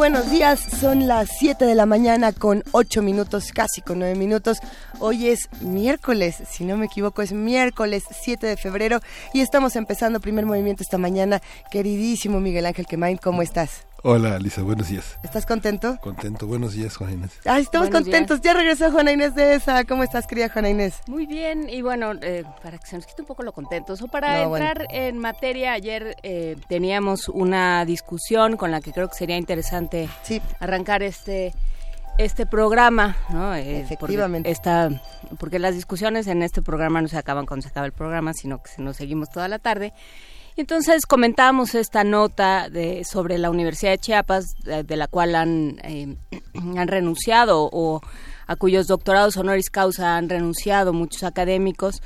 Buenos días, son las 7 de la mañana con 8 minutos, casi con 9 minutos. Hoy es miércoles, si no me equivoco, es miércoles 7 de febrero y estamos empezando primer movimiento esta mañana. Queridísimo Miguel Ángel Quemain, ¿cómo estás? Hola, Lisa, buenos días. ¿Estás contento? Contento, buenos días, Juana Inés. Ay, estamos contentos. Ya regresó Juana Inés de esa. ¿Cómo estás, querida Juana Inés? Muy bien, y bueno, eh, para que se nos quite un poco lo contentos, o para entrar en materia, ayer eh, teníamos una discusión con la que creo que sería interesante arrancar este este programa, ¿no? Eh, Efectivamente. Porque, esta, porque las discusiones en este programa no se acaban cuando se acaba el programa, sino que nos seguimos toda la tarde. Entonces comentamos esta nota de, sobre la Universidad de Chiapas, de, la cual han, eh, han renunciado o a cuyos doctorados honoris causa han renunciado muchos académicos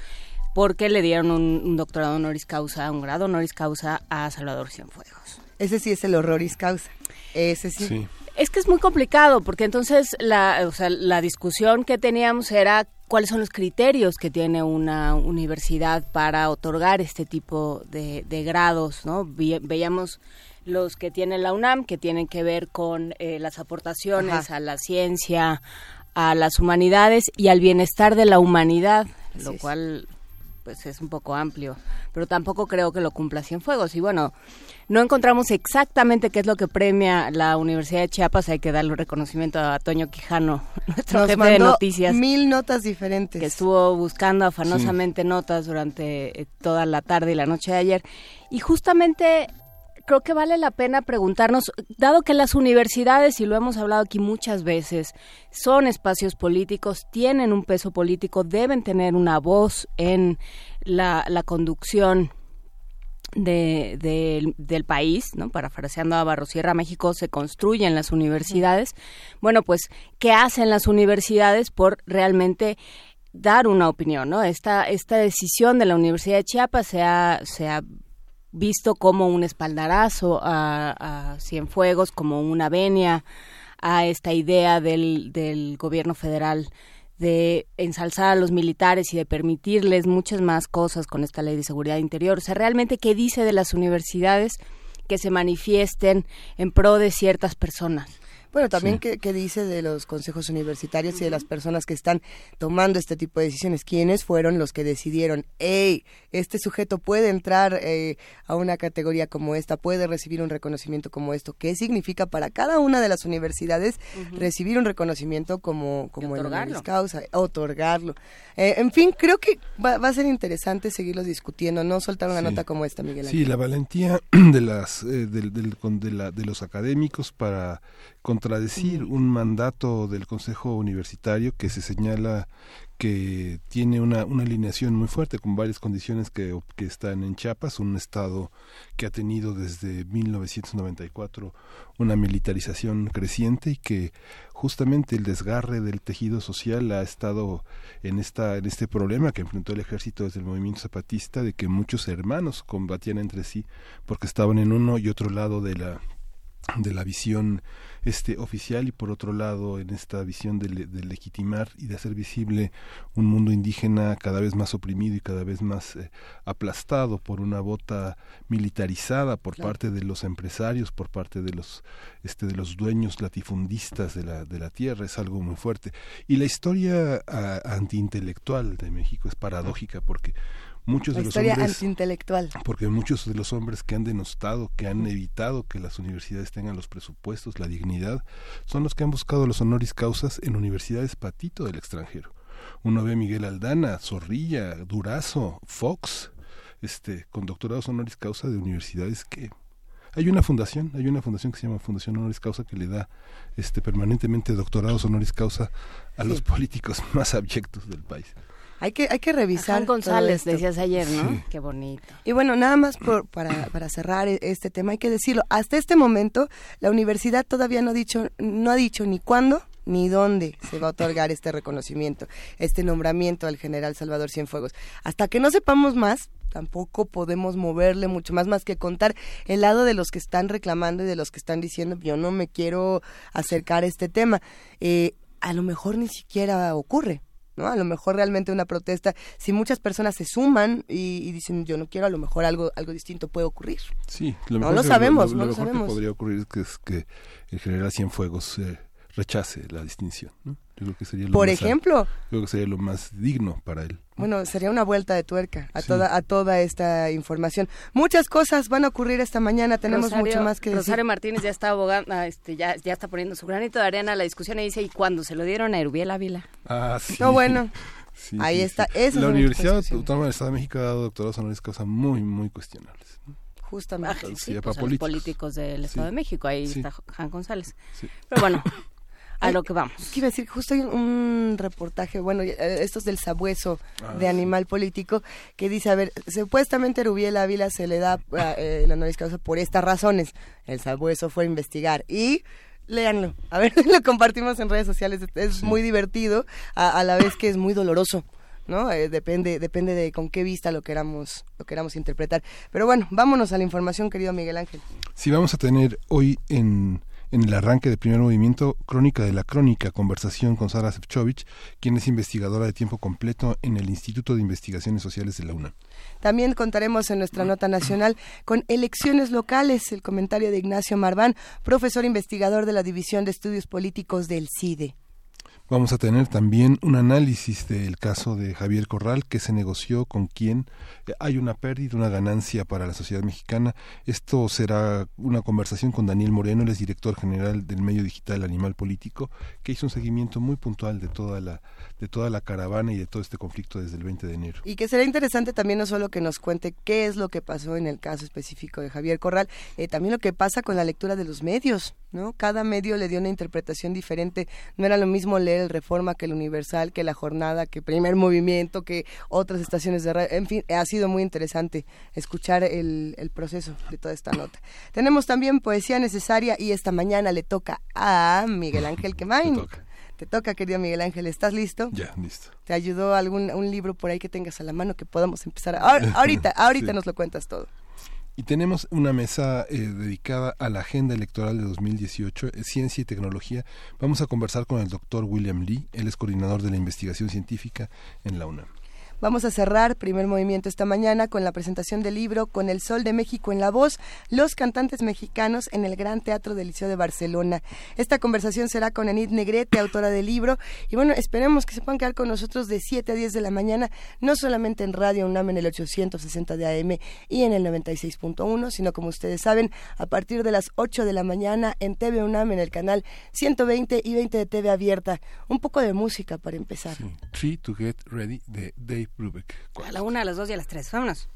porque le dieron un, doctorado honoris causa, un grado honoris causa a Salvador Cienfuegos. Ese sí es el horroris causa. Ese sí. Es que es muy complicado porque entonces la, o sea, la discusión que teníamos era cuáles son los criterios que tiene una universidad para otorgar este tipo de, grados, ¿no? veíamos los que tiene la UNAM, que tienen que ver con eh, las aportaciones a la ciencia, a las humanidades y al bienestar de la humanidad, lo cual pues es un poco amplio, pero tampoco creo que lo cumpla Cienfuegos. Y bueno, no encontramos exactamente qué es lo que premia la Universidad de Chiapas. Hay que darle reconocimiento a Toño Quijano, nuestro jefe de noticias. Mil notas diferentes. Que estuvo buscando afanosamente notas durante eh, toda la tarde y la noche de ayer. Y justamente creo que vale la pena preguntarnos, dado que las universidades, y lo hemos hablado aquí muchas veces, son espacios políticos, tienen un peso político, deben tener una voz en la, conducción de, del país, ¿no? parafraseando a Barrosierra, México se construyen las universidades. Bueno, pues, ¿qué hacen las universidades por realmente dar una opinión? ¿no? Esta, esta decisión de la Universidad de Chiapas se ha, se ha visto como un espaldarazo a, Cienfuegos, como una venia a esta idea del, del gobierno federal de ensalzar a los militares y de permitirles muchas más cosas con esta ley de seguridad interior. O sea, realmente, ¿qué dice de las universidades que se manifiesten en pro de ciertas personas? Bueno, también qué, dice de los consejos universitarios y de las personas que están tomando este tipo de decisiones. ¿Quiénes fueron los que decidieron, hey, este sujeto puede entrar eh, a una categoría como esta, puede recibir un reconocimiento como esto? ¿Qué significa para cada una de las universidades recibir un reconocimiento como, como el causa, otorgarlo? Eh, en fin, creo que va, a ser interesante seguirlos discutiendo, no soltar una nota como esta, Miguel. Sí, la valentía de las eh, de los académicos para contradecir un mandato del Consejo Universitario que se señala que tiene una, una alineación muy fuerte con varias condiciones que, que están en Chiapas, un estado que ha tenido desde 1994 una militarización creciente y que justamente el desgarre del tejido social ha estado en esta en este problema que enfrentó el ejército desde el movimiento zapatista de que muchos hermanos combatían entre sí porque estaban en uno y otro lado de la de la visión este oficial y por otro lado en esta visión de, legitimar y de hacer visible un mundo indígena cada vez más oprimido y cada vez más eh, aplastado por una bota militarizada por parte de los empresarios por parte de los este de los dueños latifundistas de la de la tierra es algo muy fuerte. Y la historia antiintelectual de México es paradójica porque muchos de los hombres porque muchos de los hombres que han denostado que han evitado que las universidades tengan los presupuestos la dignidad son los que han buscado los honoris causas en universidades patito del extranjero. Uno ve a Miguel Aldana Zorrilla Durazo Fox este con doctorados honoris causa de universidades que Hay una fundación, hay una fundación que se llama Fundación Honoris Causa que le da este permanentemente doctorados honoris causa a los políticos más abyectos del país. Hay que, hay que revisar. Juan González, decías ayer, ¿no? Qué bonito. Y bueno, nada más por, para, para cerrar e, este tema, hay que decirlo. Hasta este momento, la universidad todavía no ha dicho, no ha dicho ni cuándo ni dónde se va a otorgar este reconocimiento, este nombramiento al general Salvador Cienfuegos. Hasta que no sepamos más, tampoco podemos moverle mucho más más que contar el lado de los que están reclamando y de los que están diciendo yo no me quiero acercar a este tema. Eh, a lo mejor ni siquiera ocurre. ¿No? A lo mejor realmente una protesta, si muchas personas se suman y, dicen yo no quiero, a lo mejor algo algo distinto puede ocurrir. Sí, lo mejor no lo sabemos, lo, mejor que podría ocurrir es que, el general Cienfuegos eh, rechace la distinción. ¿no? Yo creo que sería lo Por más, ejemplo. Creo que sería lo más digno para él. Bueno, sería una vuelta de tuerca a toda a toda esta información. Muchas cosas van a ocurrir esta mañana, tenemos mucho más que decir. Rosario Martínez ya está abogando, ah, este, ya, ya está poniendo su granito de arena a la discusión y dice, ¿y cuándo se lo dieron a Erubiel Ávila? Ah, sí. No, bueno. Ahí está. la Universidad Autónoma del Estado de México ha dado doctorados honoris causa muy, muy cuestionables. Justamente. Ah, sí, pues, políticos. políticos del Estado de México, ahí está Juan González. Pero bueno, a lo que vamos. ¿Qué iba a decir? Justo hay un reportaje, bueno, eh, esto es del sabueso ah, de Animal Político, que dice, a ver, supuestamente a Rubiel Ávila se le da eh, la nariz causa por estas razones. El sabueso fue a investigar y léanlo. A ver, lo compartimos en redes sociales. Es muy divertido, a, la vez que es muy doloroso. ¿no? Eh, depende, depende de con qué vista lo queramos, lo queramos interpretar. Pero bueno, vámonos a la información, querido Miguel Ángel. Sí, vamos a tener hoy en en el arranque del primer movimiento Crónica de la Crónica, conversación con Sara Sefcovic, quien es investigadora de tiempo completo en el Instituto de Investigaciones Sociales de la UNAM. También contaremos en nuestra nota nacional con elecciones locales, el comentario de Ignacio Marván, profesor investigador de la División de Estudios Políticos del CIDE. Vamos a tener también un análisis del caso de Javier Corral, que se negoció con quién hay una pérdida, una ganancia para la sociedad mexicana. Esto será una conversación con Daniel Moreno, él es director general del medio digital Animal Político, que hizo un seguimiento muy puntual de toda la de toda la caravana y de todo este conflicto desde el 20 de enero. Y que será interesante también no solo que nos cuente qué es lo que pasó en el caso específico de Javier Corral, eh, también lo que pasa con la lectura de los medios, ¿no? Cada medio le dio una interpretación diferente. No era lo mismo leer el Reforma que el Universal, que la Jornada, que Primer Movimiento, que otras estaciones de radio. En fin, ha sido muy interesante escuchar el, el proceso de toda esta nota. Tenemos también poesía necesaria y esta mañana le toca a Miguel Ángel Quemain. Te toca, querido Miguel Ángel. ¿Estás listo? Ya, listo. ¿Te ayudó algún un libro por ahí que tengas a la mano que podamos empezar? ahorita, ahorita nos lo cuentas todo. Y tenemos una mesa eh, dedicada a la agenda electoral de 2018, eh, ciencia y tecnología. Vamos a conversar con el doctor William Lee, él es coordinador de la investigación científica en la UNAM. Vamos a cerrar primer movimiento esta mañana con la presentación del libro Con el Sol de México en la voz, los cantantes mexicanos en el Gran Teatro del Liceo de Barcelona. Esta conversación será con Enid Negrete, autora del libro. Y bueno, esperemos que se puedan quedar con nosotros de 7 a 10 de la mañana, no solamente en Radio UNAM en el 860 de AM y en el 96.1, sino como ustedes saben, a partir de las 8 de la mañana en TV UNAM en el canal 120 y 20 de TV abierta. Un poco de música para empezar. Tree to Get Ready de Dave a la una, a las dos y a las tres. Vámonos.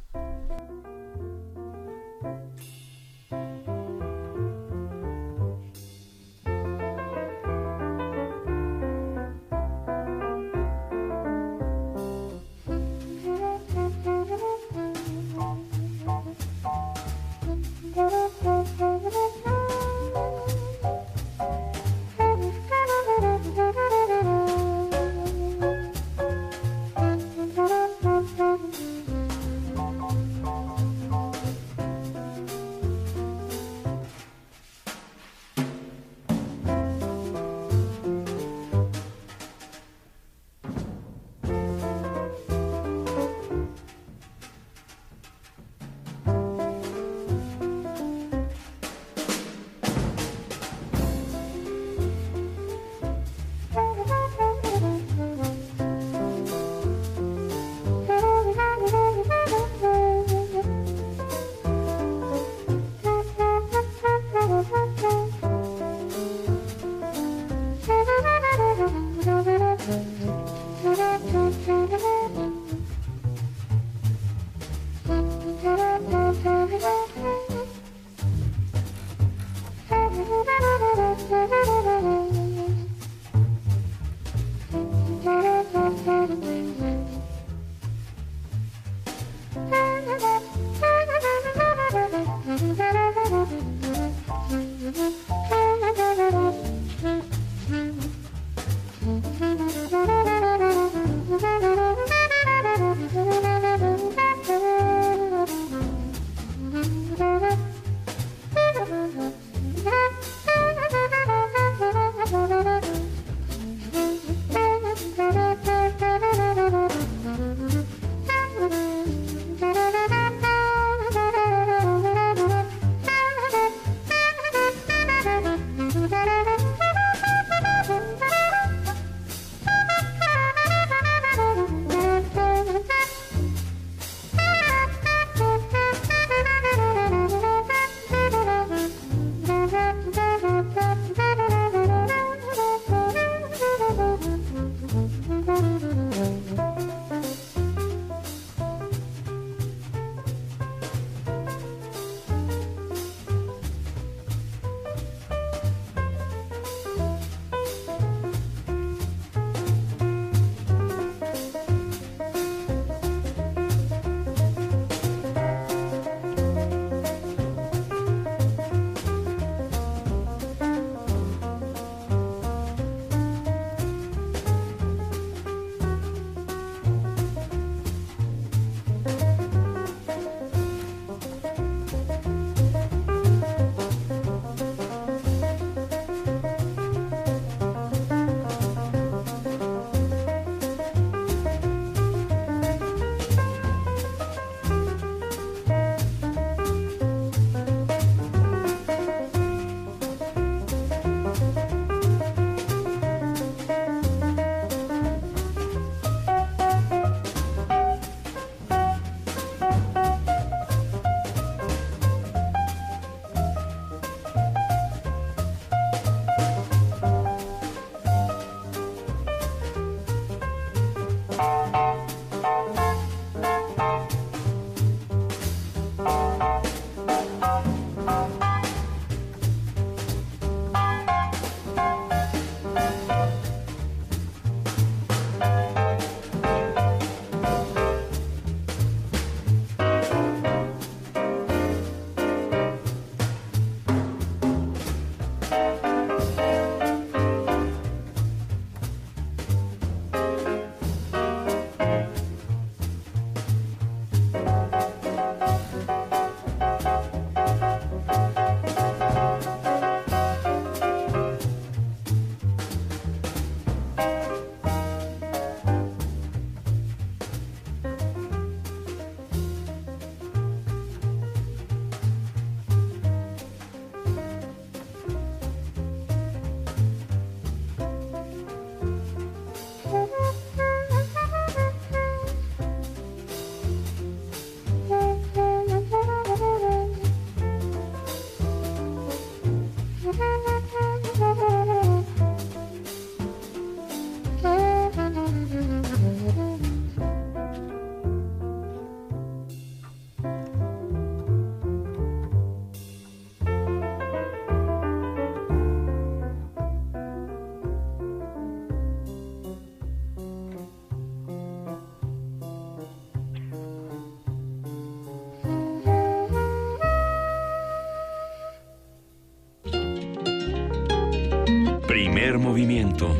Movimiento.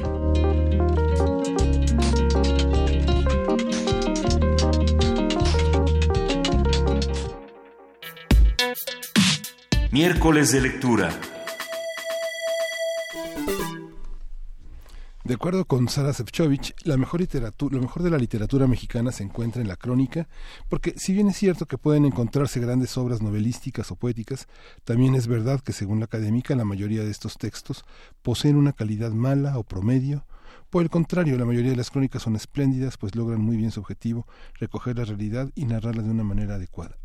Miércoles de lectura. Acuerdo con Sara Sefcovic, la mejor literatura, lo mejor de la literatura mexicana se encuentra en la crónica, porque si bien es cierto que pueden encontrarse grandes obras novelísticas o poéticas, también es verdad que según la académica la mayoría de estos textos poseen una calidad mala o promedio. Por el contrario, la mayoría de las crónicas son espléndidas, pues logran muy bien su objetivo, recoger la realidad y narrarla de una manera adecuada.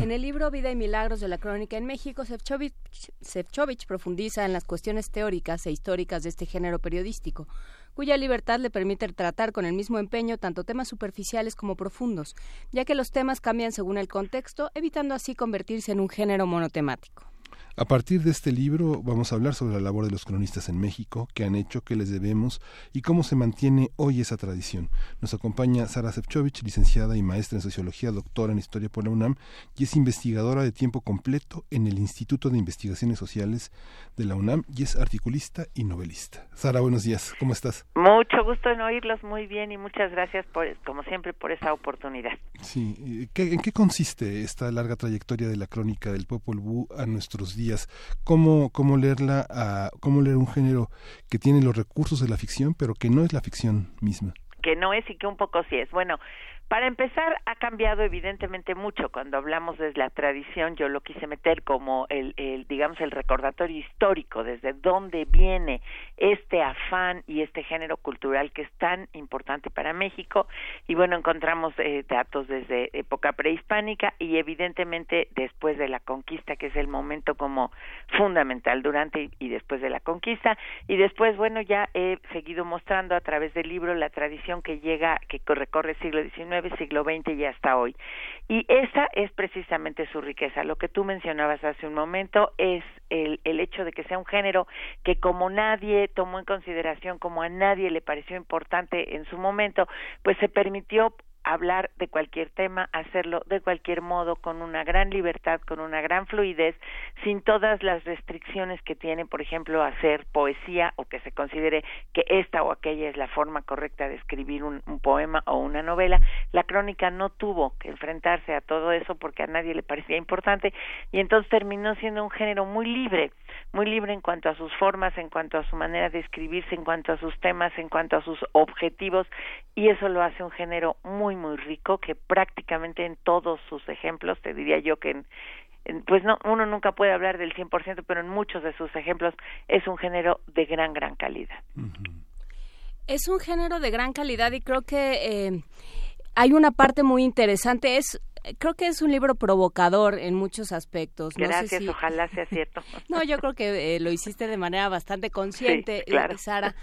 En el libro Vida y Milagros de la Crónica en México, Sefcovic profundiza en las cuestiones teóricas e históricas de este género periodístico, cuya libertad le permite tratar con el mismo empeño tanto temas superficiales como profundos, ya que los temas cambian según el contexto, evitando así convertirse en un género monotemático. A partir de este libro vamos a hablar sobre la labor de los cronistas en México, qué han hecho, qué les debemos y cómo se mantiene hoy esa tradición. Nos acompaña Sara Sefcovic, licenciada y maestra en Sociología, doctora en Historia por la UNAM y es investigadora de tiempo completo en el Instituto de Investigaciones Sociales de la UNAM y es articulista y novelista. Sara, buenos días, ¿cómo estás? Mucho gusto en oírlos muy bien y muchas gracias, por, como siempre, por esa oportunidad. Sí, ¿en qué consiste esta larga trayectoria de la crónica del Popol Vuh a nuestros días? Cómo, cómo leerla, cómo leer un género que tiene los recursos de la ficción, pero que no es la ficción misma. Que no es y que un poco sí es. Bueno, para empezar, ha cambiado evidentemente mucho. Cuando hablamos de la tradición, yo lo quise meter como el, el, digamos, el recordatorio histórico, desde dónde viene este afán y este género cultural que es tan importante para México. Y bueno, encontramos eh, datos desde época prehispánica y evidentemente después de la conquista, que es el momento como fundamental durante y después de la conquista. Y después, bueno, ya he seguido mostrando a través del libro la tradición que llega, que recorre el siglo XIX siglo XX y hasta hoy. Y esa es precisamente su riqueza. Lo que tú mencionabas hace un momento es el, el hecho de que sea un género que como nadie tomó en consideración, como a nadie le pareció importante en su momento, pues se permitió hablar de cualquier tema, hacerlo de cualquier modo, con una gran libertad, con una gran fluidez, sin todas las restricciones que tiene, por ejemplo, hacer poesía o que se considere que esta o aquella es la forma correcta de escribir un, poema o una novela. La crónica no tuvo que enfrentarse a todo eso porque a nadie le parecía importante y entonces terminó siendo un género muy libre, muy libre en cuanto a sus formas, en cuanto a su manera de escribirse, en cuanto a sus temas, en cuanto a sus objetivos y eso lo hace un género muy muy, rico que prácticamente en todos sus ejemplos, te diría yo que en, pues no, uno nunca puede hablar del 100%, pero en muchos de sus ejemplos es un género de gran, gran calidad. Es un género de gran calidad y creo que eh, hay una parte muy interesante, es creo que es un libro provocador en muchos aspectos. Gracias, ojalá sea cierto. no, yo creo que eh, lo hiciste de manera bastante consciente, eh, Sara,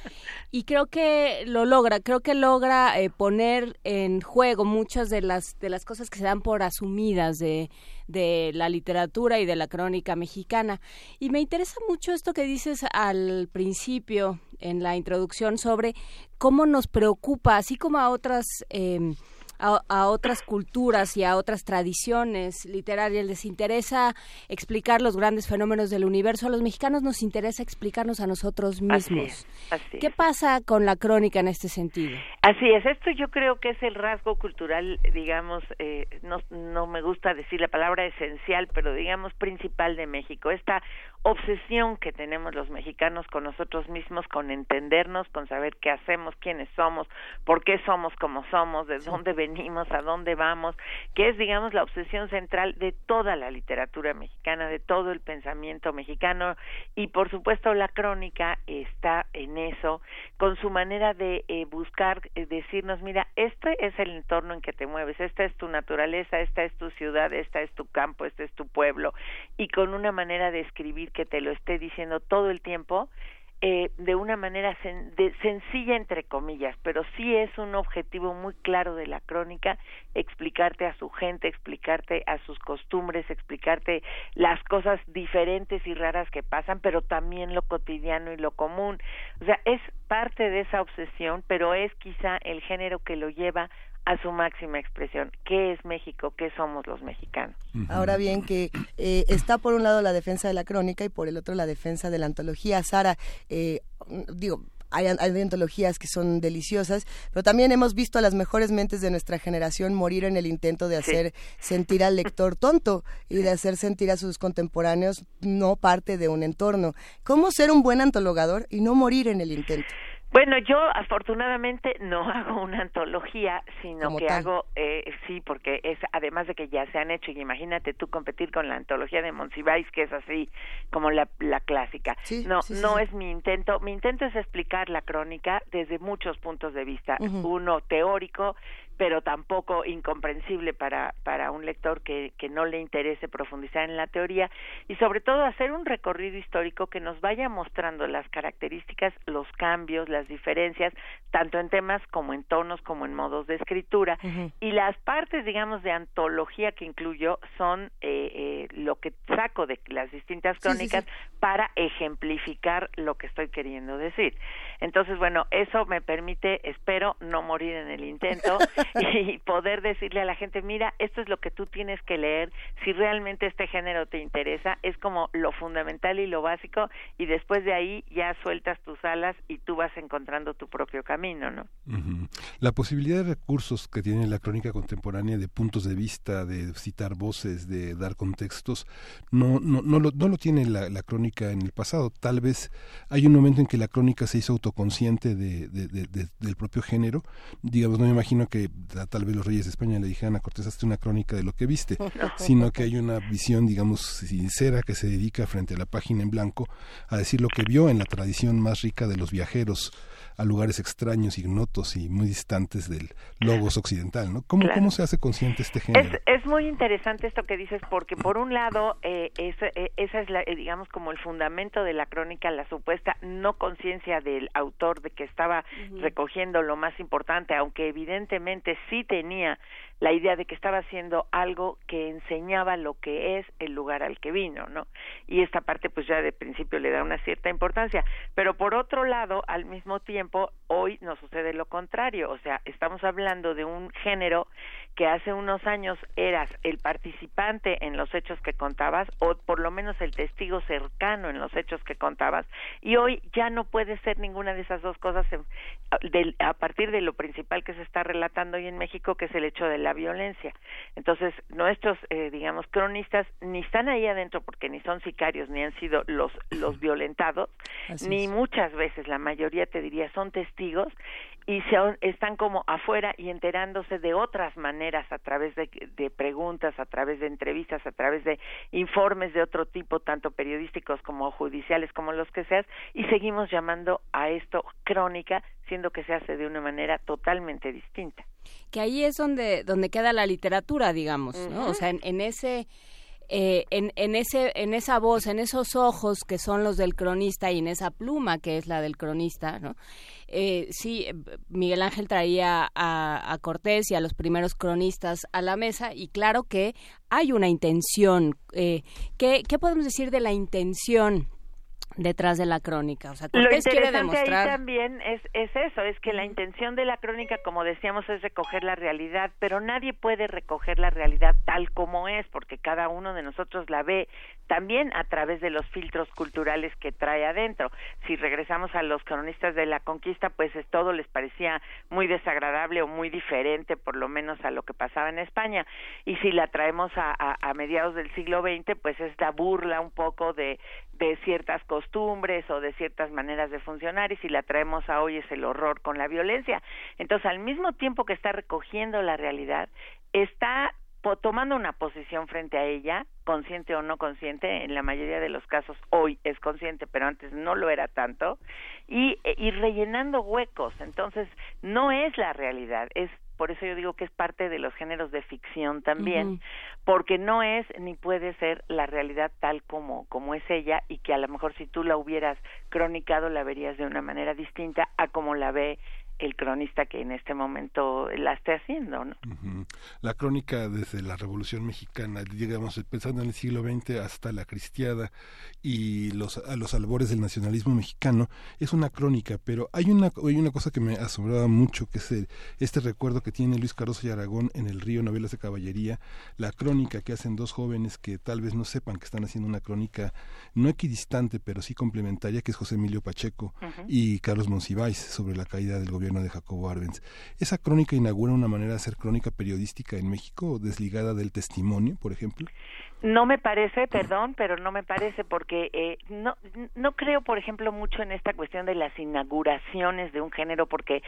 y creo que lo logra, creo que logra eh, poner en juego muchas de las de las cosas que se dan por asumidas de de la literatura y de la crónica mexicana. Y me interesa mucho esto que dices al principio en la introducción sobre cómo nos preocupa, así como a otras eh, a, otras culturas y a otras tradiciones literarias, les interesa explicar los grandes fenómenos del universo, a los mexicanos nos interesa explicarnos a nosotros mismos. ¿Qué pasa con la crónica en este sentido? Así es, esto yo creo que es el rasgo cultural, digamos, eh, no, no me gusta decir la palabra esencial, pero digamos principal de México, esta obsesión que tenemos los mexicanos con nosotros mismos, con entendernos, con saber qué hacemos, quiénes somos, por qué somos como somos, de dónde venimos, a dónde vamos, que es, digamos, la obsesión central de toda la literatura mexicana, de todo el pensamiento mexicano. Y, por supuesto, la crónica está en eso, con su manera de eh, buscar, eh, decirnos, mira, este es el entorno en que te mueves, esta es tu naturaleza, esta es tu ciudad, esta es tu campo, este es tu pueblo, y con una manera de escribir que te lo esté diciendo todo el tiempo eh, de una manera sencilla entre comillas, pero sí es un objetivo muy claro de la crónica explicarte a su gente, explicarte a sus costumbres, explicarte las cosas diferentes y raras que pasan, pero también lo cotidiano y lo común. O sea, es parte de esa obsesión, pero es quizá el género que lo lleva a su máxima expresión. ¿Qué es México? ¿Qué somos los mexicanos? Ahora bien, que eh, está por un lado la defensa de la crónica y por el otro la defensa de la antología. Sara, eh, digo, hay, antologías que son deliciosas, pero también hemos visto a las mejores mentes de nuestra generación morir en el intento de hacer sentir al lector tonto y de hacer sentir a sus contemporáneos no parte de un entorno. ¿Cómo ser un buen antologador y no morir en el intento? Bueno, yo afortunadamente no hago una antología, sino que hago, eh, sí, porque es además de que ya se han hecho, y imagínate tú competir con la antología de Monsiváis, que es así como la, la clásica. no, no es mi intento. Mi intento es explicar la crónica desde muchos puntos de vista. Uno teórico, pero tampoco incomprensible para, para un lector que, que no le interese profundizar en la teoría y sobre todo hacer un recorrido histórico que nos vaya mostrando las características, los cambios, las diferencias, tanto en temas como en tonos como en modos de escritura. Y las partes, digamos, de antología que incluyo son eh, eh, lo que saco de las distintas crónicas para ejemplificar lo que estoy queriendo decir. Entonces, bueno, eso me permite, espero, no morir en el intento y poder decirle a la gente, mira, esto es lo que tú tienes que leer, si realmente este género te interesa, es como lo fundamental y lo básico, y después de ahí ya sueltas tus alas y tú vas encontrando tu propio camino, ¿no? La posibilidad de recursos que tiene la crónica contemporánea de puntos de vista, de citar voces, de dar contextos, no, no, no, lo, no lo tiene la, la crónica en el pasado. Tal vez hay un momento en que la crónica se hizo autoconsciente de, de, de, del propio género. Digamos, no me imagino que tal vez los reyes de España le dijeran a Cortés, hazte una crónica de lo que viste, sino que hay una visión, digamos, sincera que se dedica frente a la página en blanco a decir lo que vio en la tradición más rica de los viajeros a lugares extraños, ignotos y muy distantes del logos occidental, ¿no? ¿Cómo, ¿cómo se hace consciente este género? Es, muy interesante esto que dices porque por un lado eh, eh, esa es la, eh, digamos como el fundamento de la crónica, la supuesta no conciencia del autor de que estaba recogiendo lo más importante, aunque evidentemente sí tenía la idea de que estaba haciendo algo que enseñaba lo que es el lugar al que vino, ¿no? Y esta parte pues ya de principio le da una cierta importancia, pero por otro lado, al mismo tiempo, hoy nos sucede lo contrario, o sea, estamos hablando de un género que hace unos años eras el participante en los hechos que contabas o por lo menos el testigo cercano en los hechos que contabas y hoy ya no puede ser ninguna de esas dos cosas a partir de lo principal que se está relatando hoy en México que es el hecho de la violencia. Entonces nuestros eh, digamos cronistas ni están ahí adentro porque ni son sicarios ni han sido los los violentados ni muchas veces la mayoría te diría son testigos y se, están como afuera y enterándose de otras maneras a través de, de, preguntas, a través de entrevistas, a través de informes de otro tipo, tanto periodísticos como judiciales, como los que seas, y seguimos llamando a esto crónica, siendo que se hace de una manera totalmente distinta. Que ahí es donde, donde queda la literatura, digamos, ¿no? O sea, en ese eh, en, en, ese, en esa voz, en esos ojos que son los del cronista y en esa pluma que es la del cronista, ¿no? Eh, sí, Miguel Ángel traía a, a, Cortés y a los primeros cronistas a la mesa y claro que hay una intención. Eh, ¿qué, ¿Qué podemos decir de la intención detrás de la crónica. O sea, Lo interesante demostrar... ahí también es, es eso, es que la intención de la crónica, como decíamos, es recoger la realidad, pero nadie puede recoger la realidad tal como es, porque cada uno de nosotros la ve también a través de los filtros culturales que trae adentro. Si regresamos a los cronistas de la conquista, pues es, todo les parecía muy desagradable o muy diferente, por lo menos a lo que pasaba en España. Y si la traemos a, a, a mediados del siglo XX, pues es la burla un poco de, de ciertas costumbres o de ciertas maneras de funcionar y si la traemos a hoy es el horror con la violencia. Entonces, al mismo tiempo que está recogiendo la realidad, está tomando una posición frente a ella, consciente o no consciente, en la mayoría de los casos hoy es consciente, pero antes no lo era tanto, y, y rellenando huecos. Entonces, no es la realidad, es por eso yo digo que es parte de los géneros de ficción también, porque no es ni puede ser la realidad tal como como es ella y que a lo mejor si tú la hubieras cronicado la verías de una manera distinta a como la ve el cronista que en este momento la esté haciendo. ¿no? La crónica desde la Revolución Mexicana, digamos, pensando en el siglo XX hasta la cristiada y los, a los albores del nacionalismo mexicano, es una crónica, pero hay una, hay una cosa que me asombraba mucho, que es este recuerdo que tiene Luis Caroso y Aragón en El Río, Novelas de Caballería, la crónica que hacen dos jóvenes que tal vez no sepan que están haciendo una crónica no equidistante, pero sí complementaria, que es José Emilio Pacheco y Carlos Monsiváis sobre la caída del de Jacobo Arbenz. Esa crónica inaugura una manera de hacer crónica periodística en México, desligada del testimonio, por ejemplo. No me parece, perdón, pero no me parece porque eh, no no creo, por ejemplo, mucho en esta cuestión de las inauguraciones de un género porque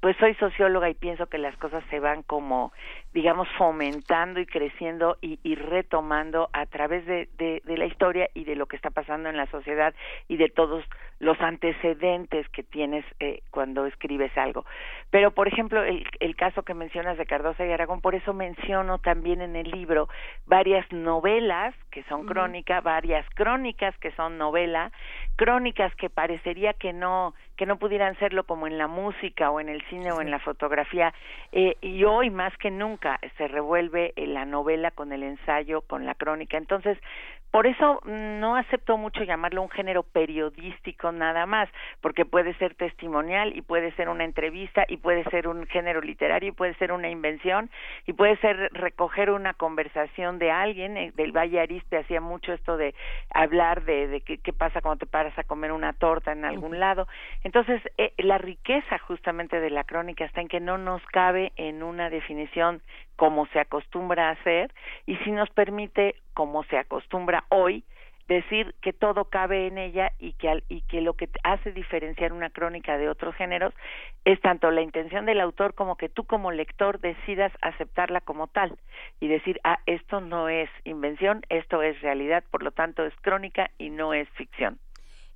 pues soy socióloga y pienso que las cosas se van como digamos fomentando y creciendo y, retomando a través de, de, de, la historia y de lo que está pasando en la sociedad y de todos los antecedentes que tienes eh, cuando escribes algo. Pero, por ejemplo, el, el caso que mencionas de Cardosa y Aragón, por eso menciono también en el libro varias novelas que son crónica, varias crónicas que son novela, crónicas que parecería que no que no pudieran serlo como en la música o en el cine o en la fotografía eh, y hoy más que nunca se revuelve la novela con el ensayo con la crónica entonces por eso no acepto mucho llamarlo un género periodístico nada más, porque puede ser testimonial y puede ser una entrevista y puede ser un género literario y puede ser una invención y puede ser recoger una conversación de alguien. Eh, del Valle Ariste hacía mucho esto de hablar de, de qué, qué, pasa cuando te paras a comer una torta en algún lado. Entonces, eh, la riqueza justamente de la crónica está en que no nos cabe en una definición como se acostumbra a hacer y si nos permite, como se acostumbra hoy, decir que todo cabe en ella y que, y que lo que hace diferenciar una crónica de otros géneros es tanto la intención del autor como que tú como lector decidas aceptarla como tal y decir, ah, esto no es invención, esto es realidad, por lo tanto es crónica y no es ficción.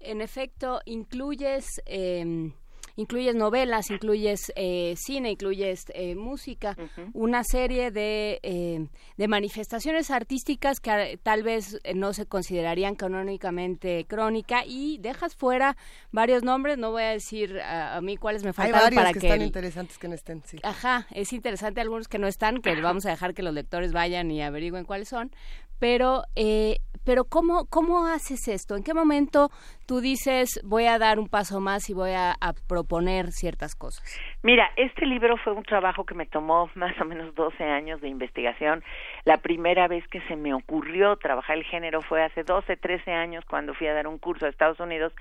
En efecto, incluyes... Eh incluyes novelas, incluyes eh, cine, incluyes eh, música, una serie de, eh, de manifestaciones artísticas que tal vez no se considerarían canónicamente crónica y dejas fuera varios nombres, no voy a decir a, mí cuáles me faltan Hay para que, que están interesantes que no estén, sí. Ajá, es interesante algunos que no están, que vamos a dejar que los lectores vayan y averigüen cuáles son, pero eh, pero ¿cómo, ¿cómo haces esto? ¿En qué momento tú dices voy a dar un paso más y voy a, a, proponer ciertas cosas? Mira, este libro fue un trabajo que me tomó más o menos 12 años de investigación. La primera vez que se me ocurrió trabajar el género fue hace 12, 13 años cuando fui a dar un curso a Estados Unidos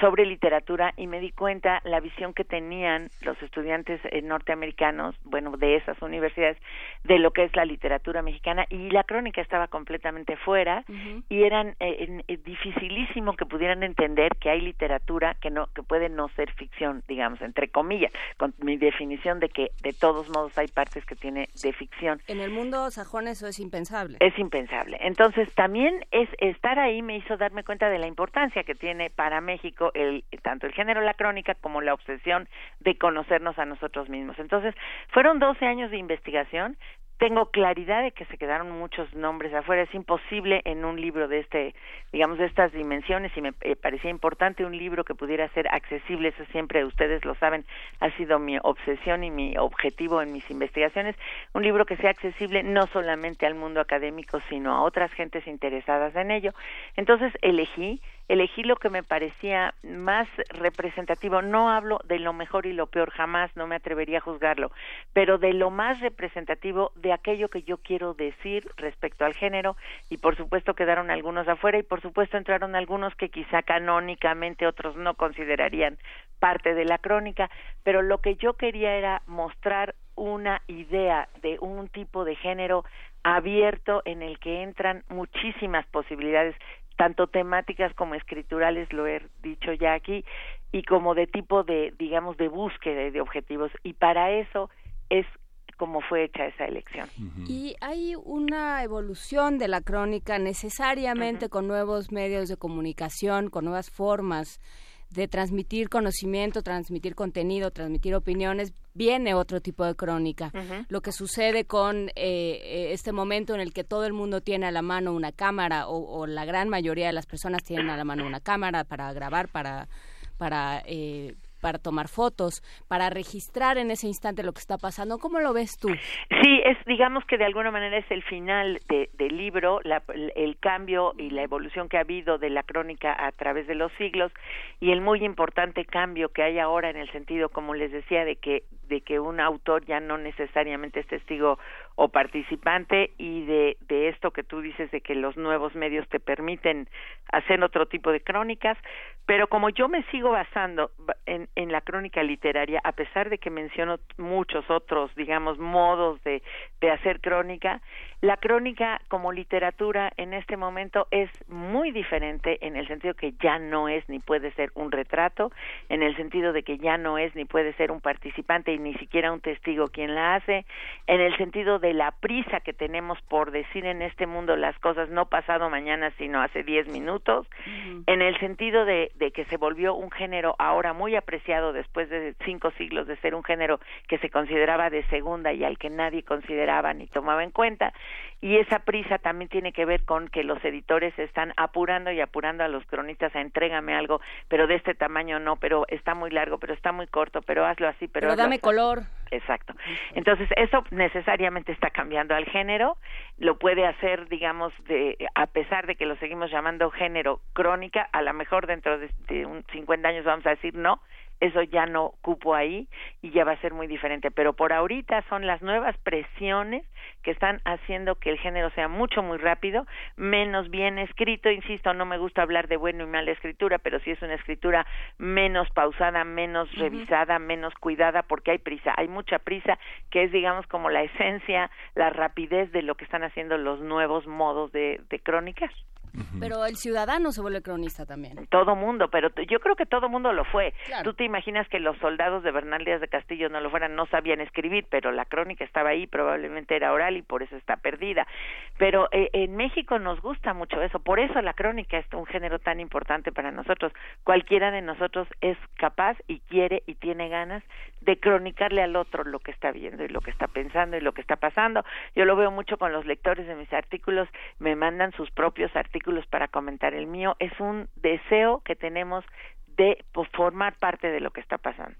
sobre literatura y me di cuenta la visión que tenían los estudiantes eh, norteamericanos, bueno, de esas universidades, de lo que es la literatura mexicana y la crónica estaba completamente fuera uh -huh. y eran eh, eh, dificilísimo que pudieran entender que hay literatura que no que puede no ser ficción, digamos, entre comillas, con mi definición de que de todos modos hay partes que tiene de ficción. En el mundo sajón eso es impensable. Es impensable. Entonces, también es estar ahí me hizo darme cuenta de la importancia que tiene para México el, tanto el género la crónica como la obsesión de conocernos a nosotros mismos. Entonces, fueron 12 años de investigación, tengo claridad de que se quedaron muchos nombres afuera. Es imposible en un libro de este, digamos, de estas dimensiones y me eh, parecía importante un libro que pudiera ser accesible. Eso siempre, ustedes lo saben, ha sido mi obsesión y mi objetivo en mis investigaciones. Un libro que sea accesible no solamente al mundo académico, sino a otras gentes interesadas en ello. Entonces elegí elegí lo que me parecía más representativo. No hablo de lo mejor y lo peor, jamás no me atrevería a juzgarlo, pero de lo más representativo de aquello que yo quiero decir respecto al género y por supuesto quedaron algunos afuera y por supuesto entraron algunos que quizá canónicamente otros no considerarían parte de la crónica, pero lo que yo quería era mostrar una idea de un tipo de género abierto en el que entran muchísimas posibilidades tanto temáticas como escriturales, lo he dicho ya aquí, y como de tipo de, digamos, de búsqueda de objetivos. Y para eso es como fue hecha esa elección. Uh -huh. Y hay una evolución de la crónica necesariamente uh -huh. con nuevos medios de comunicación, con nuevas formas de transmitir conocimiento, transmitir contenido, transmitir opiniones, viene otro tipo de crónica. Uh -huh. Lo que sucede con eh, este momento en el que todo el mundo tiene a la mano una cámara o, o, la gran mayoría de las personas tienen a la mano una cámara para grabar, para, para eh, para tomar fotos, para registrar en ese instante lo que está pasando. ¿Cómo lo ves tú? Sí, es digamos que de alguna manera es el final del libro, el cambio y la evolución que ha habido de la crónica a través de los siglos y el muy importante cambio que hay ahora en el sentido, como les decía, de que de que un autor ya no necesariamente es testigo o participante y de, de esto que tú dices de que los nuevos medios te permiten hacer otro tipo de crónicas, pero como yo me sigo basando en, en la crónica literaria, a pesar de que menciono muchos otros, digamos, modos de, de hacer crónica, la crónica como literatura en este momento es muy diferente en el sentido que ya no es ni puede ser un retrato, en el sentido de que ya no es ni puede ser un participante y ni siquiera un testigo quien la hace, en el sentido de la prisa que tenemos por decir en este mundo las cosas no pasado mañana sino hace diez minutos, en el sentido de, de que se volvió un género ahora muy apreciado después de cinco siglos de ser un género que se consideraba de segunda y al que nadie consideraba ni tomaba en cuenta, y esa prisa también tiene que ver con que los editores están apurando y apurando a los cronistas a entrégame algo, pero de este tamaño no, pero está muy largo, pero está muy corto, pero hazlo así, pero, pero dame color. Exacto. Entonces, eso necesariamente está cambiando al género, lo puede hacer, digamos, de a pesar de que lo seguimos llamando género crónica, a lo mejor dentro de, de un 50 años vamos a decir no, eso ya no cupo ahí y ya va a ser muy diferente. Pero por ahorita son las nuevas presiones que están haciendo que el género sea mucho, muy rápido, menos bien escrito. Insisto, no me gusta hablar de bueno y mala escritura, pero sí es una escritura menos pausada, menos revisada, menos cuidada, porque hay prisa, hay mucha prisa, que es, digamos, como la esencia, la rapidez de lo que están haciendo los nuevos modos de, de crónicas. Pero el ciudadano se vuelve cronista también. Todo mundo, pero yo creo que todo mundo lo fue. Tú te imaginas que los soldados de Bernal Díaz de Castillo no lo fueran, no sabían escribir, pero la crónica estaba ahí, probablemente era oral y por eso está perdida. Pero eh, en México nos gusta mucho eso, por eso la crónica es un género tan importante para nosotros. Cualquiera de nosotros es capaz y quiere y tiene ganas de cronicarle al otro lo que está viendo y lo que está pensando y lo que está pasando. Yo lo veo mucho con los lectores de mis artículos, me mandan sus propios artículos para comentar el mío. Es un deseo que tenemos de pues, formar parte de lo que está pasando.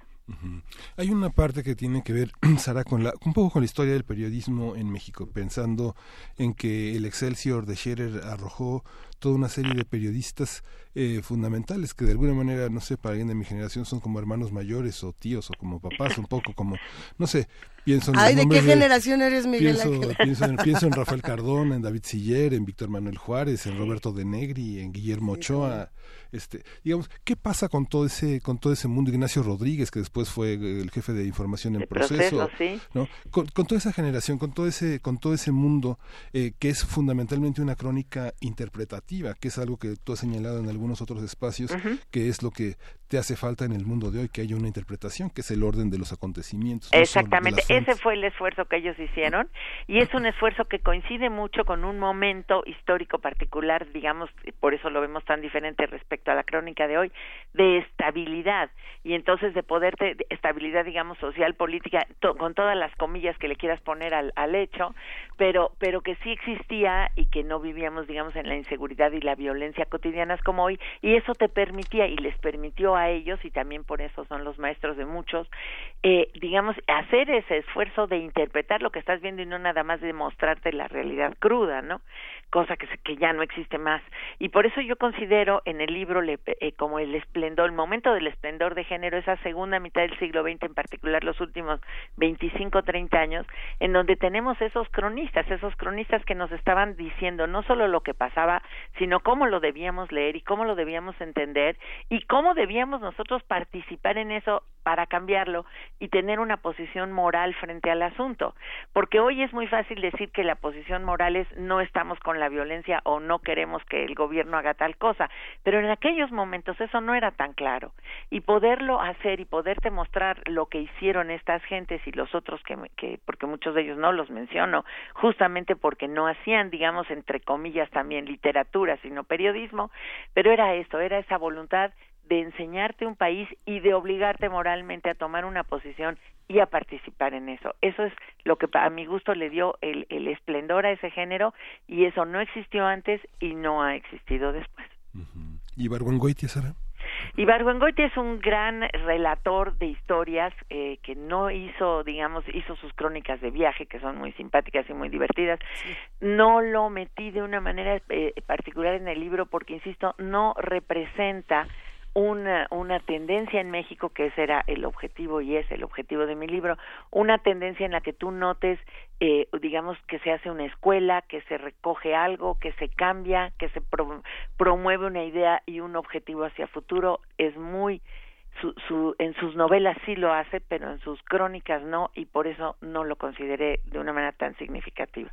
Hay una parte que tiene que ver, Sara, con la, un poco con la historia del periodismo en México, pensando en que el Excelsior de Scherer arrojó toda una serie de periodistas eh, fundamentales que de alguna manera, no sé, para alguien de mi generación son como hermanos mayores o tíos o como papás, un poco como, no sé, pienso en Ay, ¿de qué generación eres, Miguel pienso, pienso, en, Rafael Cardón, en David Siller, en Víctor Manuel Juárez, en Roberto de Negri, en Guillermo Ochoa, este, digamos, ¿qué pasa con todo ese con todo ese mundo Ignacio Rodríguez que después fue el jefe de información en proceso, ¿no? Con, toda esa generación, con todo ese con todo ese mundo eh, que es fundamentalmente una crónica interpretativa, que es algo que tú has señalado en algunos otros espacios, que es lo que te hace falta en el mundo de hoy, que haya una interpretación, que es el orden de los acontecimientos. Exactamente, ese fue el esfuerzo que ellos hicieron y es un esfuerzo que coincide mucho con un momento histórico particular, digamos, por eso lo vemos tan diferente respecto a la crónica de hoy, de estabilidad y entonces de poder, de estabilidad, digamos, social, política, con todas las comillas que le quieras poner al, al hecho, pero, pero que sí existía y que no vivíamos, digamos, en la inseguridad y la violencia cotidianas como hoy y eso te permitía y les permitió a ellos y también por eso son los maestros de muchos, eh, digamos, hacer ese esfuerzo de interpretar lo que estás viendo y no nada más de mostrarte la realidad cruda, ¿no? Cosa que, que ya no existe más. Y por eso yo considero en el libro le, eh, como el esplendor, el momento del esplendor de género, esa segunda mitad del siglo XX, en particular los últimos 25, 30 años, en donde tenemos esos cronistas, esos cronistas que nos estaban diciendo no solo lo que pasaba, sino cómo lo debíamos leer y cómo lo debíamos entender y cómo debíamos nosotros participar en eso para cambiarlo y tener una posición moral frente al asunto. Porque hoy es muy fácil decir que la posición moral es no estamos con la violencia o no queremos que el gobierno haga tal cosa, pero en aquellos momentos eso no era tan claro. Y poderlo hacer y poderte mostrar lo que hicieron estas gentes y los otros que, que porque muchos de ellos no los menciono, justamente porque no hacían, digamos, entre comillas también literatura, sino periodismo, pero era esto, era esa voluntad de enseñarte un país y de obligarte moralmente a tomar una posición y a participar en eso. Eso es lo que a mi gusto le dio el, el esplendor a ese género y eso no existió antes y no ha existido después. ¿Y Barguengoitia, Sara? Ibargüengoitia es un gran relator de historias eh, que no hizo, digamos, hizo sus crónicas de viaje, que son muy simpáticas y muy divertidas. No lo metí de una manera eh, particular en el libro porque, insisto, no representa una, una tendencia en México, que ese era el objetivo y es el objetivo de mi libro, una tendencia en la que tú notes, eh, digamos, que se hace una escuela, que se recoge algo, que se cambia, que se promueve una idea y un objetivo hacia futuro, es muy su, su, en sus novelas sí lo hace, pero en sus crónicas no, y por eso no lo consideré de una manera tan significativa.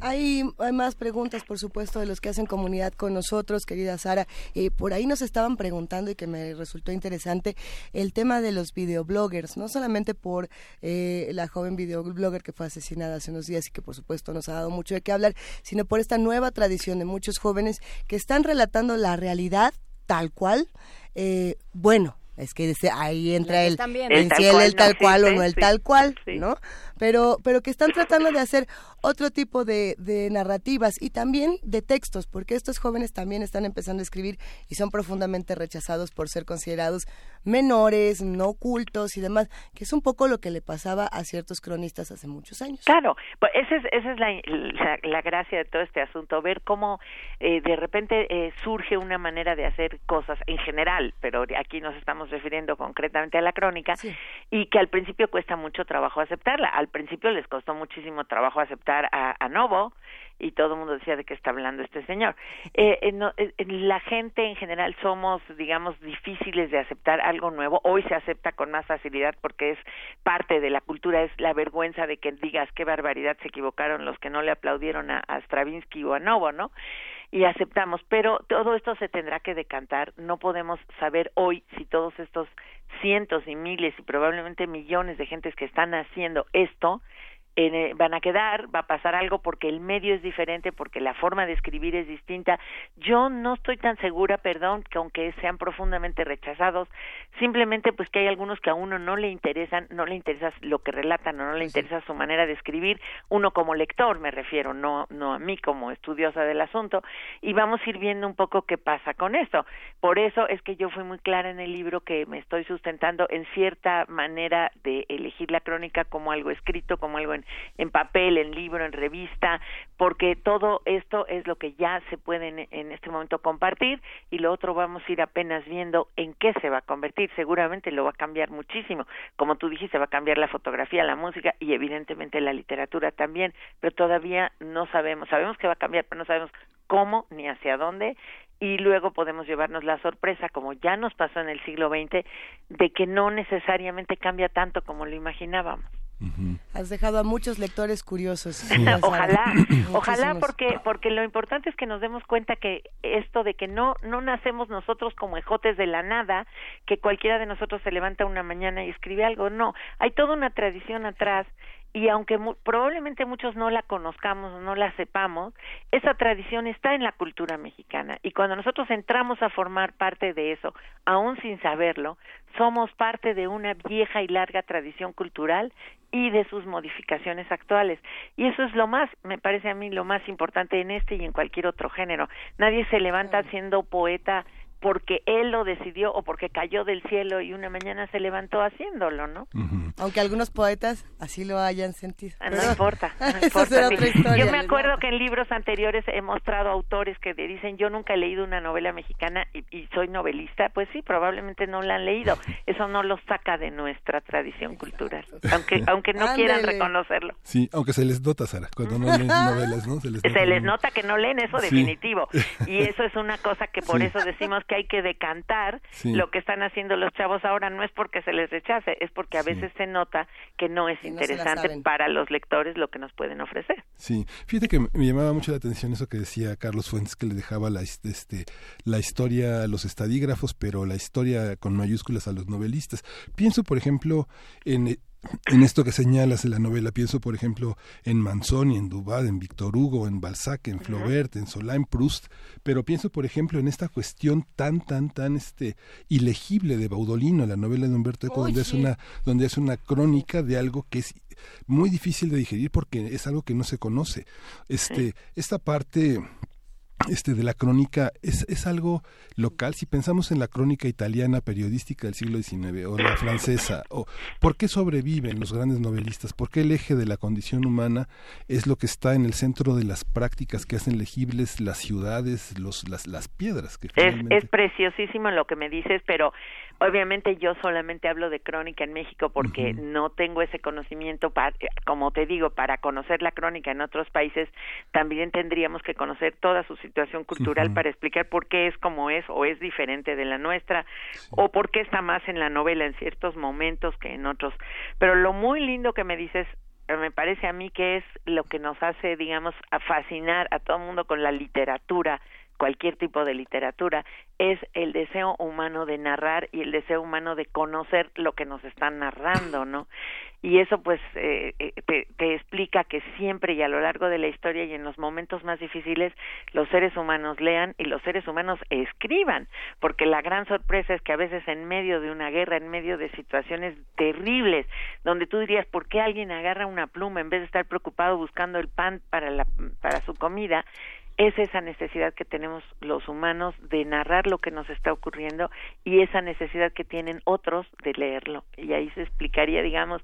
Hay, más preguntas, por supuesto, de los que hacen comunidad con nosotros, querida Sara. Eh, por ahí nos estaban preguntando y que me resultó interesante el tema de los videobloggers, no solamente por eh, la joven videoblogger que fue asesinada hace unos días y que por supuesto nos ha dado mucho de qué hablar, sino por esta nueva tradición de muchos jóvenes que están relatando la realidad tal cual. Eh, bueno, es que ahí entra el, el, cielo, el tal cual o no el tal cual, ¿no? Pero, pero que están tratando de hacer otro tipo de, de, narrativas y también de textos, porque estos jóvenes también están empezando a escribir y son profundamente rechazados por ser considerados menores, no cultos y demás, que es un poco lo que le pasaba a ciertos cronistas hace muchos años. Claro, pues esa es, esa es la, la, gracia de todo este asunto, ver cómo eh, de repente eh, surge una manera de hacer cosas en general, pero aquí nos estamos refiriendo concretamente a la crónica, y que al principio cuesta mucho trabajo aceptarla. Al principio les costó muchísimo trabajo aceptar a, a Novo, y todo el mundo decía de qué está hablando este señor. Eh, eh, eh, la gente en general somos, digamos, difíciles de aceptar algo nuevo. Hoy se acepta con más facilidad porque es parte de la cultura, es la vergüenza de que digas qué barbaridad se equivocaron los que no le aplaudieron a, a Stravinsky o a Novo, ¿no? Y aceptamos, pero todo esto se tendrá que decantar. No podemos saber hoy si todos estos cientos y miles y probablemente millones de gentes que están haciendo esto eh, van a quedar, va a pasar algo porque el medio es diferente, porque la forma de escribir es distinta. Yo no estoy tan segura, perdón, que aunque sean profundamente rechazados, simplemente pues que hay algunos que a uno no le interesan, no le interesa lo que relatan o no le interesa su manera de escribir, uno como lector me refiero, no, no a mí como estudiosa del asunto, y vamos a ir viendo un poco qué pasa con esto. Por eso es que yo fui muy clara en el libro que me estoy sustentando en cierta manera de elegir la crónica como algo escrito, como algo en en, papel, en libro, en revista, porque todo esto es lo que ya se puede en, en, este momento compartir y lo otro vamos a ir apenas viendo en qué se va a convertir. Seguramente lo va a cambiar muchísimo. Como tú dijiste, va a cambiar la fotografía, la música y evidentemente la literatura también, pero todavía no sabemos. Sabemos que va a cambiar, pero no sabemos cómo ni hacia dónde y luego podemos llevarnos la sorpresa, como ya nos pasó en el siglo XX, de que no necesariamente cambia tanto como lo imaginábamos. Has dejado a muchos lectores curiosos. ojalá, ojalá porque porque lo importante es que nos demos cuenta que esto de que no no nacemos nosotros como ejotes de la nada, que cualquiera de nosotros se levanta una mañana y escribe algo, no, hay toda una tradición atrás y aunque probablemente muchos no la conozcamos, no la sepamos, esa tradición está en la cultura mexicana y cuando nosotros entramos a formar parte de eso, aún sin saberlo, somos parte de una vieja y larga tradición cultural y de sus modificaciones actuales. Y eso es lo más, me parece a mí, lo más importante en este y en cualquier otro género. Nadie se levanta siendo poeta porque él lo decidió o porque cayó del cielo y una mañana se levantó haciéndolo, ¿no? Aunque algunos poetas así lo hayan sentido. Ah, no importa, no importa. Yo me acuerdo que en libros anteriores he mostrado autores que dicen yo nunca he leído una novela mexicana y, soy novelista, pues sí, probablemente no la han leído. Eso no los saca de nuestra tradición cultural, aunque aunque no quieran reconocerlo. Sí, aunque se les nota, Sara, cuando no leen novelas, ¿no? Se les nota, que no leen eso definitivo. Y eso es una cosa que por eso decimos que hay que decantar lo que están haciendo los chavos ahora. No es porque se les rechace, es porque a veces se nota que no es interesante para los lectores lo que nos pueden ofrecer. Sí, fíjate que me llamaba mucho la atención eso que decía Carlos Fuentes que le dejaba la este la historia a los estadígrafos, pero la historia con mayúsculas a los novelistas. Pienso, por ejemplo, en en esto que señalas de la novela, pienso por ejemplo en Manzoni, en Dubad, en Víctor Hugo, en Balzac, en Flaubert, en Solá, en Proust, pero pienso por ejemplo en esta cuestión tan tan tan este ilegible de Baudolino, la novela de Humberto Eco, donde es una donde es una crónica de algo que es muy difícil de digerir porque es algo que no se conoce. Este esta parte este de la crónica es, es algo local. Si pensamos en la crónica italiana periodística del siglo XIX o la francesa o por qué sobreviven los grandes novelistas por qué el eje de la condición humana es lo que está en el centro de las prácticas que hacen legibles las ciudades los las, las piedras que es, es preciosísimo lo que me dices pero Obviamente yo solamente hablo de crónica en México porque no tengo ese conocimiento, para, como te digo, para conocer la crónica en otros países también tendríamos que conocer toda su situación cultural para explicar por qué es como es o es diferente de la nuestra o por qué está más en la novela en ciertos momentos que en otros. Pero lo muy lindo que me dices me parece a mí que es lo que nos hace, digamos, a fascinar a todo el mundo con la literatura cualquier tipo de literatura, es el deseo humano de narrar y el deseo humano de conocer lo que nos están narrando, ¿no? Y eso pues eh, eh, te, te, explica que siempre y a lo largo de la historia y en los momentos más difíciles los seres humanos lean y los seres humanos escriban, porque la gran sorpresa es que a veces en medio de una guerra, en medio de situaciones terribles, donde tú dirías, ¿por qué alguien agarra una pluma en vez de estar preocupado buscando el pan para, la, para su comida? Es esa necesidad que tenemos los humanos de narrar lo que nos está ocurriendo y esa necesidad que tienen otros de leerlo. Y ahí se explicaría, digamos,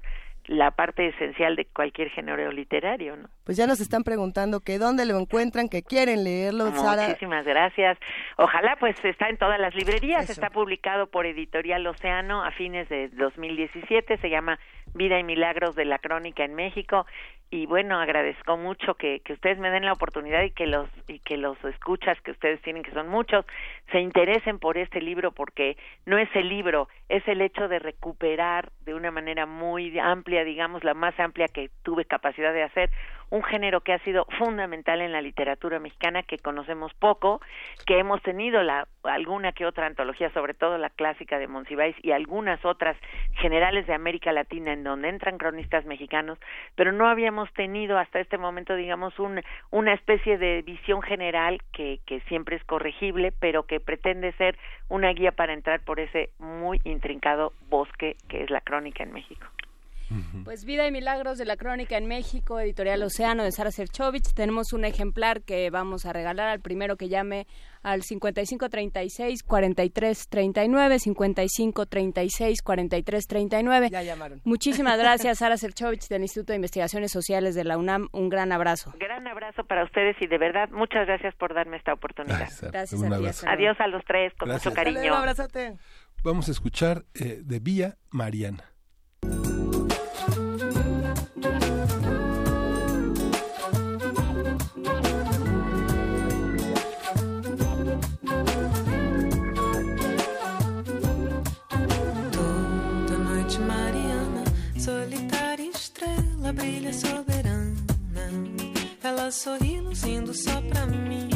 la parte esencial de cualquier género literario, ¿no? Pues ya nos están preguntando que dónde lo encuentran, que quieren leerlo, Sara. Muchísimas gracias. Ojalá pues está en todas las librerías, está publicado por Editorial Océano a fines de 2017, se llama Vida y Milagros de la Crónica en México y bueno agradezco mucho que, que ustedes me den la oportunidad y que los y que los escuchas que ustedes tienen que son muchos se interesen por este libro porque no es el libro es el hecho de recuperar de una manera muy amplia digamos la más amplia que tuve capacidad de hacer un género que ha sido fundamental en la literatura mexicana que conocemos poco, que hemos tenido la, alguna que otra antología, sobre todo la clásica de Monsiváis y algunas otras generales de América Latina en donde entran cronistas mexicanos, pero no habíamos tenido hasta este momento, digamos, un, una especie de visión general que, que siempre es corregible, pero que pretende ser una guía para entrar por ese muy intrincado bosque que es la crónica en México. Pues Vida y Milagros de la Crónica en México, Editorial Océano de Sara Serchovich. Tenemos un ejemplar que vamos a regalar al primero que llame al 5536 4339 5536 4339. Ya llamaron. Muchísimas gracias Sara Serchovich del Instituto de Investigaciones Sociales de la UNAM. Un gran abrazo. Gran abrazo para ustedes y de verdad muchas gracias por darme esta oportunidad. gracias a ti. Adiós a los tres con mucho cariño. Vamos a escuchar eh, de Vía Mariana. Ela brilha soberana. Ela sorri luzindo só pra mim.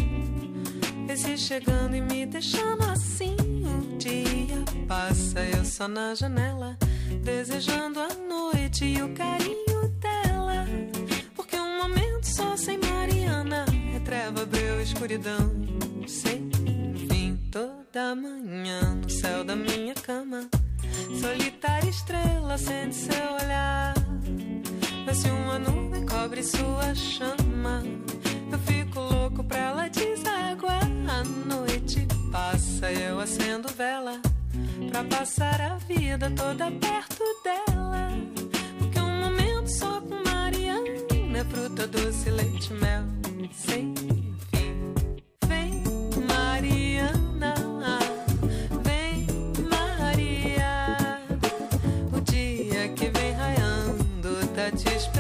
Esse chegando e me deixando assim. O dia passa, eu só na janela. Desejando a noite e o carinho dela. Porque um momento só sem Mariana é treva, breu, escuridão. Sem fim toda manhã no céu da minha cama. Solitária estrela sente seu olhar. Se uma nuvem cobre sua chama, eu fico louco pra ela desaguar. A noite passa eu acendo vela pra passar a vida toda perto dela. Porque um momento só com Mariana é fruta doce, leite, mel, sem fim. Vem, Mariana. politician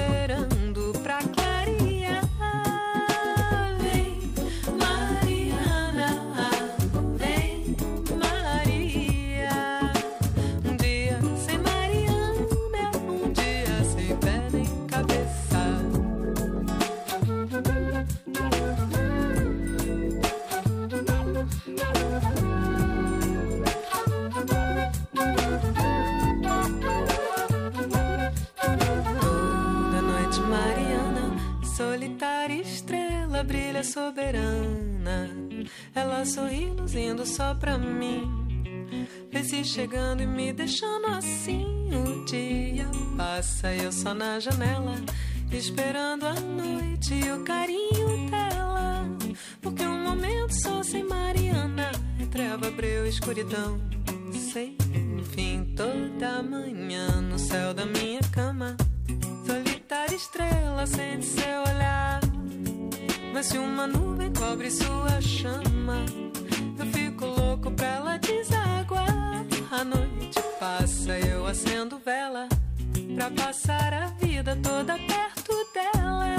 brilha soberana. Ela sorri luzindo só pra mim. Vê-se chegando e me deixando assim. O dia passa, eu só na janela, esperando a noite e o carinho dela. Porque um momento só sem Mariana é treva, breu, escuridão. Sem fim, toda manhã no céu da minha cama. Solitária estrela sente seu olhar. Mas se uma nuvem cobre sua chama, eu fico louco pra ela desaguar. A noite passa, eu acendo vela pra passar a vida toda perto dela.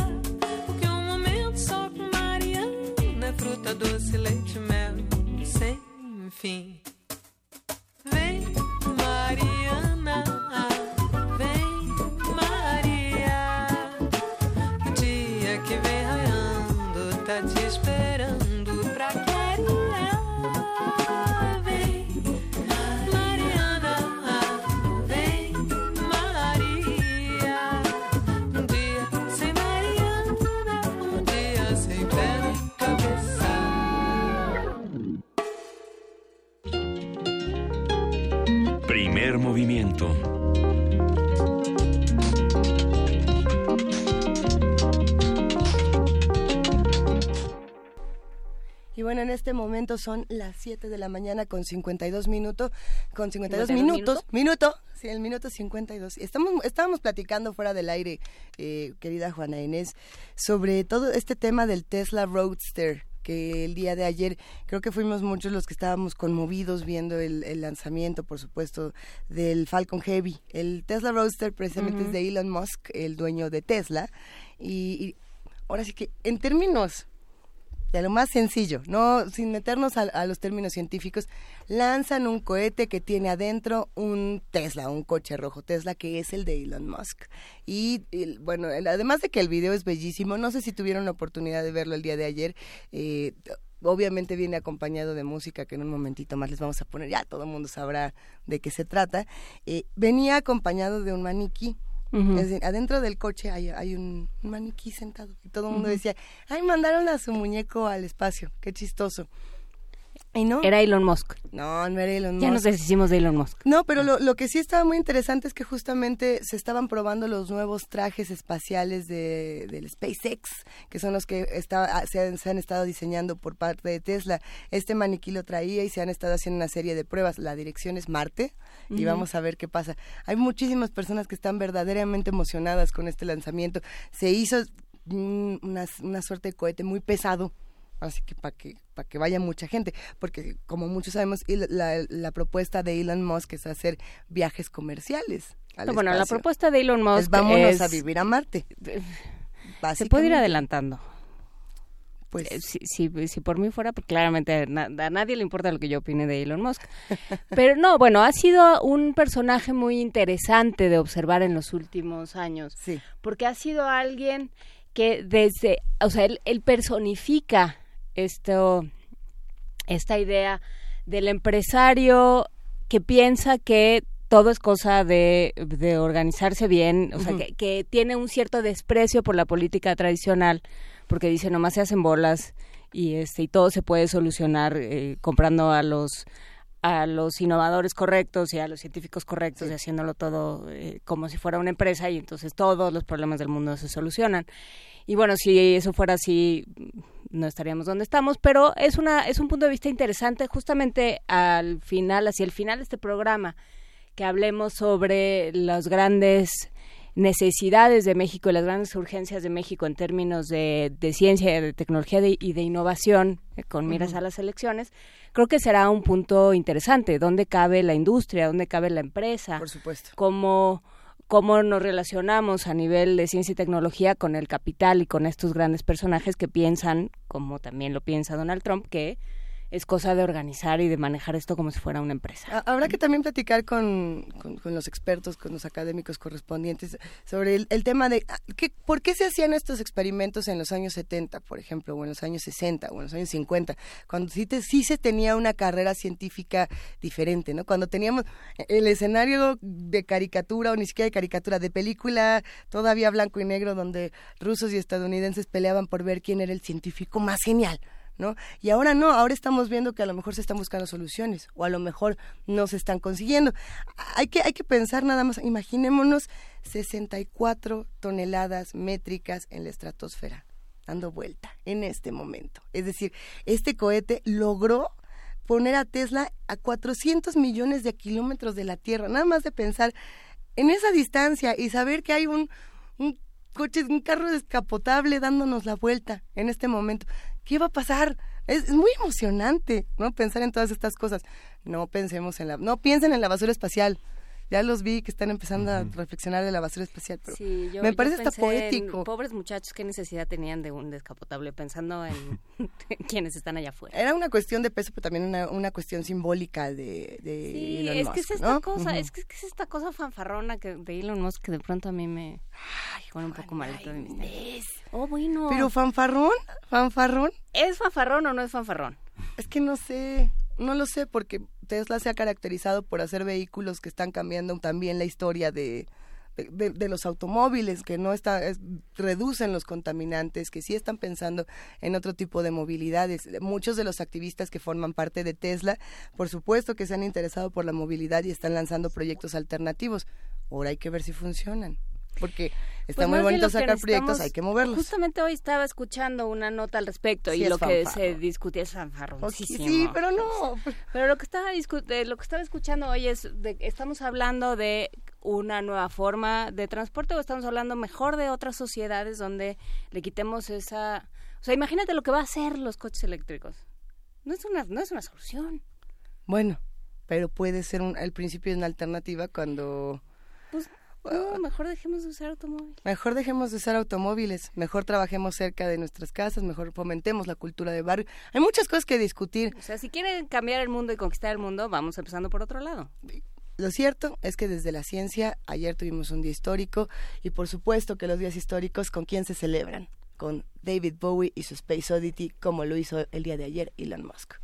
Porque um momento só com Mariana é fruta doce, leite, mel, sem fim. Vem, Mariana, movimiento. Y bueno, en este momento son las 7 de la mañana con 52 minutos, con 52 ¿52 minutos, minuto, sí, el minuto 52. Estamos, estábamos platicando fuera del aire, eh, querida Juana Inés, sobre todo este tema del Tesla Roadster, que el día de ayer creo que fuimos muchos los que estábamos conmovidos viendo el, el lanzamiento, por supuesto, del Falcon Heavy. El Tesla Roadster precisamente es de Elon Musk, el dueño de Tesla. Y, y ahora sí que, en términos de lo más sencillo, no sin meternos a, los términos científicos, lanzan un cohete que tiene adentro un Tesla, un coche rojo Tesla que es el de Elon Musk. Y, bueno, además de que el video es bellísimo, no sé si tuvieron la oportunidad de verlo el día de ayer. eh, Obviamente viene acompañado de música que en un momentito más les vamos a poner, ya todo el mundo sabrá de qué se trata. Eh, venía acompañado de un maniquí, Ujú. es decir, adentro del coche hay, hay un, un maniquí sentado. Y todo el mundo decía, ay, mandaron a su muñeco al espacio, qué chistoso. Y no, Era Elon Musk. no, no era Elon Ya nos Musk. deshicimos de Elon Musk. No, pero lo, lo que sí estaba muy interesante es que justamente se estaban probando los nuevos trajes espaciales de, del SpaceX, que son los que está, ah, se, han, se han estado diseñando por parte de Tesla. Este maniquí lo traía y se han estado haciendo una serie de pruebas. La dirección es Marte y vamos a ver qué pasa. Hay muchísimas personas que están verdaderamente emocionadas con este lanzamiento. Se hizo mm, una, una suerte de cohete muy pesado así que para que para que vaya mucha gente porque como muchos sabemos la, la propuesta de Elon Musk es hacer viajes comerciales al bueno, la propuesta de Elon Musk es vámonos es- a vivir a Marte Se puede ir adelantando. pues Eh, si, si, si por mí fuera, pues claramente na- a nadie le importa lo que yo opine de Elon Musk. Pero no, bueno, ha sido un personaje muy interesante de observar en los últimos años, sí porque ha sido alguien que desde, o sea, él, él personifica esto, esta idea del empresario que piensa que todo es cosa de, de organizarse bien, o sea, que, que tiene un cierto desprecio por la política tradicional, porque dice nomás se hacen bolas y este y todo se puede solucionar eh, comprando a los a los innovadores correctos y a los científicos correctos y haciéndolo todo eh, como si fuera una empresa y entonces todos los problemas del mundo se solucionan. Y bueno, si eso fuera así, no estaríamos donde estamos, pero es una es un punto de vista interesante justamente al final, hacia el final de este programa, que hablemos sobre las grandes necesidades de México y las grandes urgencias de México en términos de, de ciencia, de tecnología de- y de innovación eh, con miras a las elecciones, creo que será un punto interesante, dónde cabe la industria, dónde cabe la empresa, por supuesto. cómo, cómo nos relacionamos a nivel de ciencia y tecnología con el capital y con estos grandes personajes que piensan, como también lo piensa Donald Trump, que es cosa de organizar y de manejar esto como si fuera una empresa. Ha- Habrá que también platicar con, con- los expertos, con los académicos correspondientes sobre el, tema de ah, ¿qué, por qué se hacían estos experimentos en los años 70, por ejemplo, o en los años 60, o en los años 50, cuando sí, te- sí se tenía una carrera científica diferente, ¿no? Cuando teníamos el escenario de caricatura, o ni siquiera de caricatura, de película todavía blanco y negro, donde rusos y estadounidenses peleaban por ver quién era el científico más genial. ¿No? Y ahora no, ahora estamos viendo que a lo mejor se están buscando soluciones o a lo mejor no se están consiguiendo. Hay que, hay que pensar nada más, imaginémonos 64 toneladas métricas en la estratosfera. dando vuelta en este momento. Es decir, este cohete logró poner a Tesla a 400 millones de kilómetros de la Tierra. Nada más de pensar en esa distancia y saber que hay un, un coche, un carro descapotable dándonos la vuelta en este momento. ¿Qué va a pasar? Es, muy emocionante, ¿no? Pensar en todas estas cosas. No pensemos en la, no piensen en la basura espacial ya los vi que están empezando a reflexionar de la basura espacial, pero me parece hasta poético. pobres muchachos, qué necesidad tenían de un descapotable, pensando en, quienes están allá afuera. Era una cuestión de peso, pero también una, una cuestión simbólica de, de sí, Elon es Musk, que es esta ¿no? cosa, es que es esta cosa fanfarrona que, de Elon Musk que de pronto a mí me pone un poco malito de mis Oh, bueno. Pero fanfarrón, fanfarrón. ¿Es fanfarrón o no es fanfarrón? Es que no sé. No lo sé porque Tesla se ha caracterizado por hacer vehículos que están cambiando también la historia de, de, los automóviles, que no está, es, reducen los contaminantes, que sí están pensando en otro tipo de movilidades. Muchos de los activistas que forman parte de Tesla, por supuesto que se han interesado por la movilidad y están lanzando proyectos alternativos. Ahora hay que ver si funcionan porque está Pues muy bonito sacar proyectos, hay que moverlos. Justamente hoy estaba escuchando una nota al respecto Sí, y lo que se discutía es fanfarroncísimo. sí, pero no. Pero lo que estaba lo que estaba escuchando hoy es de estamos hablando de una nueva forma de transporte o estamos hablando mejor de otras sociedades donde le quitemos esa, o sea, imagínate lo que va a hacer los coches eléctricos. No es una no es una solución. Bueno, pero puede ser un, el principio una alternativa cuando Pues no, mejor dejemos de usar automóvil. mejor dejemos de usar automóviles, mejor trabajemos cerca de nuestras casas, mejor fomentemos la cultura de barrio. Hay muchas cosas que discutir. O sea, si quieren cambiar el mundo y conquistar el mundo, vamos empezando por otro lado. Lo cierto es que desde la ciencia, ayer tuvimos un día histórico y por supuesto que los días históricos, ¿con quién se celebran? Con David Bowie y su Space Oddity, como lo hizo el día de ayer Elon Musk.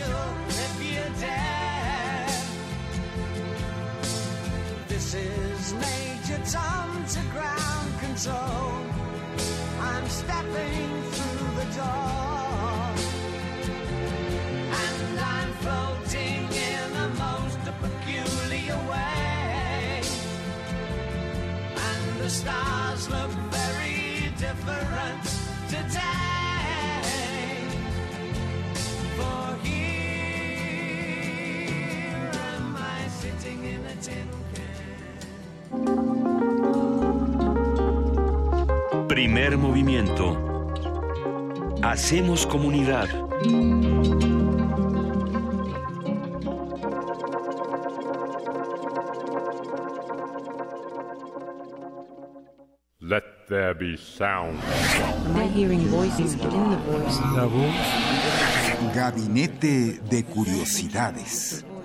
Capsule if you dare. This is Major Tom to ground control. I'm stepping through the door. And I'm floating in a most peculiar way. And the stars look very different today. Primer movimiento. Hacemos comunidad. Let there be sound. Am I hearing voices within the voice? La voz. Gabinete de Curiosidades.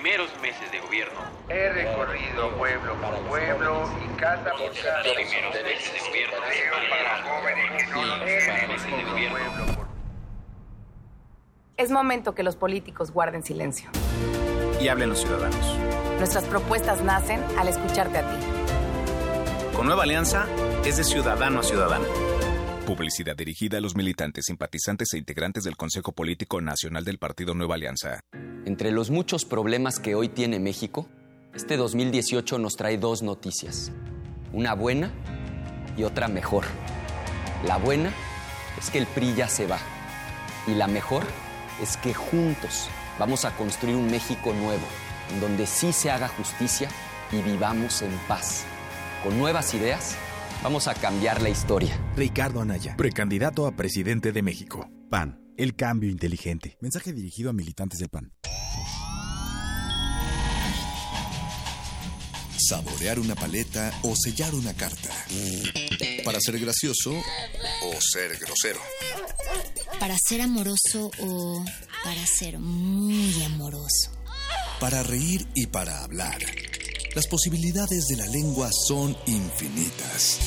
Primeros meses de gobierno, he recorrido pueblo por pueblo y casa por casa. primeros meses de gobierno, para jóvenes que no lo tienen de gobierno. Es momento que los políticos guarden silencio. Y hablen los ciudadanos. Nuestras propuestas nacen al escucharte a ti. Con Nueva Alianza es de ciudadano a ciudadano. Publicidad dirigida a los militantes, simpatizantes e integrantes del Consejo Político Nacional del Partido Nueva Alianza. Entre los muchos problemas que hoy tiene México, este 2018 nos trae dos noticias. Una buena y otra mejor. La buena es que el PRI ya se va. Y la mejor es que juntos vamos a construir un México nuevo, en donde sí se haga justicia y vivamos en paz. Con nuevas ideas, vamos a cambiar la historia. Ricardo Anaya, precandidato a presidente de México. PAN, el cambio inteligente. Mensaje dirigido a militantes del PAN. Saborear una paleta o sellar una carta. Para ser gracioso o ser grosero. Para ser amoroso o para ser muy amoroso. Para reír y para hablar. Las posibilidades de la lengua son infinitas.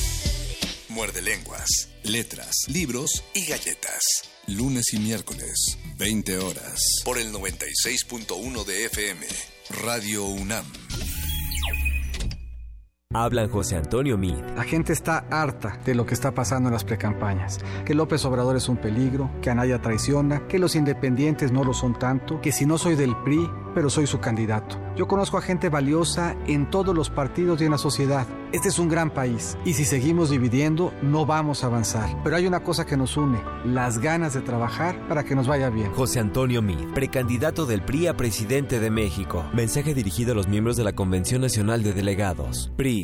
Muerde lenguas, letras, libros y galletas. Lunes y miércoles, 20 horas. Por el 96.1 de FM. Radio UNAM. Hablan José Antonio Mid. La gente está harta de lo que está pasando en las precampañas. Que López Obrador es un peligro, que Anaya traiciona, que los independientes no lo son tanto, que si no soy del PRI, pero soy su candidato. Yo conozco a gente valiosa en todos los partidos y en la sociedad. Este es un gran país y si seguimos dividiendo no vamos a avanzar. Pero hay una cosa que nos une, las ganas de trabajar para que nos vaya bien. José Antonio Mid, precandidato del PRI a presidente de México. Mensaje dirigido a los miembros de la Convención Nacional de Delegados. PRI.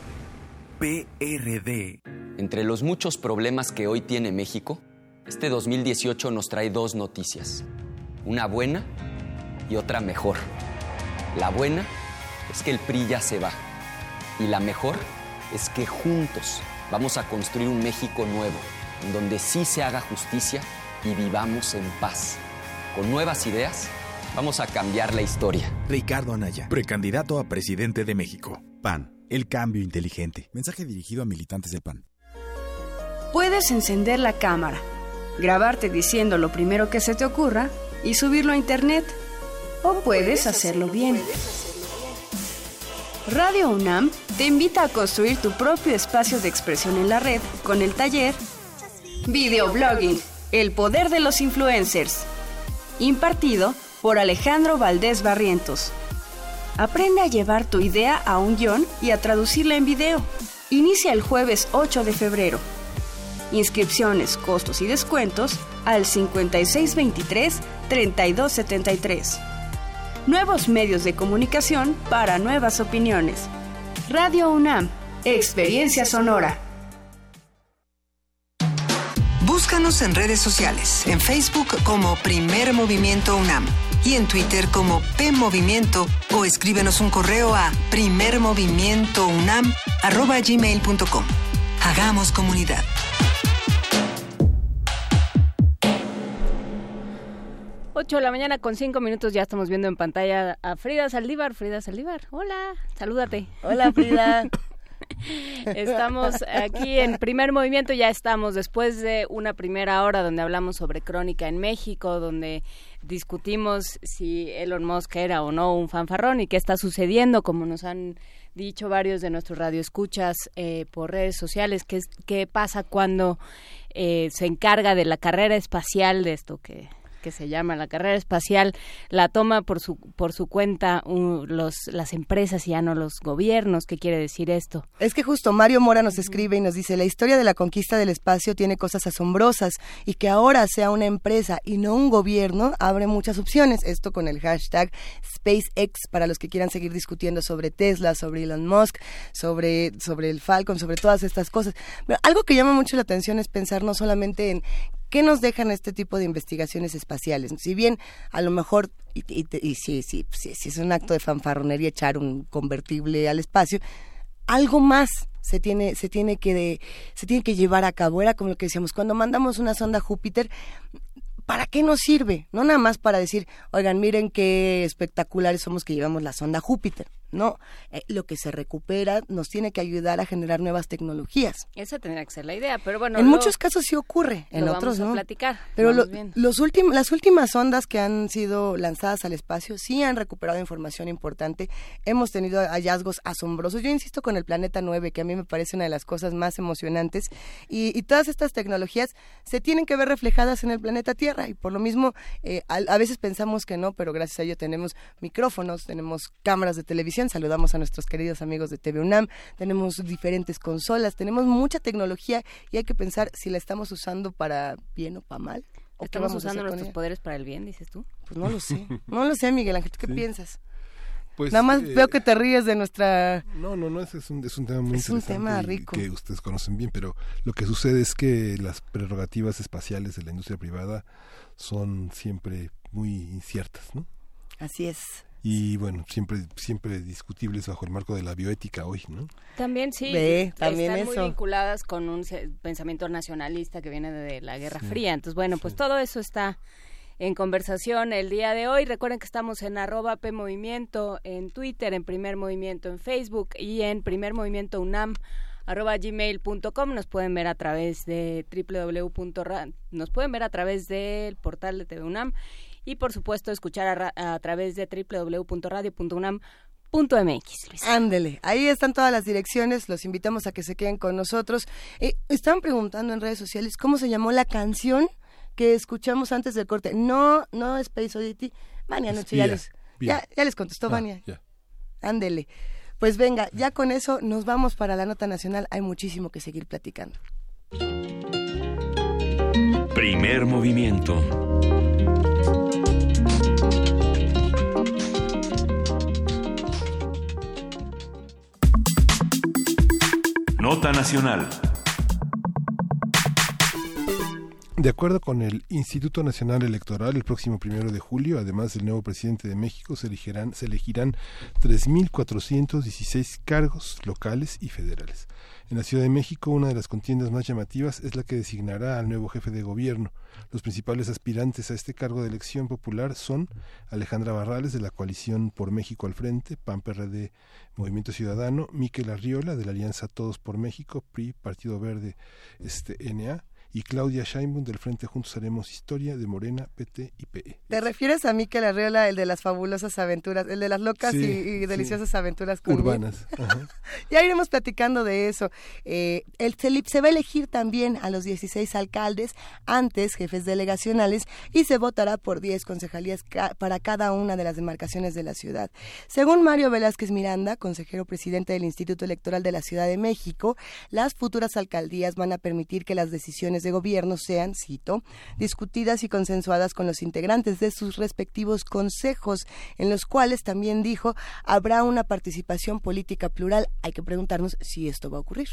PRD. Entre los muchos problemas que hoy tiene México, este 2018 nos trae dos noticias. Una buena y otra mejor. La buena es que el PRI ya se va. Y la mejor es que juntos vamos a construir un México nuevo, en donde sí se haga justicia y vivamos en paz. Con nuevas ideas, vamos a cambiar la historia. Ricardo Anaya, precandidato a presidente de México. PAN, el cambio inteligente. Mensaje dirigido a militantes del PAN. Puedes encender la cámara, grabarte diciendo lo primero que se te ocurra y subirlo a internet. O puedes hacerlo bien. Radio UNAM te invita a construir tu propio espacio de expresión en la red con el taller Videoblogging, el poder de los influencers, impartido por Alejandro Valdés Barrientos. Aprende a llevar tu idea a un guion y a traducirla en video. Inicia el jueves 8 de febrero. Inscripciones, costos y descuentos al 5623-3273. Nuevos medios de comunicación para nuevas opiniones. Radio UNAM, Experiencia Sonora. Búscanos en redes sociales, en Facebook como Primer Movimiento UNAM y en Twitter como P Movimiento o escríbenos un correo a primermovimientounam@gmail.com. Hagamos comunidad. 8 de la mañana con 5 minutos ya estamos viendo en pantalla a Frida Saldívar. Frida Saldívar, hola, salúdate. Hola Frida. Estamos aquí en primer movimiento, ya estamos después de una primera hora donde hablamos sobre crónica en México, donde discutimos si Elon Musk era o no un fanfarrón y qué está sucediendo, como nos han dicho varios de nuestros radioescuchas eh, por redes sociales, qué, qué pasa cuando eh, se encarga de la carrera espacial de esto que que se llama la carrera espacial la toma por su por su cuenta los las empresas y ya no los gobiernos. Qué quiere decir esto es que justo Mario Mora nos escribe y nos dice la historia de la conquista del espacio tiene cosas asombrosas y que ahora sea una empresa y no un gobierno abre muchas opciones esto con el hashtag SpaceX para los que quieran seguir discutiendo sobre Tesla sobre Elon Musk sobre sobre el Falcon sobre todas estas cosas. Pero algo que llama mucho la atención es pensar no solamente en ¿Qué nos dejan este tipo de investigaciones espaciales? Si bien a lo mejor, y, y, sí, sí, sí, es un acto de fanfarronería echar un convertible al espacio, algo más se tiene, se tiene que se tiene que llevar a cabo. Era como lo que decíamos, cuando mandamos una sonda a Júpiter, ¿para qué nos sirve? No nada más para decir, oigan, miren qué espectaculares somos que llevamos la sonda Júpiter. No, eh, lo que se recupera nos tiene que ayudar a generar nuevas tecnologías. Esa tendría que ser la idea, pero bueno. En muchos casos sí ocurre, en otros no. A platicar. Pero los últimos, las últimas ondas que han sido lanzadas al espacio sí han recuperado información importante. Hemos tenido hallazgos asombrosos. Yo insisto con el planeta 9, que a mí me parece una de las cosas más emocionantes. Y, todas estas tecnologías se tienen que ver reflejadas en el planeta Tierra. Y por lo mismo, eh, a veces pensamos que no, pero gracias a ello tenemos micrófonos, tenemos cámaras de televisión Saludamos a nuestros queridos amigos de TV UNAM. Tenemos diferentes consolas, tenemos mucha tecnología y hay que pensar si la estamos usando para bien o para mal. ¿O estamos usando nuestros poderes para el bien, dices tú? Pues no lo sé. No lo sé, Miguel Ángel. ¿Qué piensas? Pues, Nada más eh, veo que te ríes de nuestra... No, no, no, es, es, un, es un tema muy es un tema rico. que ustedes conocen bien, pero lo que sucede es que las prerrogativas espaciales de la industria privada son siempre muy inciertas, ¿no? Así es y bueno, siempre siempre discutibles bajo el marco de la bioética hoy, ¿no? También sí, también están muy vinculadas con un pensamiento nacionalista que viene de la Guerra Fría. Entonces, bueno, pues todo eso está en conversación el día de hoy. Recuerden que estamos en arroba PMovimiento en Twitter, en Primer Movimiento en Facebook y en Primer Movimiento UNAM arroba gmail.com nos pueden ver a través de www. nos pueden ver a través del portal de TV UNAM y por supuesto escuchar a, través de www.radio.unam.mx. Ándele, ahí están todas las direcciones, los invitamos a que se queden con nosotros. Eh, estaban preguntando en redes sociales cómo se llamó la canción que escuchamos antes del corte. No, no Space Oddity. Vania anoche ya les, ya, les contestó ah, Vania. Ándele. Pues venga, ya con eso nos vamos para la nota nacional. Hay muchísimo que seguir platicando. Primer movimiento. Nota Nacional. De acuerdo con el Instituto Nacional Electoral, el próximo primero de julio, además del nuevo presidente de México, se elegirán, se elegirán 3.416 cargos locales y federales. En la Ciudad de México, una de las contiendas más llamativas es la que designará al nuevo jefe de gobierno. Los principales aspirantes a este cargo de elección popular son Alejandra Barrales, de la coalición Por México al Frente, PAN PRD Movimiento Ciudadano, Miquel Arriola, de la Alianza Todos por México, PRI, Partido Verde, este, NA, y Claudia Sheinbaum del Frente Juntos Haremos Historia de Morena, PT y PE. ¿Te refieres a Miquel Arreola, el de las fabulosas aventuras, el de las locas y, deliciosas aventuras urbanas? ya iremos platicando de eso. Eh, el CELIP se va a elegir también a los 16 alcaldes, antes jefes delegacionales, y se votará por 10 concejalías para cada una de las demarcaciones de la ciudad. Según Mario Velázquez Miranda, consejero presidente del Instituto Electoral de la Ciudad de México, las futuras alcaldías van a permitir que las decisiones de gobierno sean, cito, discutidas y consensuadas con los integrantes de sus respectivos consejos, en los cuales también dijo habrá una participación política plural. Hay que preguntarnos si esto va a ocurrir.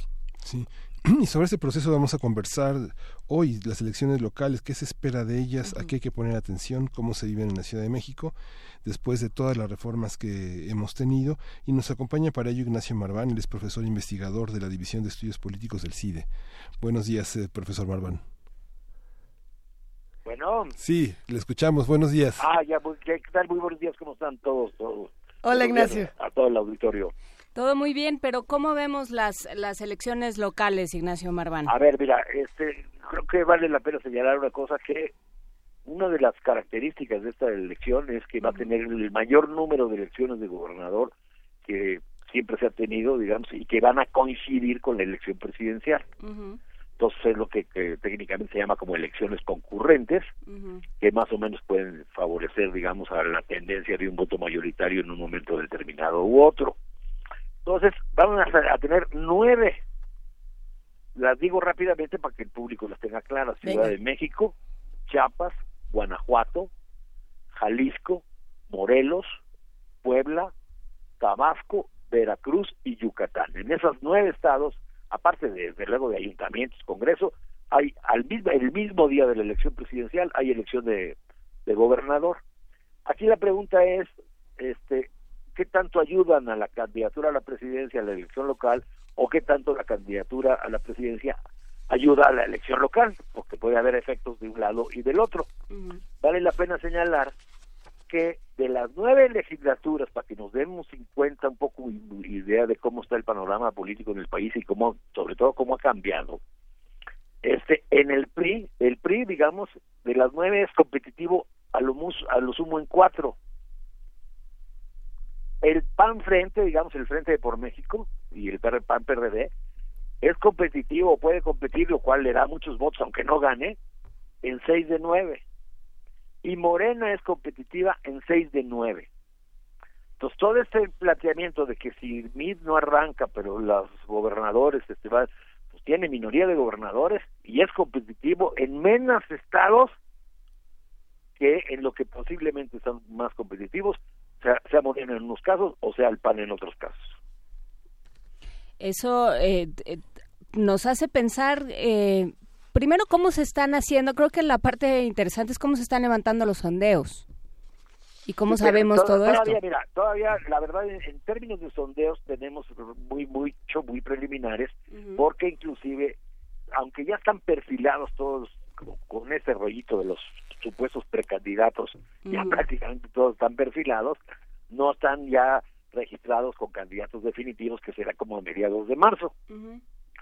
Sí, y sobre este proceso vamos a conversar hoy, las elecciones locales, qué se espera de ellas, a qué hay que poner atención, cómo se viven en la Ciudad de México, después de todas las reformas que hemos tenido. Y nos acompaña para ello Ignacio Marván, él es profesor investigador de la División de Estudios Políticos del CIDE. Buenos días, eh, profesor Marván. Bueno. Sí, le escuchamos. Buenos días. Ah, ya, pues, ¿qué tal? Muy buenos días, ¿cómo están todos? todos? Hola, Ignacio. A todo el auditorio. Todo muy bien, pero ¿cómo vemos las, las elecciones locales, Ignacio Marván? A ver, mira, este, creo que vale la pena señalar una cosa que una de las características de esta elección es que va a tener el mayor número de elecciones de gobernador que siempre se ha tenido, digamos, y que van a coincidir con la elección presidencial. Entonces es lo que, técnicamente se llama como elecciones concurrentes, que más o menos pueden favorecer, digamos, a la tendencia de un voto mayoritario en un momento determinado u otro. Entonces, vamos a, tener nueve, las digo rápidamente para que el público las tenga claras, Ciudad de México, Chiapas, Guanajuato, Jalisco, Morelos, Puebla, Tabasco, Veracruz y Yucatán. En esos nueve estados, aparte de, luego de ayuntamientos, Congreso, hay al mismo el mismo día de la elección presidencial hay elección de, de gobernador. Aquí la pregunta es, este, ¿qué tanto ayudan a la candidatura a la presidencia a la elección local o qué tanto la candidatura a la presidencia ayuda a la elección local, porque puede haber efectos de un lado y del otro. Vale la pena señalar que de las nueve legislaturas, para que nos demos en cuenta un poco idea de cómo está el panorama político en el país y cómo, sobre todo, cómo ha cambiado, este, en el PRI, el PRI, digamos, de las nueve es competitivo a lo, a lo sumo en cuatro. El PAN Frente, digamos, el Frente de por México y el PAN PRD, es competitivo, puede competir, lo cual le da muchos votos, aunque no gane, en seis de nueve y Morena es competitiva en 6 de 9. Entonces, todo este planteamiento de que si MID no arranca, pero los gobernadores, este, va, pues tiene minoría de gobernadores y es competitivo en menos estados que en lo que posiblemente son más competitivos, sea, sea Morena en unos casos o sea el PAN en otros casos. Eso eh, eh, nos hace pensar eh, primero, ¿cómo se están haciendo? Creo que la parte interesante es cómo se están levantando los sondeos. ¿Y cómo sabemos todo todavía, esto? Mira, todavía, la verdad, en, términos de sondeos tenemos muy, mucho, muy preliminares, porque inclusive, aunque ya están perfilados todos con, ese rollito de los supuestos precandidatos, ya prácticamente todos están perfilados, no están ya registrados con candidatos definitivos, que será como a mediados de marzo.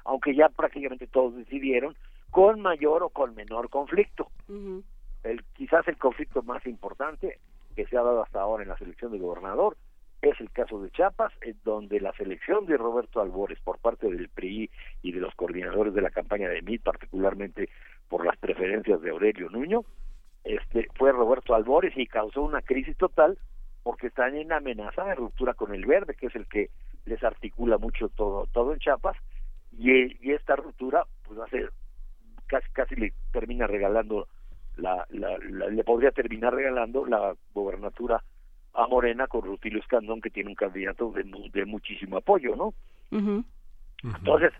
Aunque ya prácticamente todos decidieron, con mayor o con menor conflicto. el, quizás el conflicto más importante que se ha dado hasta ahora en la selección de gobernador es el caso de Chiapas, en donde la selección de Roberto Albores por parte del PRI y de los coordinadores de la campaña de MIT, particularmente por las preferencias de Aurelio Nuño, este fue Roberto Albores y causó una crisis total porque están en amenaza de ruptura con el verde, que es el que les articula mucho todo todo en Chiapas, y, y esta ruptura pues va a ser casi casi le termina regalando la, la, le podría terminar regalando la gobernatura a Morena con Rutilio Escandón que tiene un candidato de, de muchísimo apoyo, ¿no? Entonces,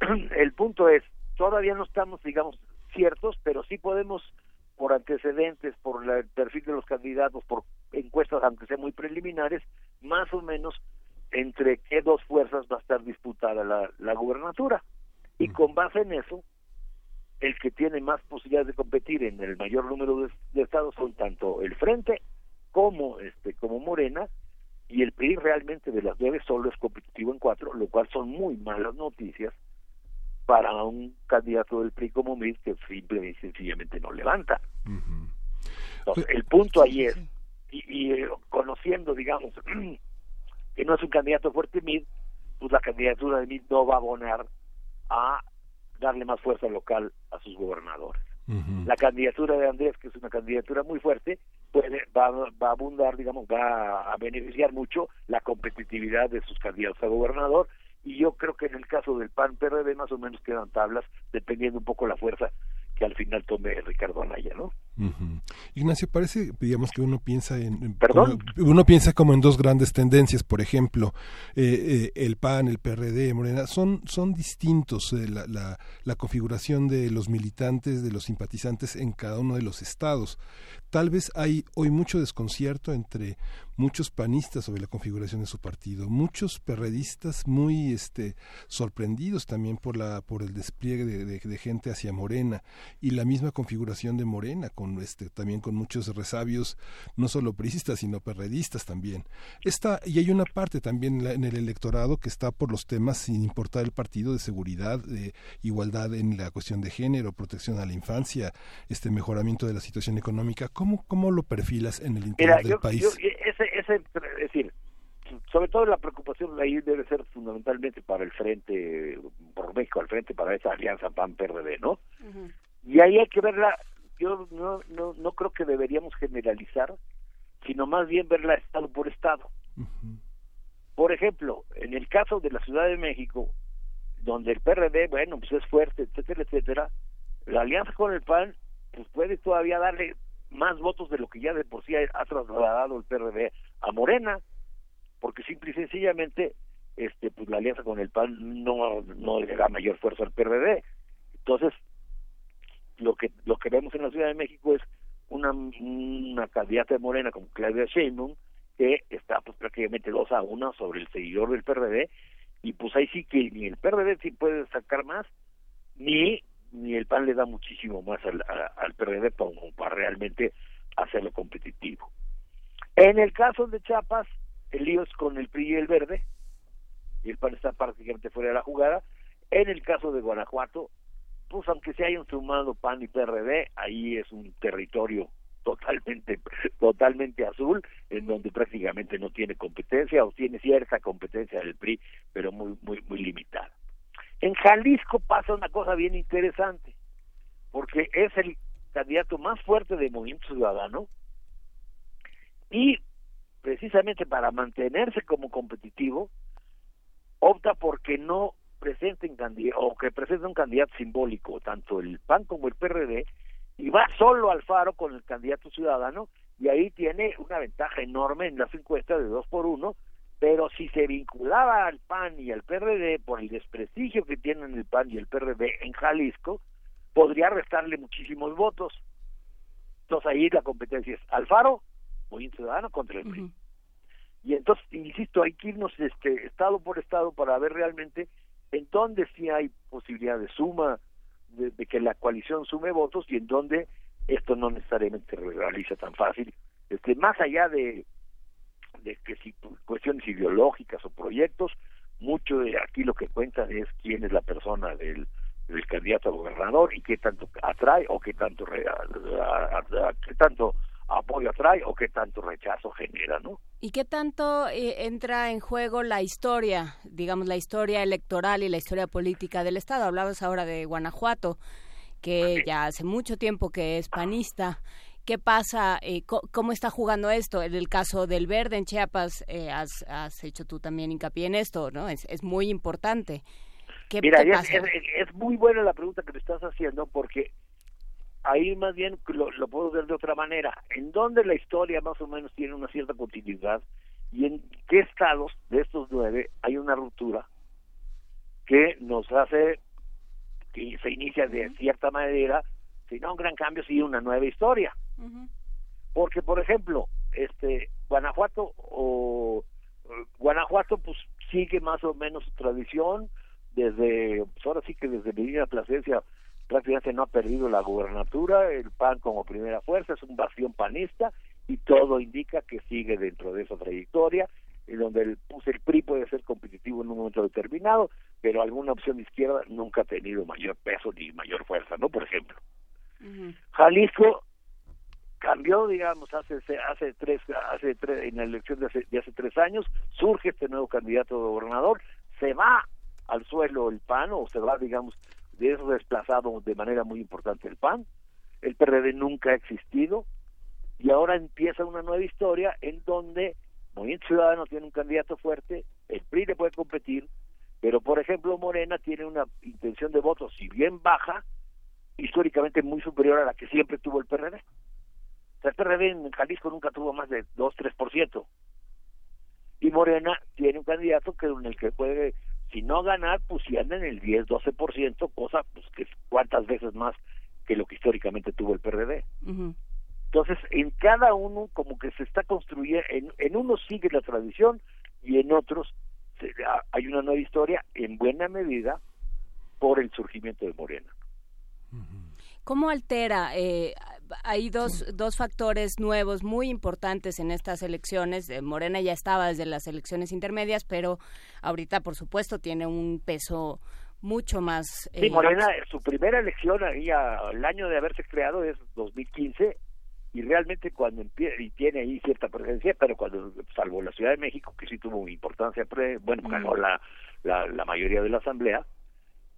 el punto es, todavía no estamos, digamos, ciertos, pero sí podemos, por antecedentes, por el perfil de los candidatos, por encuestas, aunque sean muy preliminares, más o menos entre qué dos fuerzas va a estar disputada la, la gubernatura. Y con base en eso, el que tiene más posibilidades de competir en el mayor número de, estados son tanto el Frente como este como Morena y el PRI realmente de las nueve solo es competitivo en cuatro, lo cual son muy malas noticias para un candidato del PRI como Mid que simple y sencillamente no levanta. Entonces, el punto ahí es, y, eh, conociendo, digamos, que no es un candidato fuerte Mid, pues la candidatura de Mid no va a abonar a darle más fuerza local a sus gobernadores. La candidatura de Andrés, que es una candidatura muy fuerte, puede va, va a abundar, digamos, va a beneficiar mucho la competitividad de sus candidatos a gobernador y yo creo que en el caso del PAN PRD más o menos quedan tablas dependiendo un poco la fuerza que al final tome Ricardo Anaya, ¿no? Ignacio, parece, digamos que uno piensa en... ¿Perdón? uno piensa como en dos grandes tendencias, por ejemplo, eh, eh, el PAN, el PRD, Morena, son, son distintos eh, la, la, la, configuración de los militantes, de los simpatizantes en cada uno de los estados. Tal vez hay hoy mucho desconcierto entre muchos panistas sobre la configuración de su partido, muchos perredistas muy este, sorprendidos también por, la, por el despliegue de, de gente hacia Morena y la misma configuración de Morena con este también con muchos resabios, no solo priistas, sino perredistas también. Está, y hay una parte también en el electorado que está por los temas, sin importar el partido, de seguridad, de igualdad en la cuestión de género, protección a la infancia, este mejoramiento de la situación económica. ¿Cómo, cómo lo perfilas en el interior del país? ese, ese, es decir, sobre todo la preocupación ahí debe ser fundamentalmente para el frente, por México al frente, para esa alianza PAN-PRD, ¿no? Y ahí hay que verla, yo no, no, no creo que deberíamos generalizar, sino más bien verla estado por estado. Por ejemplo, en el caso de la Ciudad de México, donde el PRD, bueno, pues es fuerte, etcétera, etcétera, la alianza con el PAN pues puede todavía darle más votos de lo que ya de por sí ha trasladado el PRD a Morena, porque simple y sencillamente este pues la alianza con el PAN no no le da mayor fuerza al PRD. Entonces, lo que lo que vemos en la Ciudad de México es una, una candidata de Morena como Claudia Sheinbaum que está pues prácticamente dos a una sobre el seguidor del PRD y pues ahí sí que ni el PRD sí puede sacar más ni ni el PAN le da muchísimo más al, al PRD como para realmente hacerlo competitivo. En el caso de Chiapas, el lío es con el PRI y el Verde, y el PAN está prácticamente fuera de la jugada. En el caso de Guanajuato, pues aunque se hayan sumado PAN y PRD, ahí es un territorio totalmente totalmente azul en donde prácticamente no tiene competencia o tiene cierta competencia del PRI pero muy muy muy limitada. En Jalisco pasa una cosa bien interesante, porque es el candidato más fuerte de Movimiento Ciudadano y precisamente para mantenerse como competitivo opta porque no presenten o que presente un candidato simbólico, tanto el PAN como el PRD, y va solo al faro con el candidato ciudadano, y ahí tiene una ventaja enorme en las encuestas de dos por uno, pero si se vinculaba al PAN y al PRD por el desprestigio que tienen el PAN y el PRD en Jalisco, podría restarle muchísimos votos. Entonces ahí la competencia es Alfaro, muy ciudadano contra el PRI. Y entonces, insisto, hay que irnos este, estado por estado para ver realmente en dónde sí hay posibilidad de suma, de, de que la coalición sume votos y en dónde esto no necesariamente se realiza tan fácil. Este, más allá de de que si cuestiones ideológicas o proyectos, mucho de aquí lo que cuentan es quién es la persona del, del candidato a gobernador y qué tanto atrae o qué tanto qué tanto apoyo atrae o qué tanto rechazo genera, ¿no? ¿Y qué tanto eh, entra en juego la historia, digamos la historia electoral y la historia política del estado? Hablabas ahora de Guanajuato, que ya hace mucho tiempo que es panista ¿Qué pasa? Eh, ¿Cómo está jugando esto? En el caso del verde en Chiapas, eh, has, has, hecho tú también hincapié en esto, ¿no? Es, es muy importante. ¿Qué, Mira, es, Es, muy buena la pregunta que me estás haciendo porque ahí más bien lo, lo, puedo ver de otra manera. ¿En dónde la historia más o menos tiene una cierta continuidad y en qué estados de estos nueve hay una ruptura que nos hace que se inicia de cierta manera, si no un gran cambio, sí una nueva historia? Porque, por ejemplo, este Guanajuato o Guanajuato pues sigue más o menos su tradición desde pues, ahora sí que desde Medina Plasencia prácticamente no ha perdido la gubernatura, el PAN como primera fuerza es un bastión panista y todo indica que sigue dentro de esa trayectoria en donde el, pues, el PRI puede ser competitivo en un momento determinado, pero alguna opción de izquierda nunca ha tenido mayor peso ni mayor fuerza, ¿no? Por ejemplo. Jalisco cambió, digamos, hace hace tres, hace tres, en la elección de hace, de hace tres años, surge este nuevo candidato de gobernador, se va al suelo el PAN, o se va, digamos, es desplazado de manera muy importante el PAN, el PRD nunca ha existido, y ahora empieza una nueva historia en donde Movimiento Ciudadano tiene un candidato fuerte, el PRI le puede competir, pero por ejemplo Morena tiene una intención de votos, si bien baja, históricamente muy superior a la que siempre tuvo el PRD el PRD en Jalisco nunca tuvo más de 2-3%. Y Morena tiene un candidato que en el que puede, si no ganar, pues si anda en el 10-12%, cosa pues que es cuantas veces más que lo que históricamente tuvo el PRD. Entonces, en cada uno como que se está construyendo, en, en unos sigue la tradición y en otros hay una nueva historia en buena medida por el surgimiento de Morena. ¿Cómo altera? Eh, hay dos, dos factores nuevos muy importantes en estas elecciones. Eh, Morena ya estaba desde las elecciones intermedias, pero ahorita, por supuesto, tiene un peso mucho más... Sí, Morena, su primera elección ahí, el año de haberse creado es 2015 y realmente cuando empieza, y tiene ahí cierta presencia, pero cuando, salvo la Ciudad de México, que sí tuvo importancia, pre, bueno, ganó la, la, la mayoría de la Asamblea,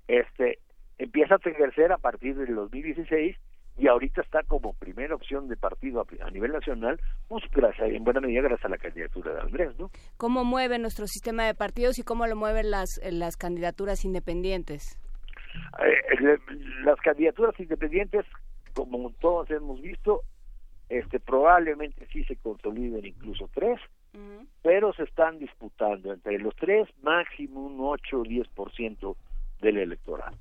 este empieza a crecer a partir del 2016 y ahorita está como primera opción de partido a, nivel nacional, pues gracias, en buena medida gracias a la candidatura de Andrés, ¿no? ¿Cómo mueve nuestro sistema de partidos y cómo lo mueven las, las candidaturas independientes? Eh, las candidaturas independientes, como todos hemos visto, este probablemente sí se consoliden incluso tres, pero se están disputando entre los tres, máximo un 8 o 10% del electorado.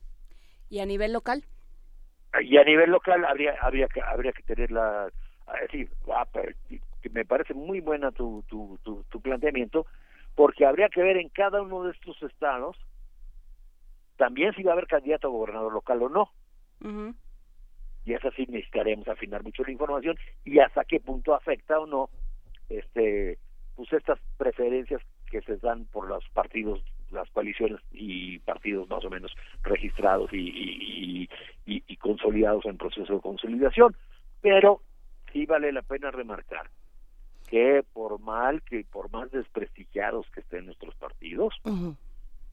¿Y a nivel local? Y a nivel local habría habría que habría que tener la decir, ah, que me parece muy buena tu, tu, tu, planteamiento, porque habría que ver en cada uno de estos estados también si va a haber candidato a gobernador local o no. Y es así necesitaremos afinar mucho la información y hasta qué punto afecta o no este pues estas preferencias que se dan por los partidos las coaliciones y partidos más o menos registrados y, y, consolidados en proceso de consolidación. Pero sí vale la pena remarcar que por mal que por más desprestigiados que estén nuestros partidos,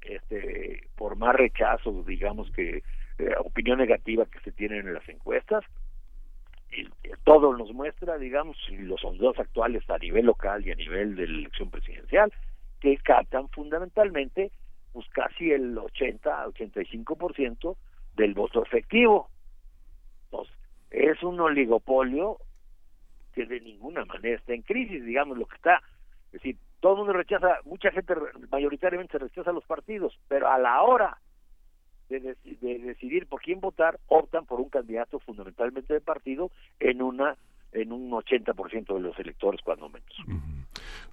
este, por más rechazos, digamos que eh, opinión negativa que se tienen en las encuestas, y, todo nos muestra, digamos, los sondeos actuales a nivel local y a nivel de la elección presidencial, que captan fundamentalmente pues casi el 80 85% del voto efectivo. Es un oligopolio que de ninguna manera está en crisis, digamos lo que está. Es decir, todo el mundo rechaza, mucha gente mayoritariamente rechaza a los partidos, pero a la hora de, de decidir por quién votar, optan por un candidato fundamentalmente de partido en una en un 80% de los electores, cuando menos.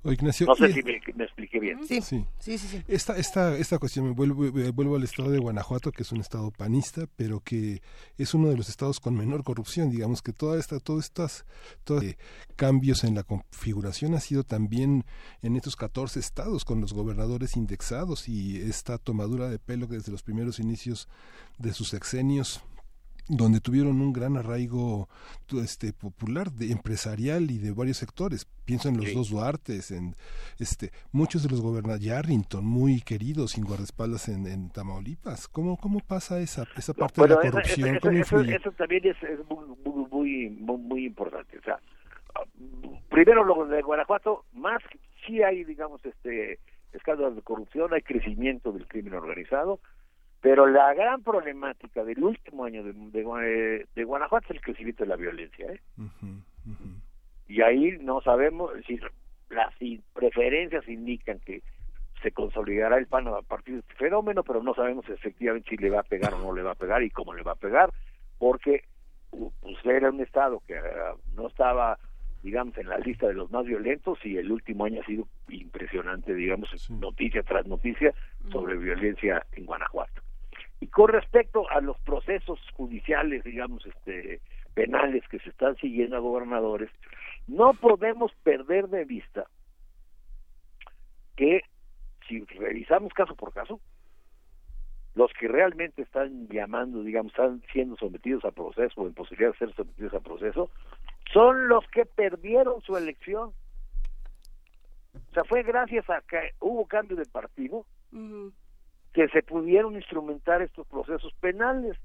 No sé si me, expliqué bien. Sí, sí, sí. sí, Esta, esta, esta cuestión, me vuelvo, vuelvo al estado de Guanajuato, que es un estado panista, pero que es uno de los estados con menor corrupción. Digamos que toda esta, todos estos todos, eh, cambios en la configuración ha sido también en estos 14 estados, con los gobernadores indexados y esta tomadura de pelo que desde los primeros inicios de sus sexenios donde tuvieron un gran arraigo este popular de empresarial y de varios sectores. Pienso en los dos Duartes en este muchos de los gobernadores Yarrington muy queridos sin guardaespaldas en, en Tamaulipas. Cómo cómo pasa esa esa parte de la corrupción eso, también es, muy, muy, muy importante. O sea primero lo de Guanajuato más sí hay digamos este escándalos de corrupción hay crecimiento del crimen organizado pero la gran problemática del último año de, de, Guanajuato es el crecimiento de la violencia. ¿eh? Y ahí no sabemos, si las preferencias indican que se consolidará el PAN a partir de este fenómeno, pero no sabemos efectivamente si le va a pegar o no le va a pegar y cómo le va a pegar, porque pues, era un estado que ah, no estaba digamos en la lista de los más violentos y el último año ha sido impresionante digamos noticia tras noticia sobre violencia en Guanajuato y con respecto a los procesos judiciales, digamos, este, penales que se están siguiendo a gobernadores, no podemos perder de vista que si revisamos caso por caso, los que realmente están llamando, digamos, están siendo sometidos a proceso o en posibilidad de ser sometidos a proceso, son los que perdieron su elección. O sea, fue gracias a que hubo cambio de partido que se pudieron instrumentar estos procesos penales.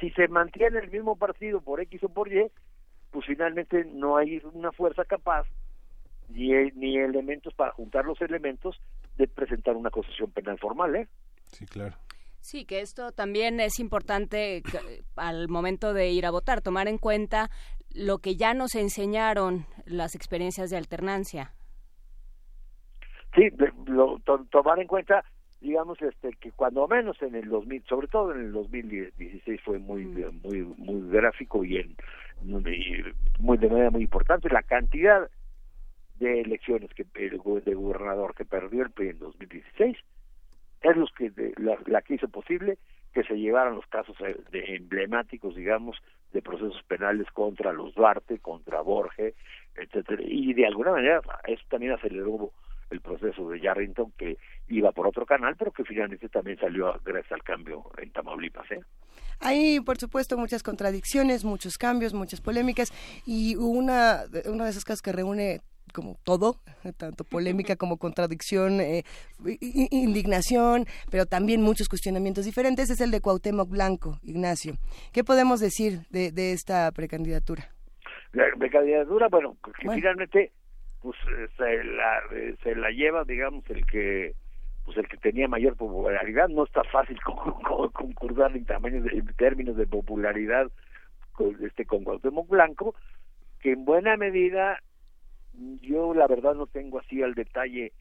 Si se mantiene el mismo partido por X o por Y, pues finalmente no hay una fuerza capaz ni, ni elementos para juntar los elementos de presentar una acusación penal formal, ¿eh? Sí, claro. Sí, que esto también es importante al momento de ir a votar, tomar en cuenta lo que ya nos enseñaron las experiencias de alternancia. Sí, lo, tomar en cuenta digamos este que cuando menos en el 2000 sobre todo en el 2016 fue muy mm. muy muy gráfico y en muy de manera muy importante la cantidad de elecciones que el de gobernador que perdió el PRI en 2016 es los que la, que hizo posible que se llevaran los casos eh, de emblemáticos, digamos, de procesos penales contra los Duarte, contra Borges, etcétera, y de alguna manera eso también aceleró el proceso de Yarrington que iba por otro canal, pero que finalmente también salió gracias al cambio en Tamaulipas. ¿eh? Hay, por supuesto, muchas contradicciones, muchos cambios, muchas polémicas y una, una de esas cosas que reúne como todo, tanto polémica como contradicción, eh, indignación, pero también muchos cuestionamientos diferentes, es el de Cuauhtémoc Blanco, Ignacio. ¿Qué podemos decir de, de esta precandidatura? La precandidatura, bueno, que finalmente pues se la, se la lleva, digamos, el que pues el que tenía mayor popularidad. No está fácil concordar en, tamaños en términos de popularidad con, este, con Blanco, que en buena medida yo la verdad no tengo así al detalle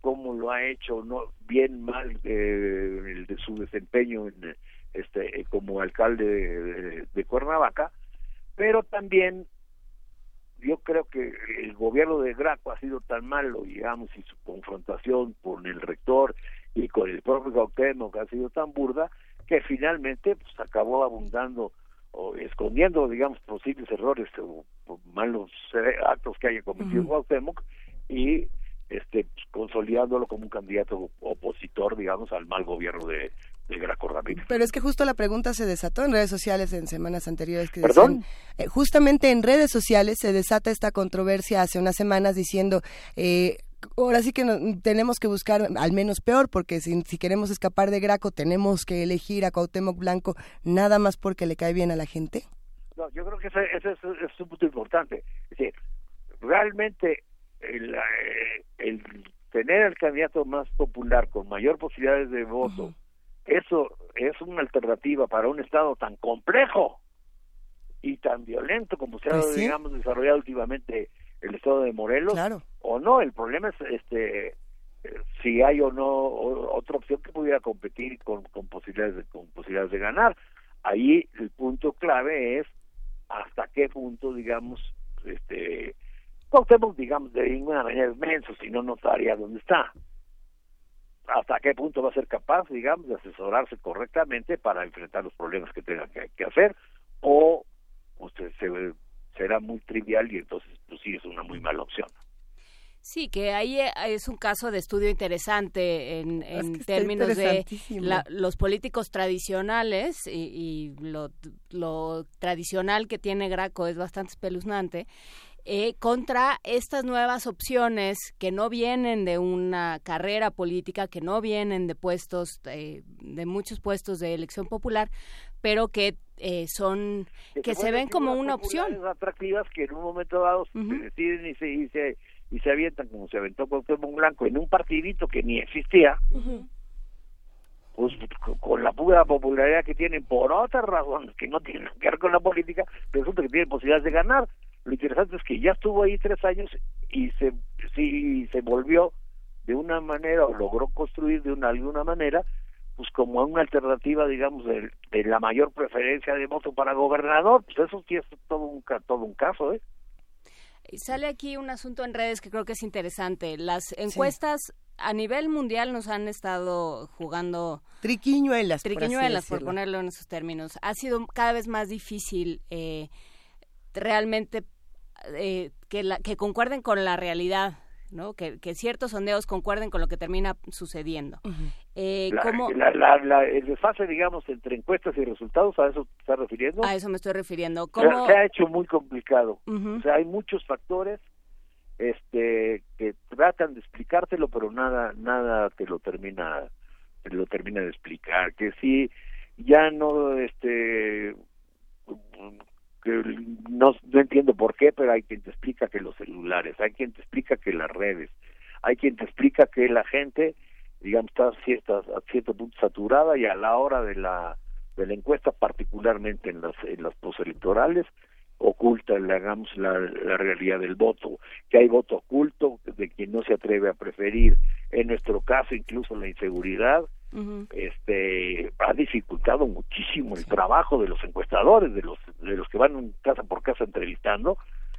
cómo lo ha hecho, no bien mal eh, el de su desempeño en, este como alcalde de Cuernavaca, pero también yo creo que el gobierno de Graco ha sido tan malo, digamos, y su confrontación con el rector y con el propio Cuauhtémoc ha sido tan burda, que finalmente pues acabó abundando o escondiendo, digamos, posibles errores o, malos actos que haya cometido uh y este pues, consolidándolo como un candidato opositor, digamos, al mal gobierno de, de Graco Ramírez. Pero es que justo la pregunta se desató en redes sociales en semanas anteriores. Que ¿Perdón? Eh, justamente en redes sociales se desata esta controversia hace unas semanas diciendo... Eh, ahora sí que tenemos que buscar al menos peor, porque si, si, queremos escapar de Graco, tenemos que elegir a Cuauhtémoc Blanco nada más porque le cae bien a la gente. No, yo creo que ese, ese es, un punto importante. Es decir, realmente el, eh, el, tener al candidato más popular con mayor posibilidades de voto, eso es una alternativa para un Estado tan complejo y tan violento como se ha, pues digamos, desarrollado últimamente el Estado de Morelos, o no, el problema es este si hay o no otra opción que pudiera competir con, con posibilidades de, con posibilidades de ganar. Ahí el punto clave es hasta qué punto, digamos, este Cuauhtémoc, digamos, de ninguna manera es menso, si no, no estaría donde está hasta qué punto va a ser capaz, digamos, de asesorarse correctamente para enfrentar los problemas que tenga que, hacer, o usted se, será muy trivial y entonces, pues sí, es una muy mala opción. Sí, que ahí eh, es un caso de estudio interesante en, términos de los políticos tradicionales y, lo, lo, tradicional que tiene Graco es bastante espeluznante eh, contra estas nuevas opciones que no vienen de una carrera política, que no vienen de puestos, eh, de muchos puestos de elección popular, pero que eh, son, que, se ven como una opción. atractivas que en un momento dado se deciden y se, y se, y se avientan como se aventó con Blanco en un partidito que ni existía. Pues, con la pura popularidad que tienen por otras razones que no tienen que ver con la política, resulta que tienen posibilidades de ganar. Lo interesante es que ya estuvo ahí tres años y se, sí, se volvió de una manera, o logró construir de una alguna manera, pues como una alternativa, digamos, de, la mayor preferencia de voto para gobernador, pues eso sí es todo un, todo un caso, ¿eh? Sale aquí un asunto en redes que creo que es interesante. Las encuestas a nivel mundial nos han estado jugando triquiñuelas, triquiñuelas por, ponerlo en esos términos. Ha sido cada vez más difícil eh, realmente eh, que, la, que concuerden con la realidad. ¿no? Que, que, ciertos sondeos concuerden con lo que termina sucediendo. eh, la, el desfase, digamos, entre encuestas y resultados, ¿a eso te estás refiriendo? A eso me estoy refiriendo. ¿Cómo... Se, ha hecho muy complicado. O sea, hay muchos factores este que tratan de explicártelo, pero nada nada te lo termina te lo termina de explicar. Que si ya no este no, no entiendo por qué, pero hay quien te explica que los celulares, hay quien te explica que las redes, hay quien te explica que la gente, digamos, está a, cierta, a cierto punto saturada y a la hora de la de la encuesta, particularmente en las en las postelectorales, oculta, hagamos la, la realidad del voto, que hay voto oculto de quien no se atreve a preferir, en nuestro caso incluso la inseguridad, este ha dificultado muchísimo el trabajo de los encuestadores, de los de los que van casa por casa entrevistando,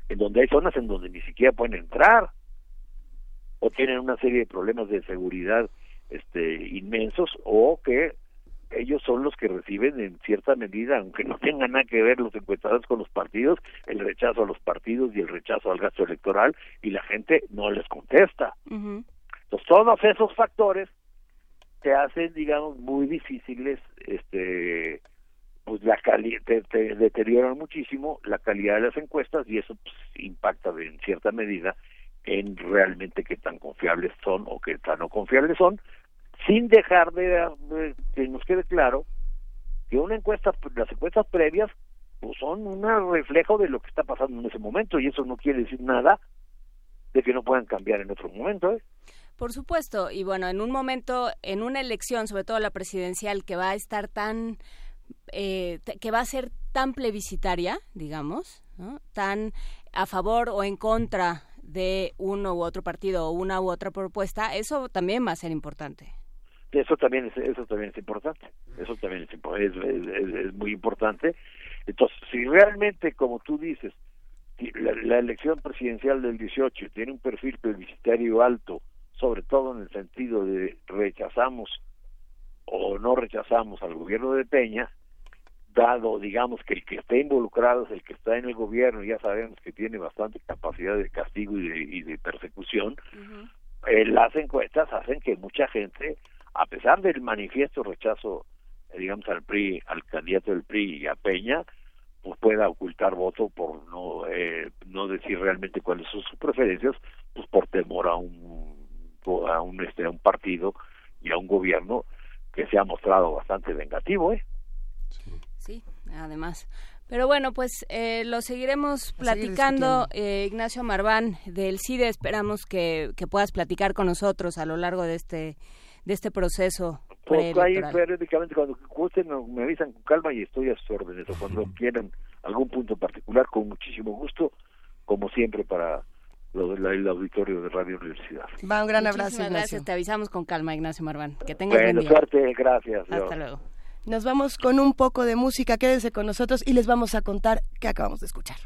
en donde hay zonas en donde ni siquiera pueden entrar o tienen una serie de problemas de seguridad este inmensos o que ellos son los que reciben en cierta medida, aunque no tengan nada que ver los encuestados con los partidos, el rechazo a los partidos y el rechazo al gasto electoral y la gente no les contesta. Entonces, todos esos factores te hacen, digamos, muy difíciles, este, pues la calidad, te, deterioran muchísimo la calidad de las encuestas y eso pues, impacta en cierta medida en realmente qué tan confiables son o qué tan no confiables son, sin dejar de, que nos quede claro que una encuesta, las encuestas previas, pues son un reflejo de lo que está pasando en ese momento y eso no quiere decir nada de que no puedan cambiar en otro momento. ¿eh? Por supuesto, y bueno, en un momento, en una elección, sobre todo la presidencial, que va a estar tan, eh, que va a ser tan plebiscitaria, digamos, tan a favor o en contra de uno u otro partido o una u otra propuesta, eso también va a ser importante. Eso también es, eso también es importante, eso también es, es, es, muy importante. Entonces, si realmente, como tú dices, la, la, elección presidencial del 18 tiene un perfil plebiscitario alto, sobre todo en el sentido de rechazamos o no rechazamos al gobierno de Peña, dado, digamos, que el que está involucrado es el que está en el gobierno, ya sabemos que tiene bastante capacidad de castigo y de, persecución, eh, las encuestas hacen que mucha gente, a pesar del manifiesto rechazo, eh, digamos, al PRI, al candidato del PRI y a Peña, pues pueda ocultar voto por no eh, no decir realmente cuáles son sus preferencias, pues por temor a un a un este a un partido y a un gobierno que se ha mostrado bastante vengativo, ¿eh? Sí, además. Pero bueno, pues eh, lo seguiremos platicando, eh, Ignacio Marván del CIDE. Esperamos que, que, puedas platicar con nosotros a lo largo de este de este proceso. Pues ahí periódicamente cuando gusten me avisan con calma y estoy a sus órdenes. O cuando quieran algún punto particular, con muchísimo gusto, como siempre para lo del auditorio de Radio Universidad. Va, un gran abrazo. gracias, te avisamos con calma, Ignacio Marván. Que tengas bueno, buen suerte, gracias. Hasta luego. Nos vamos con un poco de música, quédense con nosotros y les vamos a contar qué acabamos de escuchar.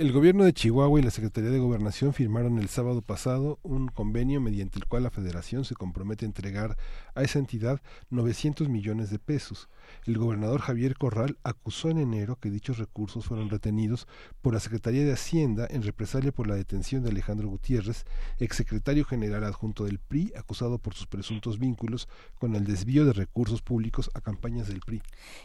El gobierno de Chihuahua y la Secretaría de Gobernación firmaron el sábado pasado un convenio mediante el cual la Federación se entregar a esa entidad 900 millones de pesos. El gobernador Javier Corral acusó en enero que dichos recursos fueron retenidos por la Secretaría de Hacienda en represalia por la detención de Alejandro Gutiérrez, exsecretario general adjunto del PRI, acusado por sus presuntos vínculos con el desvío de recursos públicos a campañas del PRI.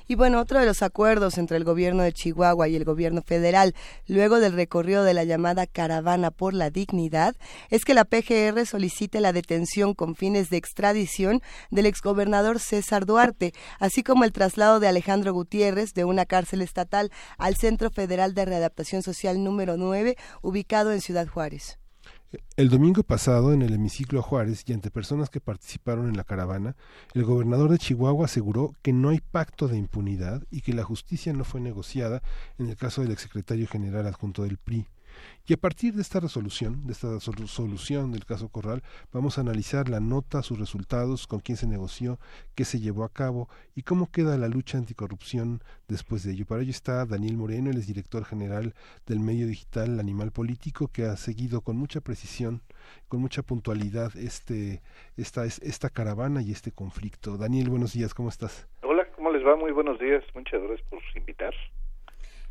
Y bueno, otro de los acuerdos entre el gobierno de Chihuahua y el gobierno federal, luego del recorrido de la llamada Caravana por la Dignidad, es que la PGR solicite la detención con fines de extradición del exgobernador César Duarte, así como el traslado de Alejandro Gutiérrez de una cárcel estatal al Centro Federal de Readaptación Social número 9, ubicado en Ciudad Juárez. El domingo pasado, en el hemiciclo Juárez y ante personas que participaron en la caravana, el gobernador de Chihuahua aseguró que no hay pacto de impunidad y que la justicia no fue negociada en el caso del exsecretario general adjunto del PRI. Y a partir de esta resolución, de esta solución del caso Corral, vamos a analizar la nota, sus resultados, con quién se negoció, qué se llevó a cabo y cómo queda la lucha anticorrupción después de ello. Para ello está Daniel Moreno, el es director general del medio digital Animal Político, que ha seguido con mucha precisión, con mucha puntualidad este, esta, esta caravana y este conflicto. Daniel, buenos días, ¿cómo estás? Hola, ¿cómo les va? Muy buenos días. Muchas gracias por invitar.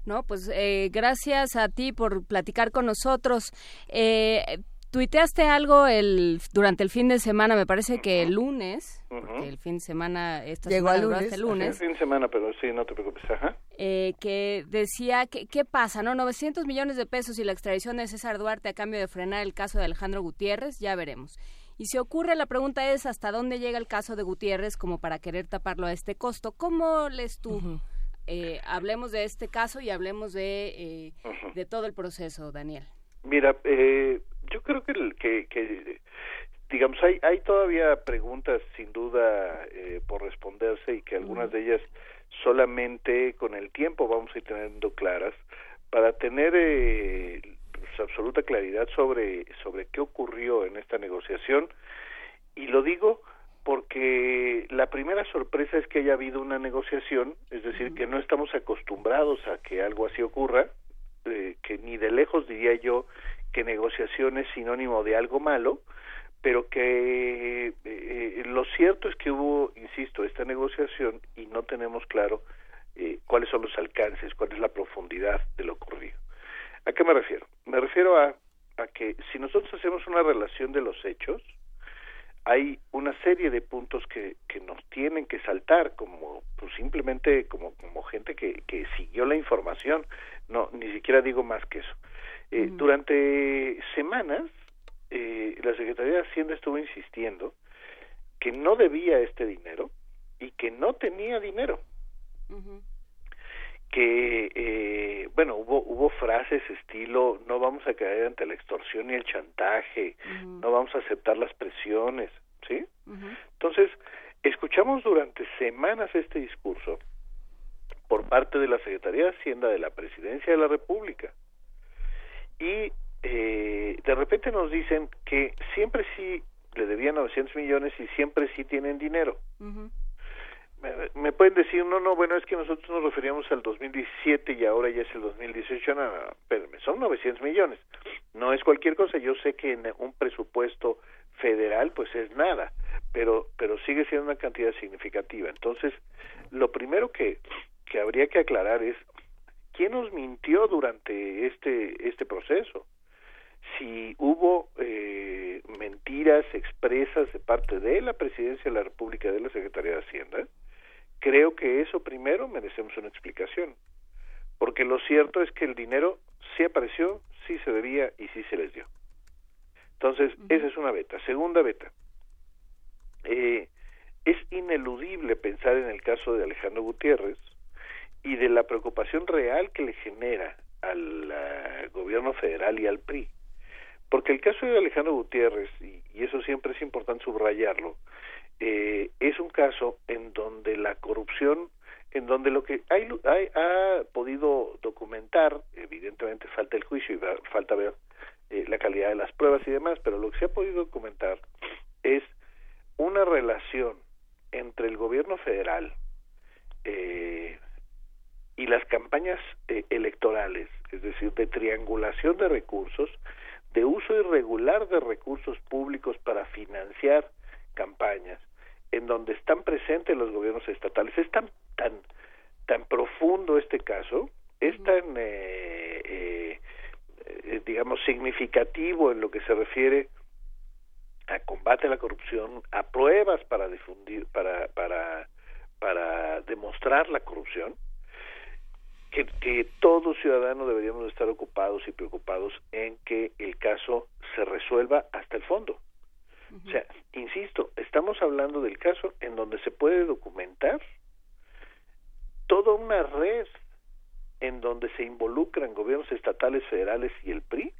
No, pues eh, gracias a ti por platicar con nosotros. Eh, tuiteaste algo el durante el fin de semana, me parece que el lunes, porque el fin de semana esta llegó semana el lunes, el lunes. El fin de semana, pero sí, no te preocupes, ajá. Eh, que decía que qué pasa, ¿no? 900 millones de pesos y la extradición de César Duarte a cambio de frenar el caso de Alejandro Gutiérrez, ya veremos. Y si ocurre, la pregunta es hasta dónde llega el caso de Gutiérrez como para querer taparlo a este costo. ¿Cómo lees tú? Eh, hablemos de este caso y hablemos de, eh, de todo el proceso, Daniel. Mira, eh, yo creo que, que, que, digamos, hay, hay todavía preguntas sin duda eh, por responderse y que algunas de ellas solamente con el tiempo vamos a ir teniendo claras para tener eh, pues, absoluta claridad sobre, sobre qué ocurrió en esta negociación. Y lo digo porque la primera sorpresa es que haya habido una negociación, es decir, que no estamos acostumbrados a que algo así ocurra, eh, que ni de lejos diría yo que negociación es sinónimo de algo malo, pero que eh, lo cierto es que hubo, insisto, esta negociación y no tenemos claro eh, cuáles son los alcances, cuál es la profundidad de lo ocurrido. ¿A qué me refiero? Me refiero a, a que si nosotros hacemos una relación de los hechos, hay una serie de puntos que, que nos tienen que saltar como pues simplemente como, como gente que, que siguió la información. No ni siquiera digo más que eso. Eh, durante semanas eh, la secretaría de hacienda estuvo insistiendo que no debía este dinero y que no tenía dinero que eh, bueno hubo hubo frases estilo no vamos a caer ante la extorsión y el chantaje no vamos a aceptar las presiones sí entonces escuchamos durante semanas este discurso por parte de la Secretaría de Hacienda de la Presidencia de la República. Y eh, de repente nos dicen que siempre sí le debían 900 millones y siempre sí tienen dinero me, pueden decir, no, no, bueno, es que nosotros nos referíamos al 2017 y ahora ya es el 2018, no, no, espérenme, son 900 millones, no es cualquier cosa, yo sé que en un presupuesto federal pues es nada, pero, pero sigue siendo una cantidad significativa. Entonces, lo primero que, que habría que aclarar es, ¿quién nos mintió durante este, este proceso? si hubo eh, mentiras expresas de parte de la Presidencia de la República de la Secretaría de Hacienda, creo que eso primero merecemos una explicación, porque lo cierto es que el dinero sí apareció, sí se debía y sí se les dio. Entonces, esa es una beta. Segunda beta, eh, es ineludible pensar en el caso de Alejandro Gutiérrez y de la preocupación real que le genera al uh, gobierno federal y al PRI. Porque el caso de Alejandro Gutiérrez, y, y eso siempre es importante subrayarlo, eh, es un caso en donde la corrupción, en donde lo que hay, hay ha podido documentar, evidentemente, falta el juicio y falta ver eh, la calidad de las pruebas y demás, pero lo que se ha podido documentar es una relación entre el gobierno federal eh, y las campañas eh, electorales, es decir, de triangulación de recursos, de uso irregular de recursos públicos para financiar campañas, en donde están presentes los gobiernos estatales. Es tan tan tan profundo este caso, es tan eh, digamos significativo en lo que se refiere a combate a la corrupción, a pruebas para difundir, para, para, para demostrar la corrupción, que, que todo ciudadano deberíamos estar ocupados y preocupados en que el caso se resuelva hasta el fondo. O sea, insisto, estamos hablando del caso en donde se puede documentar toda una red en donde se involucran gobiernos estatales, federales y el PRI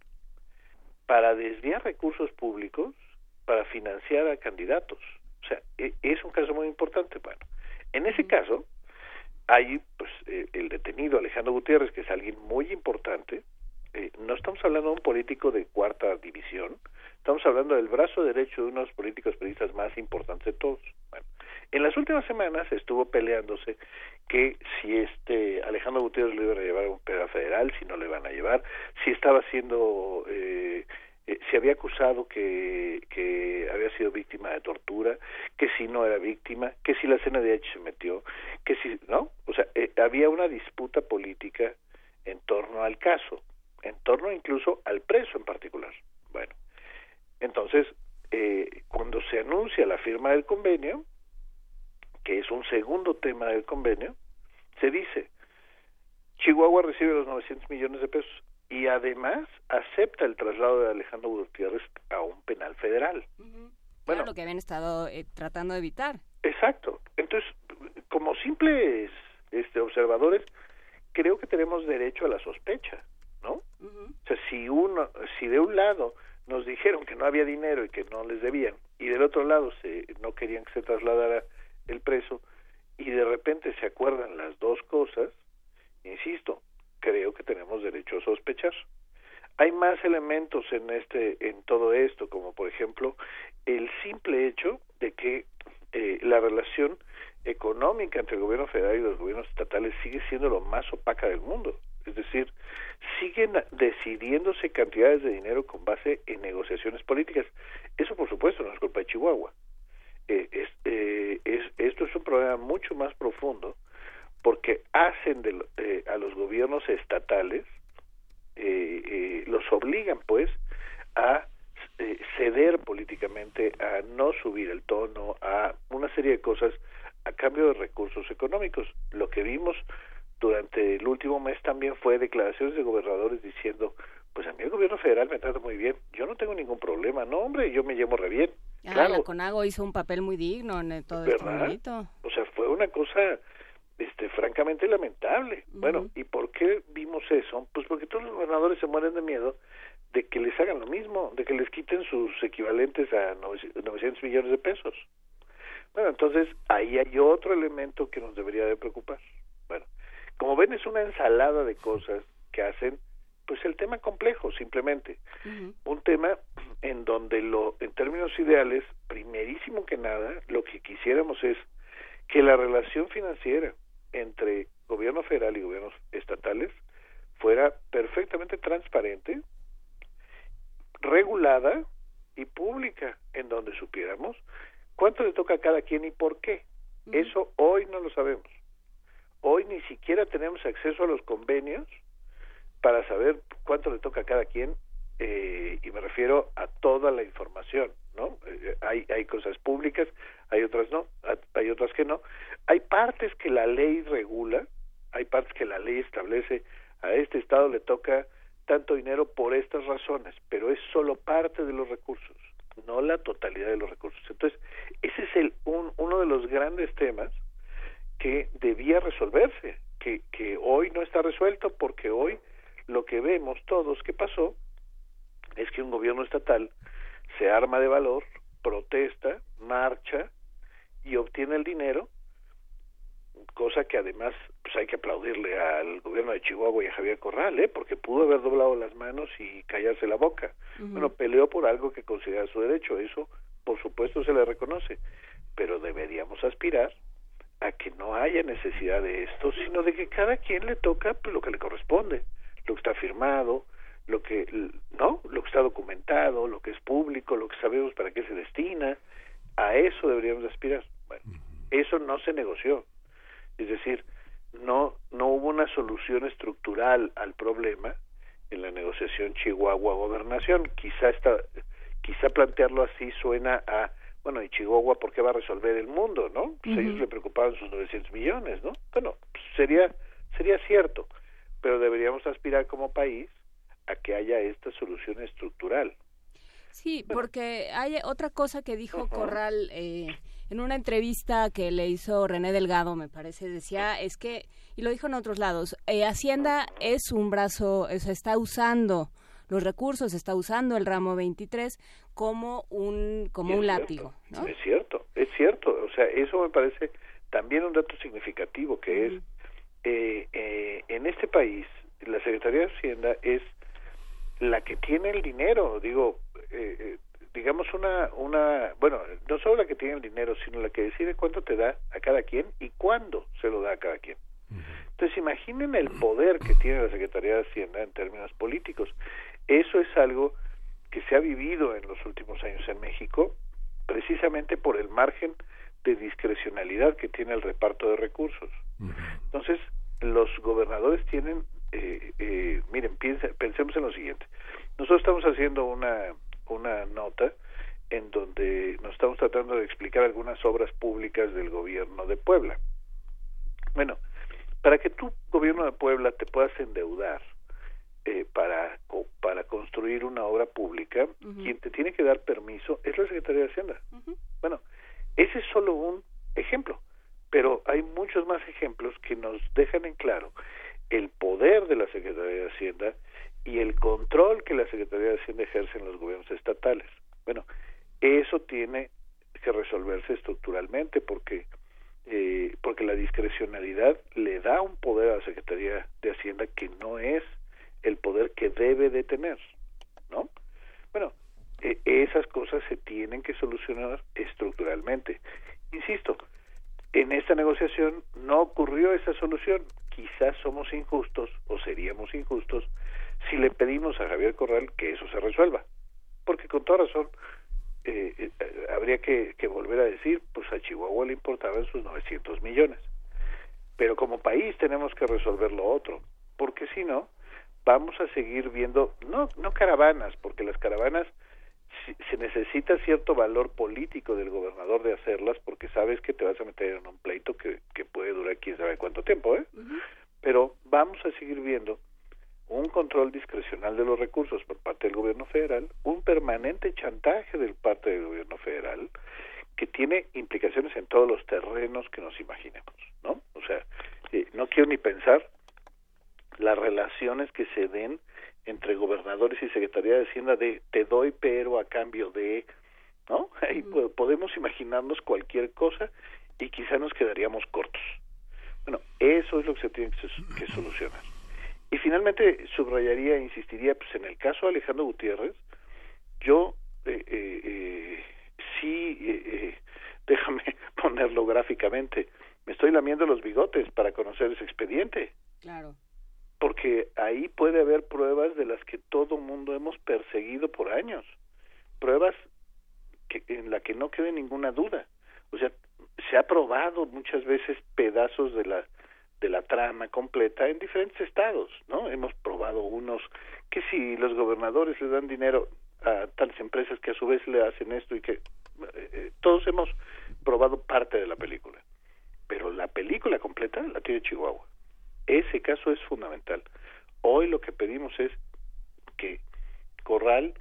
para desviar recursos públicos para financiar a candidatos. O sea, e, es un caso muy importante. Bueno, en ese caso hay pues eh, el detenido Alejandro Gutiérrez, que es alguien muy importante. Eh, no estamos hablando de un político de cuarta división, estamos hablando del brazo derecho de uno de los políticos periodistas más importantes de todos. Bueno, en las últimas semanas estuvo peleándose que si este Alejandro Gutiérrez le iban a llevar a un pedazo federal, si no le van a llevar, si estaba siendo eh, eh, se había acusado que, que había sido víctima de tortura, que si no era víctima, que si la CNDH se metió, que si, ¿no? O sea, eh, había una disputa política en torno al caso, en torno incluso al preso en particular. Bueno, entonces, eh, cuando se anuncia la firma del convenio, que es un segundo tema del convenio, se dice, Chihuahua recibe los 900 millones de pesos y además acepta el traslado de Alejandro Gutiérrez a un penal federal. Bueno, lo que habían estado eh, tratando de evitar. Exacto. Entonces, como simples este, observadores, creo que tenemos derecho a la sospecha, ¿no? O sea, si uno, si de un lado nos dijeron que no había dinero y que no les debían, y del otro lado se, no querían que se trasladara el preso, y de repente se acuerdan las dos cosas, insisto, creo que tenemos derecho a sospechar. Hay más elementos en este en todo esto, como por ejemplo el simple hecho de que eh, la relación económica entre el gobierno federal y los gobiernos estatales sigue siendo lo más opaca del mundo. Es decir, siguen decidiéndose cantidades de dinero con base en negociaciones políticas. Eso, por supuesto, no es culpa de Chihuahua. Eh, eh, es, esto es un problema mucho más profundo porque hacen de, a los gobiernos estatales, eh, eh, los obligan pues a eh, ceder políticamente, a no subir el tono, a una serie de cosas a cambio de recursos económicos. Lo que vimos durante el último mes también fue declaraciones de gobernadores diciendo, pues a mí el gobierno federal me trata muy bien, yo no tengo ningún problema, no hombre, yo me llevo re bien. Ah, claro. la CONAGO hizo un papel muy digno en todo esto. O sea, fue una cosa este francamente lamentable. Bueno, ¿y por qué vimos eso? Pues porque todos los gobernadores se mueren de miedo de que les hagan lo mismo, de que les quiten sus equivalentes a 900 millones de pesos. Bueno, entonces ahí hay otro elemento que nos debería de preocupar. Como ven es una ensalada de cosas que hacen pues el tema complejo simplemente. Un tema en donde lo en términos ideales, primerísimo que nada, lo que quisiéramos es que la relación financiera entre gobierno federal y gobiernos estatales fuera perfectamente transparente, regulada y pública, en donde supiéramos cuánto le toca a cada quien y por qué. Eso hoy no lo sabemos. Hoy ni siquiera tenemos acceso a los convenios para saber cuánto le toca a cada quien eh, y me refiero a toda la información, ¿no? Eh, hay, hay cosas públicas, hay otras no, hay otras que no. Hay partes que la ley regula, hay partes que la ley establece, a este Estado le toca tanto dinero por estas razones, pero es solo parte de los recursos, no la totalidad de los recursos. Entonces, ese es el, un, uno de los grandes temas que debía resolverse, que, que hoy no está resuelto porque hoy lo que vemos todos que pasó es que un gobierno estatal se arma de valor, protesta, marcha y obtiene el dinero cosa que además pues hay que aplaudirle al gobierno de Chihuahua y a Javier Corral, ¿eh? porque pudo haber doblado las manos y callarse la boca. Bueno, peleó por algo que considera su derecho, eso por supuesto se le reconoce, pero deberíamos aspirar a que no haya necesidad de esto, sino de que cada quien le toca pues, lo que le corresponde, lo que está firmado, lo que no, lo que está documentado, lo que es público, lo que sabemos para qué se destina, a eso deberíamos aspirar. Bueno, eso no se negoció. Es decir, no no hubo una solución estructural al problema en la negociación Chihuahua gobernación. Quizá está quizá plantearlo así suena a bueno, y Chihuahua, ¿por qué va a resolver el mundo, no? Pues ellos le preocupaban sus 900 millones, ¿no? Bueno, pues sería, sería cierto, pero deberíamos aspirar como país a que haya esta solución estructural. Sí, porque hay otra cosa que dijo Corral eh, en una entrevista que le hizo René Delgado, me parece, decía, es que, y lo dijo en otros lados, eh, Hacienda es un brazo, o sea, está usando los recursos, está usando el ramo 23 como un como un látigo. ¿no? Es cierto, es cierto. O sea, eso me parece también un dato significativo que es eh, eh, en este país la Secretaría de Hacienda es la que tiene el dinero. Digo, eh, eh, digamos una una bueno no solo la que tiene el dinero sino la que decide cuánto te da a cada quien y cuándo se lo da a cada quien. Entonces imaginen el poder que tiene la Secretaría de Hacienda en términos políticos. Eso es algo que se ha vivido en los últimos años en México, precisamente por el margen de discrecionalidad que tiene el reparto de recursos. Entonces, los gobernadores tienen, eh, eh, miren, pensemos en lo siguiente. Nosotros estamos haciendo una, una nota en donde nos estamos tratando de explicar algunas obras públicas del gobierno de Puebla. Bueno, para que tu gobierno de Puebla te puedas endeudar, eh, para, para construir una obra pública, quien te tiene que dar permiso es la Secretaría de Hacienda. Bueno, ese es solo un ejemplo, pero hay muchos más ejemplos que nos dejan en claro el poder de la Secretaría de Hacienda y el control que la Secretaría de Hacienda ejerce en los gobiernos estatales. Bueno, eso tiene que resolverse estructuralmente porque eh, porque la discrecionalidad le da un poder a la Secretaría de Hacienda que no es el poder que debe de tener, ¿no? Bueno, e, esas cosas se tienen que solucionar estructuralmente. Insisto, en esta negociación no ocurrió esa solución. Quizás somos injustos o seríamos injustos si le pedimos a Javier Corral que eso se resuelva. Porque con toda razón eh, eh, habría que, que, volver a decir, pues a Chihuahua le importaban sus 900 millones. Pero como país tenemos que resolver lo otro, porque si no, vamos a seguir viendo, no, no caravanas, porque las caravanas se necesita cierto valor político del gobernador de hacerlas, porque sabes que te vas a meter en un pleito que, que puede durar quién sabe cuánto tiempo, ¿eh? Pero vamos a seguir viendo un control discrecional de los recursos por parte del gobierno federal, un permanente chantaje del parte del gobierno federal, que tiene implicaciones en todos los terrenos que nos imaginemos, ¿no? O sea, eh, no quiero ni pensar las relaciones que se den entre gobernadores y Secretaría de Hacienda de te doy pero a cambio de, ¿no? Ahí podemos imaginarnos cualquier cosa y quizá nos quedaríamos cortos. Bueno, eso es lo que se tiene que, solucionar. Y finalmente subrayaría e insistiría pues en el caso de Alejandro Gutiérrez, yo eh, eh, eh sí, eh, déjame ponerlo gráficamente, me estoy lamiendo los bigotes para conocer ese expediente. Claro porque ahí puede haber pruebas de las que todo mundo hemos perseguido por años, pruebas que, en la que no quede ninguna duda. O sea, se ha probado muchas veces pedazos de la de la trama completa en diferentes estados, ¿no? Hemos probado unos que si los gobernadores le dan dinero a tales empresas que a su vez le hacen esto y que eh, eh, todos hemos probado parte de la película, pero la película completa la tiene Chihuahua. Ese caso es fundamental. Hoy lo que pedimos es que Corral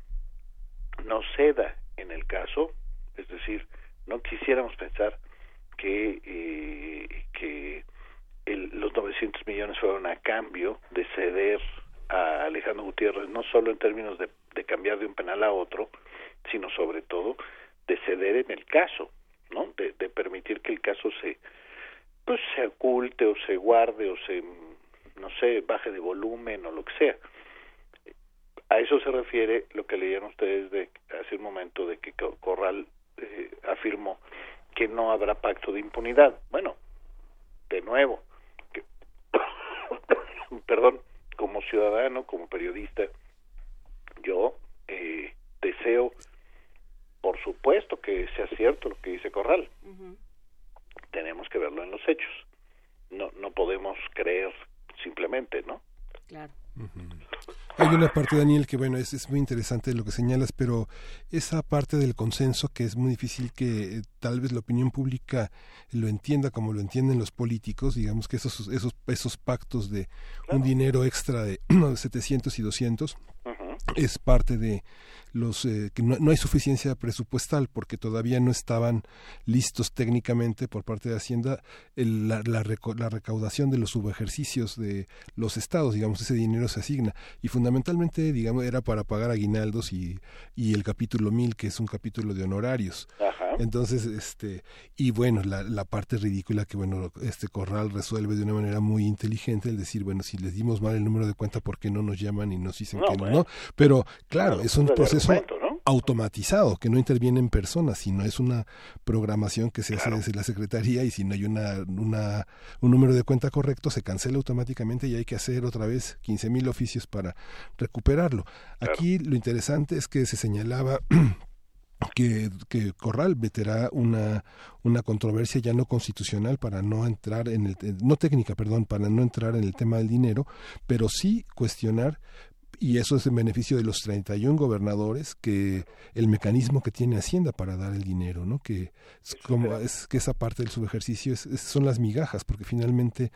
no ceda en el caso, es decir, no quisiéramos pensar que, eh, que los 900 millones fueron a cambio de ceder a Alejandro Gutiérrez, no solo en términos de, de cambiar de un penal a otro, sino sobre todo de ceder en el caso, ¿no? De, permitir que el caso se pues se oculte o se guarde o se, no sé, baje de volumen o lo que sea. A eso se refiere lo que leían ustedes de hace un momento de que Corral eh, afirmó que no habrá pacto de impunidad. Bueno, de nuevo, perdón, como ciudadano, como periodista, yo eh, deseo, por supuesto, que sea cierto lo que dice Corral. Tenemos que verlo en los hechos. No, no podemos creer simplemente, ¿no? Claro. Hay una parte, Daniel, que bueno, es, es muy interesante lo que señalas, pero esa parte del consenso que es muy difícil que eh, tal vez la opinión pública lo entienda como lo entienden los políticos, digamos que esos, esos, esos pactos de un dinero extra de 700 y 200 es parte de los eh, que no, hay suficiencia presupuestal porque todavía no estaban listos técnicamente por parte de Hacienda la, la, recaudación de los subejercicios de los estados, digamos, ese dinero se asigna y fundamentalmente, digamos, era para pagar aguinaldos y, y el capítulo 1000, que es un capítulo de honorarios. Entonces, este, y bueno, la, la parte ridícula que, bueno, este Corral resuelve de una manera muy inteligente el decir, bueno, si les dimos mal el número de cuenta, ¿por qué no nos llaman y nos dicen que no? no? Pero, claro, es un proceso automatizado, que no interviene en personas, sino es una programación que se hace desde la Secretaría y si no hay una, una, un número de cuenta correcto, se cancela automáticamente y hay que hacer otra vez 15 mil oficios para recuperarlo. Aquí lo interesante es que se señalaba que, que, Corral meterá una, una controversia ya no constitucional para no entrar en el, no técnica, perdón, para no entrar en el tema del dinero, pero sí cuestionar y eso es en beneficio de los 31 gobernadores que el mecanismo que tiene Hacienda para dar el dinero, ¿no? Que es como es que esa parte del subejercicio es, son las migajas, porque finalmente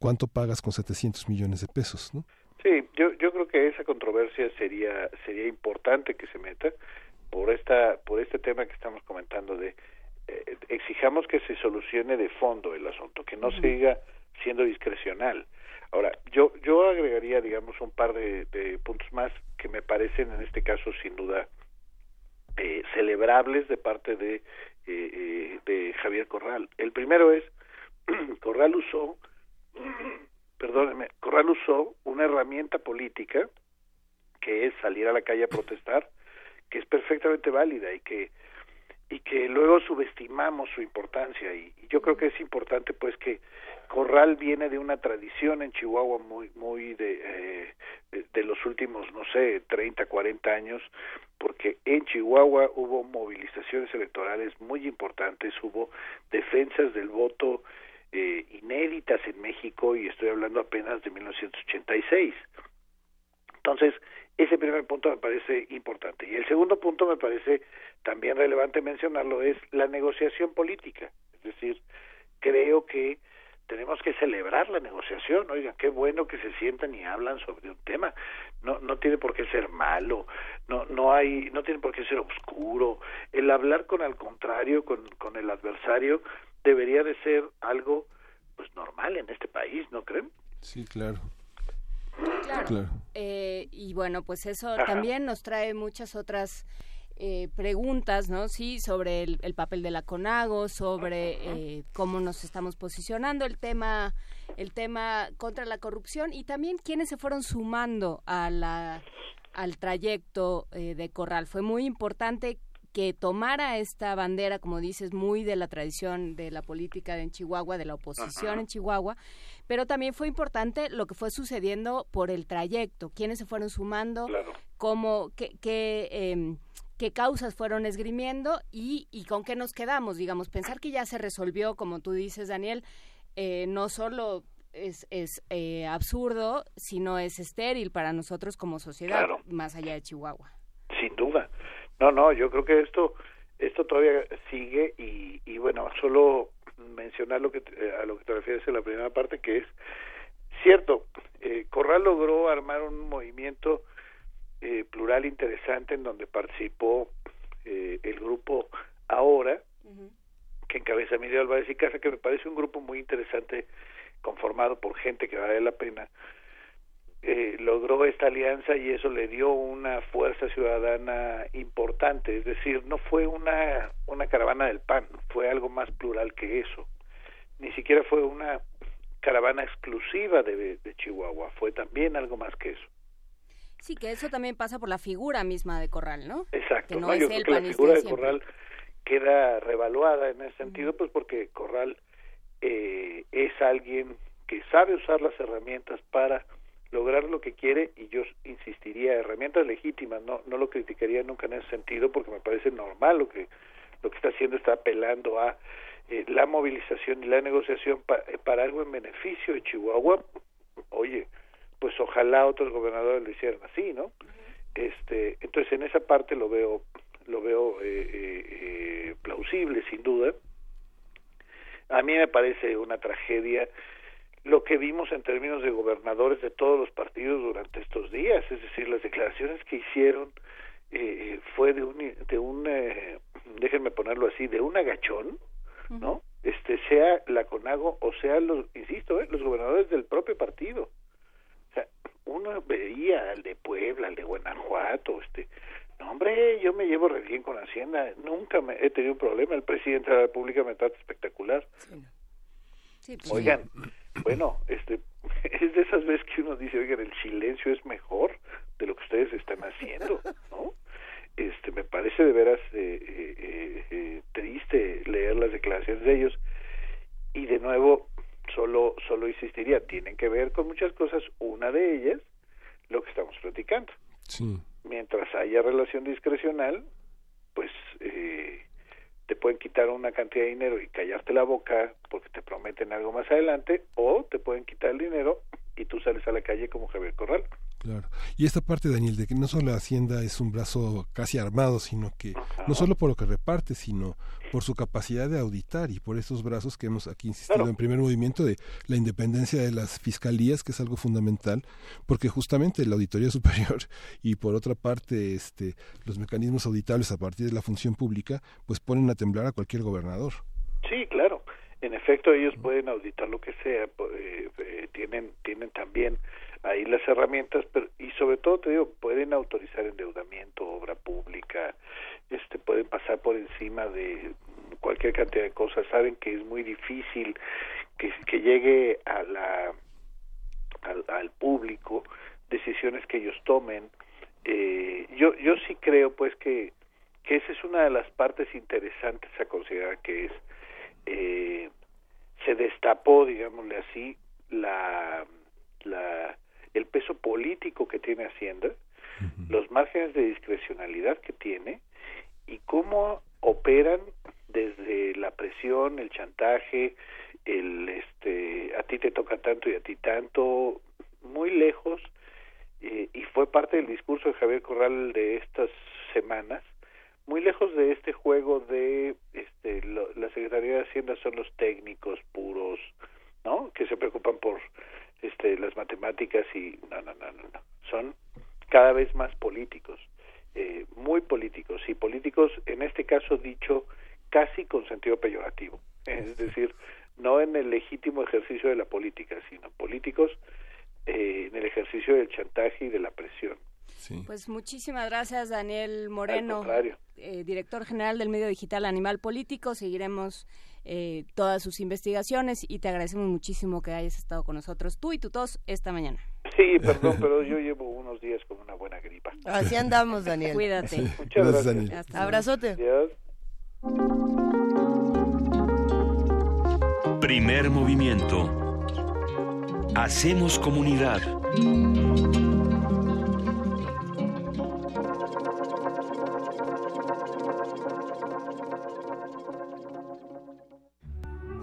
cuánto pagas con 700 millones de pesos, ¿no? Sí, yo yo creo que esa controversia sería sería importante que se meta por esta por este tema que estamos comentando de eh, exijamos que se solucione de fondo el asunto, que no siga siendo discrecional. Ahora, yo yo agregaría, digamos, un par de, puntos más que me parecen en este caso sin duda eh, celebrables de parte de eh, eh, de Javier Corral. El primero es Corral usó, perdóneme, Corral usó una herramienta política que es salir a la calle a protestar que es perfectamente válida y que y que luego subestimamos su importancia. Y, yo creo que es importante pues que Corral viene de una tradición en Chihuahua muy muy de eh, de los últimos no sé 30 40 años porque en Chihuahua hubo movilizaciones electorales muy importantes hubo defensas del voto eh, inéditas en México y estoy hablando apenas de 1986 entonces ese primer punto me parece importante. Y el segundo punto me parece también relevante mencionarlo es la negociación política. Es decir, creo que tenemos que celebrar la negociación. Oigan, qué bueno que se sientan y hablan sobre un tema. No, no tiene por qué ser malo, no, no hay, no tiene por qué ser oscuro. El hablar con al contrario, con, con el adversario, debería de ser algo pues normal en este país, ¿no creen? Sí, claro. Claro. Eh, y bueno, pues eso también nos trae muchas otras eh, preguntas, ¿no? Sí, sobre el, papel de la CONAGO, sobre eh, cómo nos estamos posicionando, el tema, el tema contra la corrupción y también quiénes se fueron sumando a la, al trayecto de Corral. Fue muy importante que tomara esta bandera, como dices, muy de la tradición de la política en Chihuahua, de la oposición en Chihuahua, pero también fue importante lo que fue sucediendo por el trayecto, quiénes se fueron sumando, cómo, qué, qué, em, qué causas fueron esgrimiendo y, y con qué nos quedamos, digamos, pensar que ya se resolvió, como tú dices, Daniel, eh, no solo es, es eh, absurdo, sino es estéril para nosotros como sociedad, más allá de Chihuahua. No, no, yo creo que esto esto todavía sigue y, y bueno, solo mencionar lo que a lo que te refieres en la primera parte, que es cierto, eh, Corral logró armar un movimiento eh, plural interesante en donde participó eh, el grupo Ahora, que encabeza Miguel Álvarez y Casa, que me parece un grupo muy interesante conformado por gente que vale la pena eh, logró esta alianza y eso le dio una fuerza ciudadana importante, es decir, no fue una, una caravana del PAN, fue algo más plural que eso. ni siquiera fue una caravana exclusiva de, Chihuahua, fue también algo más que eso. Sí, que eso también pasa por la figura misma de Corral, ¿no? Exacto, no, yo creo que la figura de Corral queda revaluada en ese sentido, pues porque Corral eh, es alguien que sabe usar las herramientas para lograr lo que quiere y yo insistiría herramientas legítimas no no lo criticaría nunca en ese sentido porque me parece normal lo que lo que está haciendo está apelando a eh, la movilización y la negociación eh, para algo en beneficio de Chihuahua. Oye pues ojalá otros gobernadores lo hicieran así no este entonces en esa parte lo veo lo veo eh, plausible sin duda. A mí me parece una tragedia lo que vimos en términos de gobernadores de todos los partidos durante estos días, es decir, las declaraciones que hicieron eh, fue de un, de un eh, déjenme ponerlo así, de un agachón, ¿no? Este sea la CONAGO o sea los, insisto, eh, los gobernadores del propio partido. O sea, uno veía al de Puebla, al de Guanajuato, este, no hombre, yo me llevo re bien con Hacienda, nunca me he tenido un problema, el presidente de la República me trata espectacular. Pues Oigan, bueno, este es de esas veces que uno dice, oigan, el silencio es mejor de lo que ustedes están haciendo, ¿no? Este, me parece de veras eh, eh, eh, triste leer las declaraciones de ellos. Y de nuevo solo solo insistiría tienen que ver con muchas cosas una de ellas lo que estamos platicando. Mientras haya relación discrecional pues eh, te pueden quitar una cantidad de dinero y callarte la boca porque te prometen algo más adelante, o te pueden quitar el dinero y tú sales a la calle como Javier Corral. Claro. Y esta parte, Daniel, de que no solo la Hacienda es un brazo casi armado, sino que no solo por lo que reparte, sino por su capacidad de auditar y por esos brazos que hemos aquí insistido en primer movimiento de la independencia de las fiscalías, que es algo fundamental, porque justamente la auditoría superior y por otra parte este los mecanismos auditables a partir de la función pública, pues ponen a temblar a cualquier gobernador. Sí, claro. En efecto, ellos pueden auditar lo que sea, eh, eh, tienen tienen también ahí las herramientas, pero y sobre todo te digo, pueden autorizar endeudamiento, obra pública, este pueden pasar por encima de cualquier cantidad de cosas, saben que es muy difícil que, que llegue a la al, al público decisiones que ellos tomen. Eh, yo yo sí creo pues que que esa es una de las partes interesantes a considerar que es eh, se destapó digámosle así la la el peso político que tiene Hacienda, los márgenes de discrecionalidad que tiene y cómo operan desde la presión, el chantaje, el este a ti te toca tanto y a ti tanto, muy lejos eh, y fue parte del discurso de Javier Corral de estas semanas, muy lejos de este juego de este la Secretaría de Hacienda son los técnicos puros, ¿no? Que se preocupan por este, las matemáticas y no, no, no, no, son cada vez más políticos, eh, muy políticos y políticos en este caso dicho casi con sentido peyorativo, es decir, no en el legítimo ejercicio de la política, sino políticos eh, en el ejercicio del chantaje y de la presión. Pues muchísimas gracias, Daniel Moreno, eh, director general del medio digital Animal Político. Seguiremos eh, todas sus investigaciones y te agradecemos muchísimo que hayas estado con nosotros, tú y tú todos, esta mañana. Sí, perdón, pero yo llevo unos días con una buena gripa. Así andamos, Daniel. Cuídate. Muchas gracias. Abrazote. Primer movimiento. Hacemos comunidad.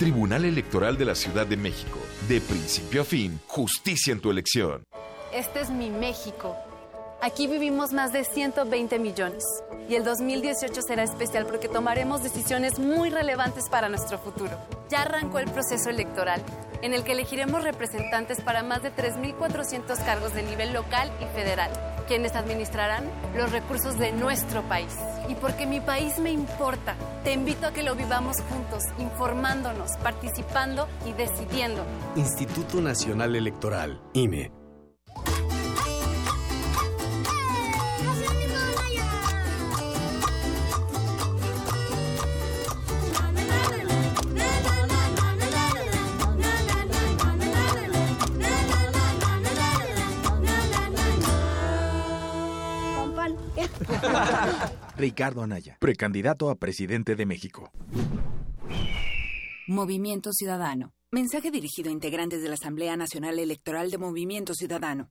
Tribunal Electoral de la Ciudad de México. De principio a fin, justicia en tu elección. Este es mi México. Aquí vivimos más de 120 millones y el 2018 será especial porque tomaremos decisiones muy relevantes para nuestro futuro. Ya arrancó el proceso electoral en el que elegiremos representantes para más de 3.400 cargos de nivel local y federal, quienes administrarán los recursos de nuestro país. Y porque mi país me importa, te invito a que lo vivamos juntos, informándonos, participando y decidiendo. Instituto Nacional Electoral, INE. Ricardo Anaya, precandidato a presidente de México. Movimiento Ciudadano. Mensaje dirigido a integrantes de la Asamblea Nacional Electoral de Movimiento Ciudadano.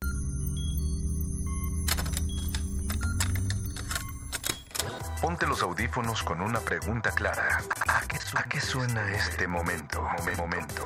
Ponte los audífonos con una pregunta clara. ¿A qué, suena este momento? Momento.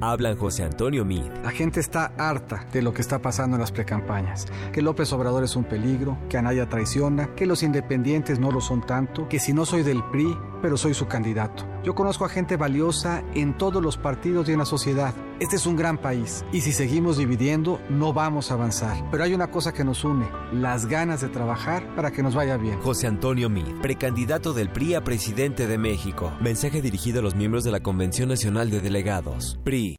Hablan José Antonio Mid. La gente está harta de lo que está pasando en las precampañas. Que López Obrador es un peligro, que Anaya traiciona, que los independientes no lo son tanto, que si no soy del PRI, pero soy su candidato. Yo conozco a gente valiosa en todos los partidos y en la sociedad. Este es un gran país y si seguimos dividiendo no vamos a avanzar. Pero hay una cosa que nos une, las ganas de trabajar para que nos vaya bien. José Antonio Mid, precandidato del PRI a presidente de México. Mensaje dirigido a los miembros de la Convención Nacional de Delegados. PRI.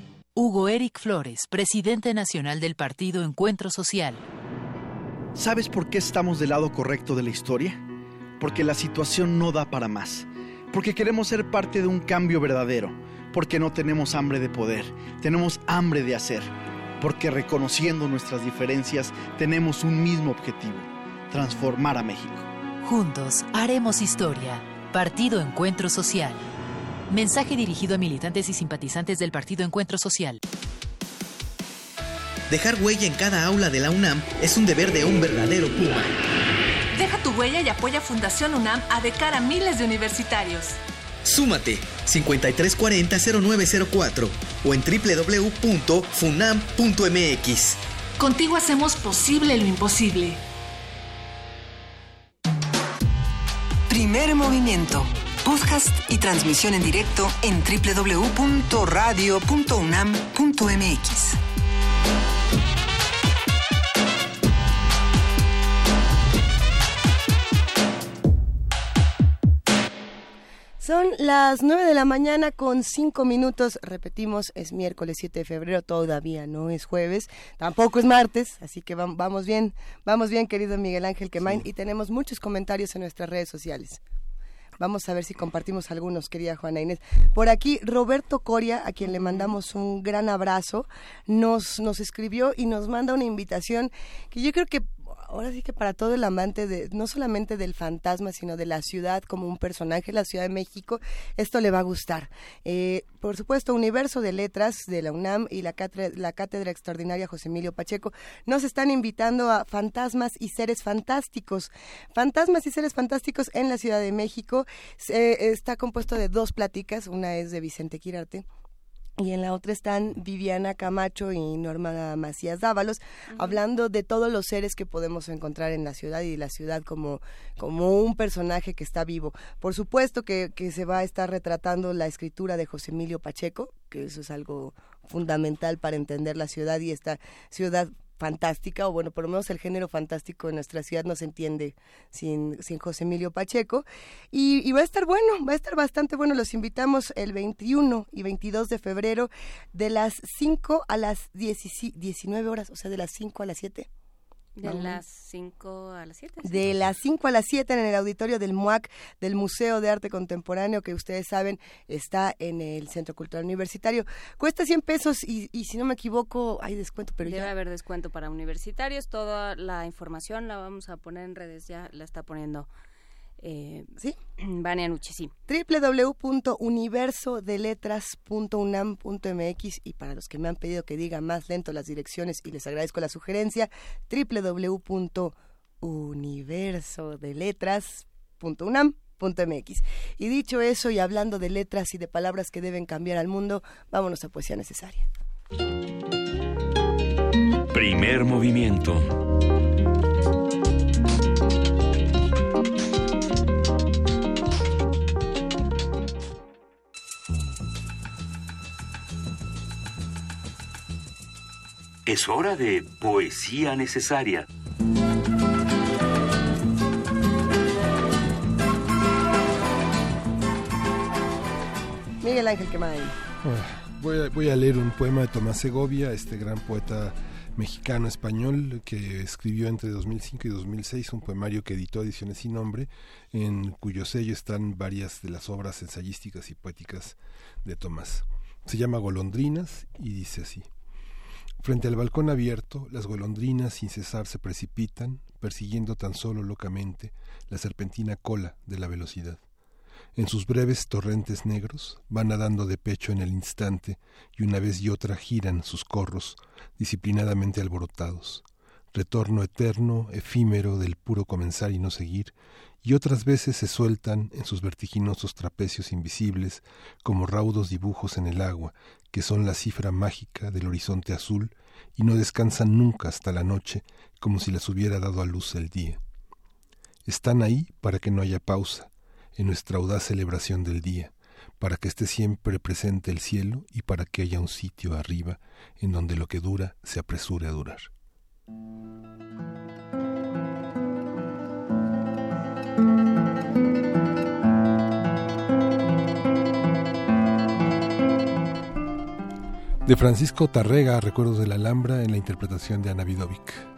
Hugo Eric Flores, presidente nacional del partido Encuentro Social. ¿Sabes por qué estamos del lado correcto de la historia? Porque la situación no da para más. Porque queremos ser parte de un cambio verdadero. Porque no tenemos hambre de poder, tenemos hambre de hacer. Porque reconociendo nuestras diferencias tenemos un mismo objetivo, transformar a México. Juntos haremos historia. Partido Encuentro Social. Mensaje dirigido a militantes y simpatizantes del Partido Encuentro Social. Dejar huella en cada aula de la UNAM es un deber de un verdadero Puma. Deja tu huella y apoya Fundación UNAM a de cara a miles de universitarios. Súmate 5340-0904 o en www.funam.mx. Contigo hacemos posible lo imposible. Primer movimiento. Podcast y transmisión en directo en www.radio.unam.mx. Son las 9 de la mañana con 5 minutos. Repetimos, es miércoles 7 de febrero, todavía no es jueves, tampoco es martes, así que vamos bien, vamos bien, querido Miguel Ángel Quemain, y tenemos muchos comentarios en nuestras redes sociales. Vamos a ver si compartimos algunos, querida Juana Inés. Por aquí, Roberto Coria, a quien le mandamos un gran abrazo, nos, nos escribió y nos manda una invitación que yo creo que ahora sí que para todo el amante de no solamente del fantasma, sino de la ciudad como un personaje, la Ciudad de México, esto le va a gustar. Eh, por supuesto, Universo de Letras de la UNAM y la cátedra, la extraordinaria José Emilio Pacheco nos están invitando a fantasmas y seres fantásticos. Fantasmas y seres fantásticos en la Ciudad de México está compuesto de dos pláticas, una es de Vicente Quirarte y en la otra están Viviana Camacho y Norma Macías Dávalos, hablando de todos los seres que podemos encontrar en la ciudad y la ciudad como, como un personaje que está vivo. Por supuesto que, que se va a estar retratando la escritura de José Emilio Pacheco, que eso es algo fundamental para entender la ciudad y esta ciudad fantástica, o bueno, por lo menos el género fantástico en nuestra ciudad no se entiende sin, sin José Emilio Pacheco. Y, va a estar bueno, va a estar bastante bueno. Los invitamos el 21 y 22 de febrero de las 5 a las 19 horas, o sea, de las 5 a las 7. De las 5 a las 7. De las 5 a las 7 en el auditorio del MUAC, del Museo de Arte Contemporáneo, que ustedes saben está en el Centro Cultural Universitario. Cuesta 100 pesos y, y si no me equivoco hay descuento, pero Debe haber descuento para universitarios. Toda la información la vamos a poner en redes, ya la está poniendo eh, ¿Sí? Vania Nucci, sí. www.universodeletras.unam.mx y para los que me han pedido que diga más lento las direcciones y les agradezco la sugerencia, www.universodeletras.unam.mx. Y dicho eso y hablando de letras y de palabras que deben cambiar al mundo, vámonos a poesía necesaria. Primer movimiento. Es hora de poesía necesaria. Miguel Ángel Quemay. Voy a, voy a leer un poema de Tomás Segovia, este gran poeta mexicano español que escribió entre 2005 y 2006 un poemario que editó Ediciones sin nombre, en cuyo sello están varias de las obras ensayísticas y poéticas de Tomás. Se llama Golondrinas y dice así. Frente al balcón abierto, las golondrinas sin cesar se precipitan, persiguiendo tan solo locamente la serpentina cola de la velocidad. En sus breves torrentes negros van nadando de pecho en el instante y una vez y otra giran sus corros disciplinadamente alborotados. Retorno eterno, efímero del puro comenzar y no seguir, y otras veces se sueltan en sus vertiginosos trapecios invisibles como raudos dibujos en el agua que son la cifra mágica del horizonte azul y no descansan nunca hasta la noche como si las hubiera dado a luz el día. Están ahí para que no haya pausa en nuestra audaz celebración del día, para que esté siempre presente el cielo y para que haya un sitio arriba en donde lo que dura se apresure a durar. De Francisco Tarrega, Recuerdos de la Alhambra, en la interpretación de Ana Vidovic.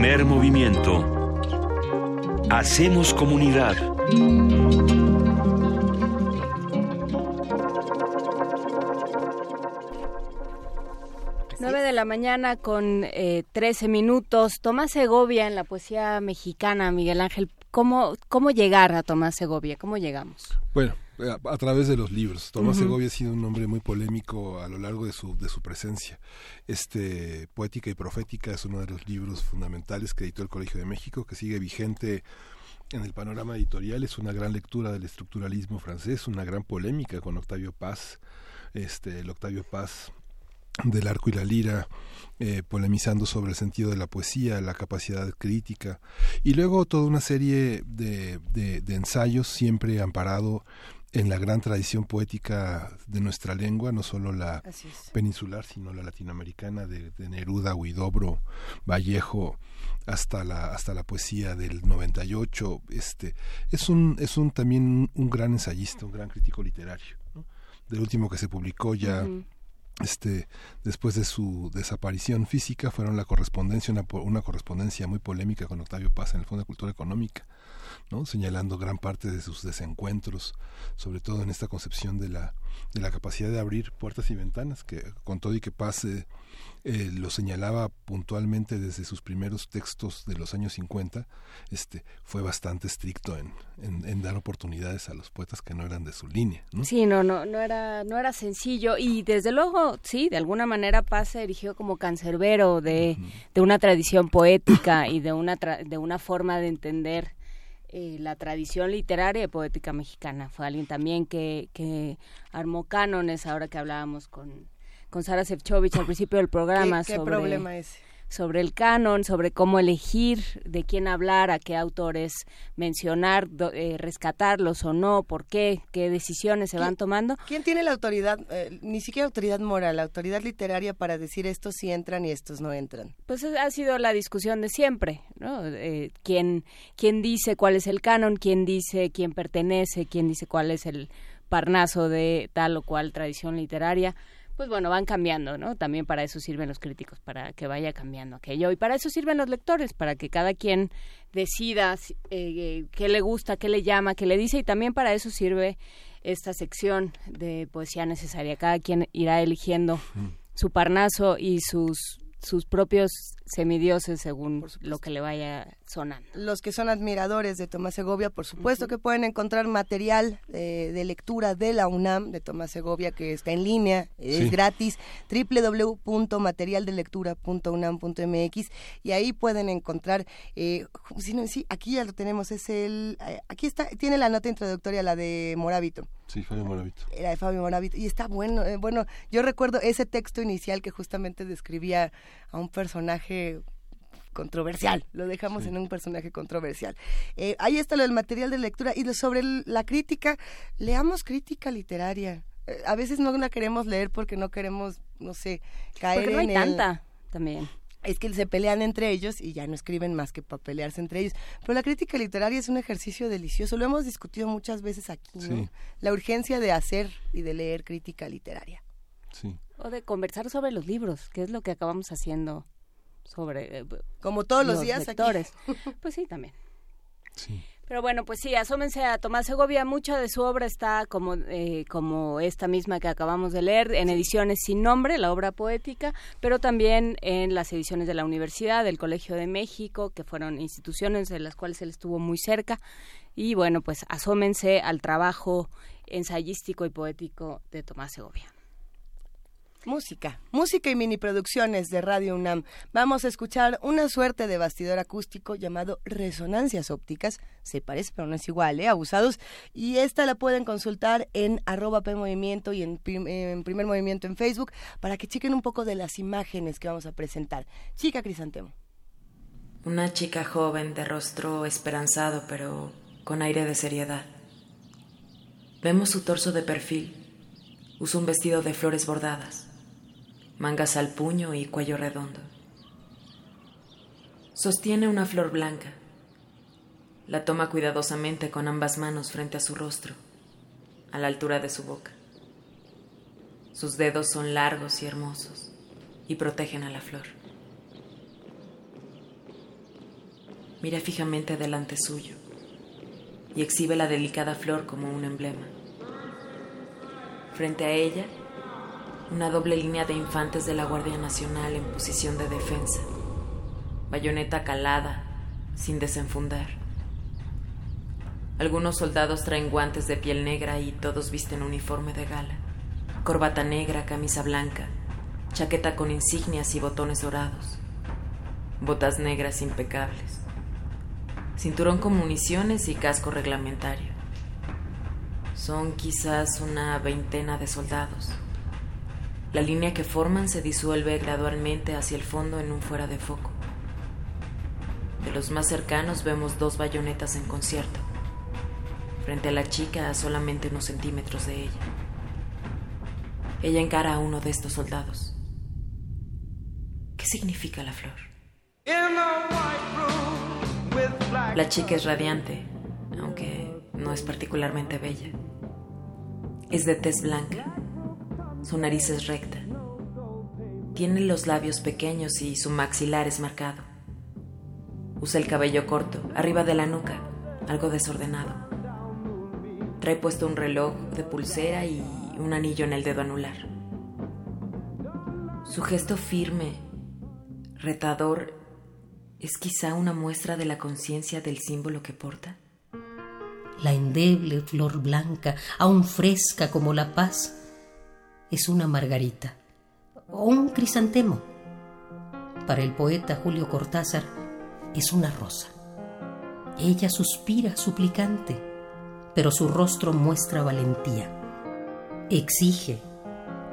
Primer movimiento. Hacemos comunidad. 9 de la mañana con eh, 13 minutos. Tomás Segovia en la poesía mexicana, Miguel Ángel. ¿Cómo, cómo llegar a Tomás Segovia? ¿Cómo llegamos? Bueno, a, a través de los libros. Tomás Ujú. Segovia ha sido un hombre muy polémico a lo largo de su, de su presencia. Este Poética y Profética es uno de los libros fundamentales que editó el Colegio de México, que sigue vigente en el panorama editorial. Es una gran lectura del estructuralismo francés, una gran polémica con Octavio Paz. Este, el Octavio Paz del arco y la lira, eh, polemizando sobre el sentido de la poesía, la capacidad crítica, y luego toda una serie de, de- de ensayos siempre amparado en la gran tradición poética de nuestra lengua, no solo la peninsular, sino la latinoamericana, de, de Neruda, Huidobro, Vallejo, hasta la, hasta la poesía del 98. Este, es un, es un también un, gran ensayista, un gran crítico literario. ¿no? Del último que se publicó ya este después de su desaparición física fueron la correspondencia una, una correspondencia muy polémica con Octavio Paz en el Fondo de Cultura Económica ¿no? señalando gran parte de sus desencuentros sobre todo en esta concepción de la de la capacidad de abrir puertas y ventanas que con todo y que Paz eh, lo señalaba puntualmente desde sus primeros textos de los años 50 este fue bastante estricto en, en, en dar oportunidades a los poetas que no eran de su línea ¿no? Sí, no, no, no era, no era sencillo y desde luego, sí, de alguna manera Paz se erigió como cancerbero de, de una tradición poética y de una tra- de una forma de entender eh, la tradición literaria y poética mexicana. Fue alguien también que, que armó cánones, ahora que hablábamos con, con Sara Sefcovic al principio del programa ¿Qué, qué sobre problema ese? Sobre el canon, sobre cómo elegir de quién hablar, a qué autores mencionar, do- eh, rescatarlos o no, por qué, qué decisiones se van tomando. ¿Quién tiene la autoridad, eh, ni siquiera autoridad moral, la autoridad literaria para decir estos sí entran y estos no entran? Pues es- ha sido la discusión de siempre, ¿no? Eh, ¿quién, ¿Quién dice cuál es el canon? ¿Quién dice quién pertenece? ¿Quién dice cuál es el parnaso de tal o cual tradición literaria? Pues bueno, van cambiando, ¿no? También para eso sirven los críticos, para que vaya cambiando aquello. Y para eso sirven los lectores, para que cada quien decida eh, qué le gusta, qué le llama, qué le dice. Y también para eso sirve esta sección de poesía necesaria. Cada quien irá eligiendo su parnaso y sus sus propios semidioses según lo que le vaya sonando. Los que son admiradores de Tomás Segovia, por supuesto que pueden encontrar material eh, de lectura de la UNAM, de Tomás Segovia, que está en línea, es Sí. gratis, www.materialdelectura.unam.mx y ahí pueden encontrar, eh, sí, no, sí, aquí ya lo tenemos, es el, eh, aquí está, tiene la nota introductoria, la de Morábito. Sí Fabio Moravito Era de Fabio Moravito y está bueno. eh, bueno, yo recuerdo ese texto inicial que justamente describía a un personaje controversial. Lo dejamos en un personaje controversial. Eh, ahí está lo del material de lectura y lo sobre la crítica. Leamos crítica literaria. Eh, a veces no la queremos leer porque no queremos, no sé, caer Porque no hay en el- tanta también. Es que se pelean entre ellos y ya no escriben más que para pelearse entre ellos. Pero la crítica literaria es un ejercicio delicioso, lo hemos discutido muchas veces aquí, ¿no? Sí. La urgencia de hacer y de leer crítica literaria. sí O de conversar sobre los libros, que es lo que acabamos haciendo sobre... eh, Como todos los días aquí. lectores. Pues sí, también. Sí. Pero bueno, pues sí, asómense a Tomás Segovia. Mucha de su obra está como, eh, como esta misma que acabamos de leer, en ediciones sin nombre, la obra poética, pero también en las ediciones de la Universidad, del Colegio de México, que fueron instituciones de las cuales él estuvo muy cerca. Y bueno, pues asómense al trabajo ensayístico y poético de Tomás Segovia. Música, música y mini producciones de Radio UNAM. Vamos a escuchar una suerte de bastidor acústico llamado Resonancias Ópticas. Se parece, pero no es igual, ¿eh? Abusados. Y esta la pueden consultar en arroba PMovimiento y en, en Primer Movimiento en Facebook para que chequen un poco de las imágenes que vamos a presentar. Chica Crisantemo. Una chica joven de rostro esperanzado pero con aire de seriedad. Vemos su torso de perfil. Usa un vestido de flores bordadas, mangas al puño y cuello redondo. Sostiene una flor blanca. La toma cuidadosamente con ambas manos frente a su rostro, a la altura de su boca. Sus dedos son largos y hermosos y protegen a la flor. Mira fijamente delante suyo y exhibe la delicada flor como un emblema. Frente a ella, una doble línea de infantes de la Guardia Nacional en posición de defensa, bayoneta calada, sin desenfundar. Algunos soldados traen guantes de piel negra y todos visten uniforme de gala, corbata negra, camisa blanca, chaqueta con insignias y botones dorados, botas negras impecables, cinturón con municiones y casco reglamentario. Son quizás una veintena de soldados. La línea que forman se disuelve gradualmente hacia el fondo en un fuera de foco. De los más cercanos vemos dos bayonetas en concierto, frente a la chica a solamente unos centímetros de ella. Ella encara a uno de estos soldados. ¿Qué significa la flor? La chica es radiante, aunque no es particularmente bella. Es de tez blanca. Su nariz es recta. Tiene los labios pequeños y su maxilar es marcado. Usa el cabello corto, arriba de la nuca, algo desordenado. Trae puesto un reloj de pulsera y un anillo en el dedo anular. Su gesto firme, retador, es quizá una muestra de la conciencia del símbolo que porta. La endeble flor blanca, aún fresca como la paz, es una margarita o un crisantemo. Para el poeta Julio Cortázar es una rosa. Ella suspira suplicante, pero su rostro muestra valentía. Exige,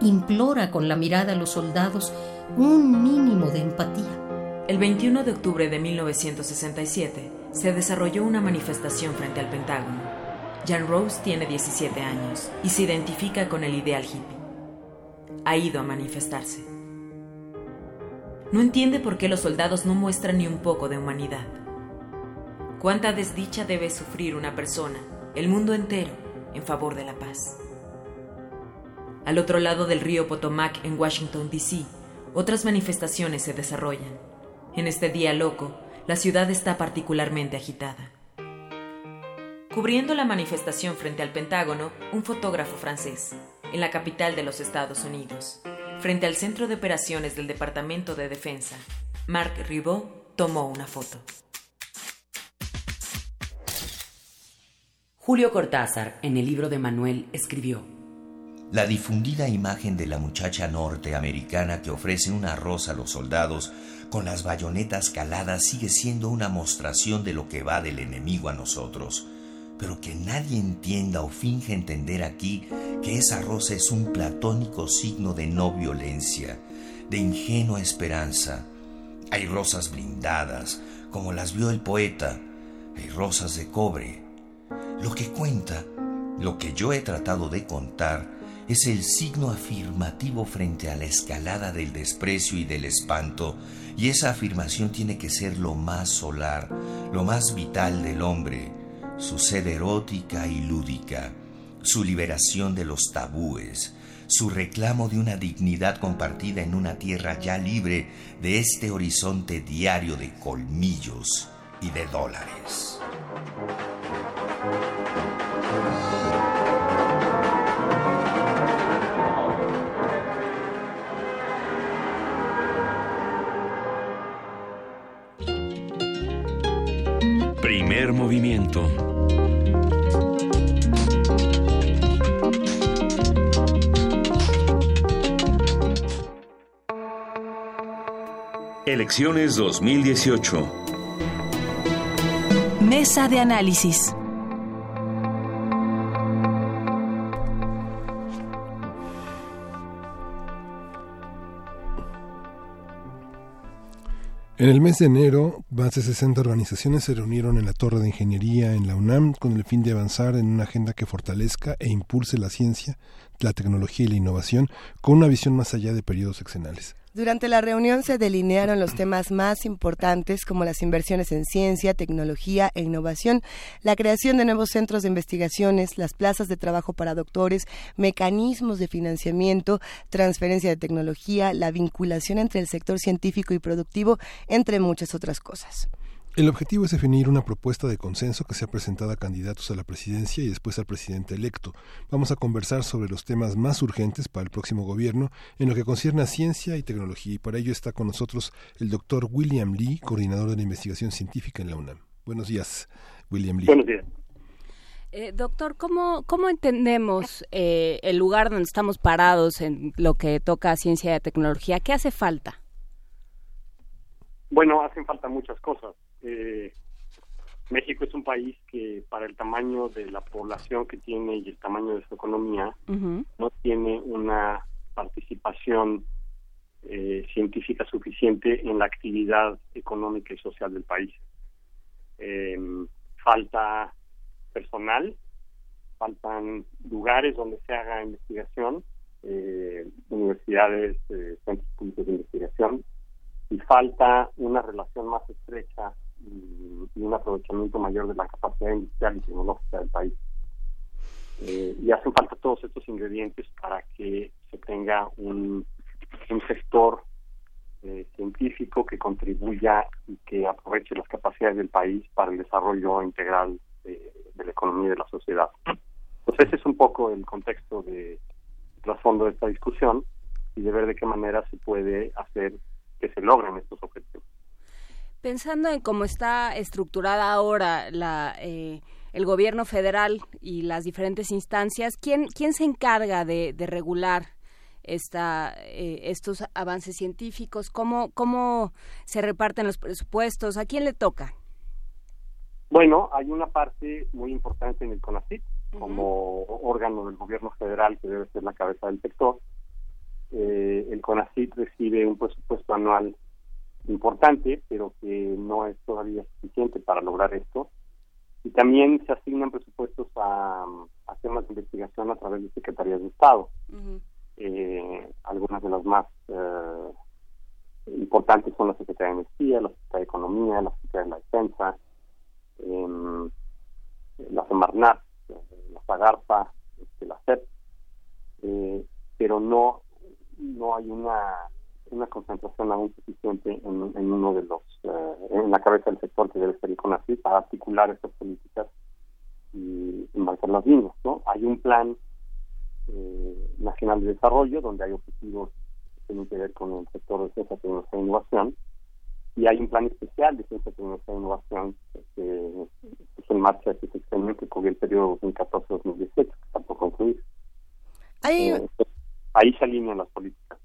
implora con la mirada a los soldados un mínimo de empatía. El 21 de octubre de 1967 se desarrolló una manifestación frente al Pentágono. Jan Rose tiene 17 años y se identifica con el ideal hippie. Ha ido a manifestarse. No entiende por qué los soldados no muestran ni un poco de humanidad. ¿Cuánta desdicha debe sufrir una persona, el mundo entero, en favor de la paz? Al otro lado del río Potomac, en Washington, D.C., otras manifestaciones se desarrollan. En este día loco, la ciudad está particularmente agitada. Cubriendo la manifestación frente al Pentágono, un fotógrafo francés, en la capital de los Estados Unidos, frente al Centro de Operaciones del Departamento de Defensa, Marc Ribot tomó una foto. Julio Cortázar, en el libro de Manuel, escribió, La difundida imagen de la muchacha norteamericana que ofrece una rosa a los soldados con las bayonetas caladas sigue siendo una mostración de lo que va del enemigo a nosotros, pero que nadie entienda o finge entender aquí que esa rosa es un platónico signo de no violencia, de ingenua esperanza. Hay rosas blindadas, como las vio el poeta, hay rosas de cobre. Lo que cuenta, lo que yo he tratado de contar, es el signo afirmativo frente a la escalada del desprecio y del espanto, y esa afirmación tiene que ser lo más solar, lo más vital del hombre, su sed erótica y lúdica, su liberación de los tabúes, su reclamo de una dignidad compartida en una tierra ya libre de este horizonte diario de colmillos y de dólares. Primer movimiento. Elecciones 2018. Mesa de análisis. En el mes de enero, más de 60 organizaciones se reunieron en la Torre de Ingeniería en la UNAM con el fin de avanzar en una agenda que fortalezca e impulse la ciencia, la tecnología y la innovación con una visión más allá de periodos sexenales. Durante la reunión se delinearon los temas más importantes como las inversiones en ciencia, tecnología e innovación, la creación de nuevos centros de investigaciones, las plazas de trabajo para doctores, mecanismos de financiamiento, transferencia de tecnología, la vinculación entre el sector científico y productivo, entre muchas otras cosas. El objetivo es definir una propuesta de consenso que sea presentada a candidatos a la presidencia y después al presidente electo. Vamos a conversar sobre los temas más urgentes para el próximo gobierno en lo que concierne a ciencia y tecnología y para ello está con nosotros el doctor William Lee, coordinador de la investigación científica en la UNAM. Buenos días, William Lee. Buenos días. Eh, doctor, ¿cómo, cómo entendemos eh, el lugar donde estamos parados en lo que toca a ciencia y tecnología? ¿Qué hace falta? Bueno, hacen falta muchas cosas. Eh, México es un país que para el tamaño de la población que tiene y el tamaño de su economía no tiene una participación eh, científica suficiente en la actividad económica y social del país. Eh, falta personal, faltan lugares donde se haga investigación, universidades, centros públicos de investigación, y falta una relación más estrecha y, un aprovechamiento mayor de la capacidad industrial y tecnológica del país. Eh, y hacen falta todos estos ingredientes para que se tenga un, sector eh, científico que contribuya y que aproveche las capacidades del país para el desarrollo integral de, la economía y de la sociedad. Entonces ese es un poco el contexto de trasfondo de esta discusión y de ver de qué manera se puede hacer que se logren estos objetivos. Pensando en cómo está estructurada ahora la, eh, el gobierno federal y las diferentes instancias, ¿quién, quién se encarga de, regular esta, eh, estos avances científicos? ¿Cómo, ¿Cómo se reparten los presupuestos? ¿A quién le toca? Bueno, hay una parte muy importante en el CONACYT, como órgano del gobierno federal que debe ser la cabeza del sector. Eh, el CONACYT recibe un presupuesto anual importante, pero que no es todavía suficiente para lograr esto. Y también se asignan presupuestos a, temas de investigación a través de secretarías de Estado. Eh, algunas de las más eh, importantes son la Secretaría de Energía, la Secretaría de Economía, la Secretaría de la Defensa, em, la Semarnat, la Zagarpa, este, la CEP, pero no no hay una, una concentración aún suficiente en, uno de los, eh, en la cabeza del sector que debe ser CONACYT para articular estas políticas y, marcar las líneas. ¿no? Hay un plan eh, nacional de desarrollo donde hay objetivos que tienen que ver con el sector de ciencia, tecnología e innovación y hay un plan especial de ciencia, tecnología e innovación que puso en marcha este sexenio que cubrió el periodo 2014-2018 que está por concluir. Hay, eh, ahí se alinean las políticas.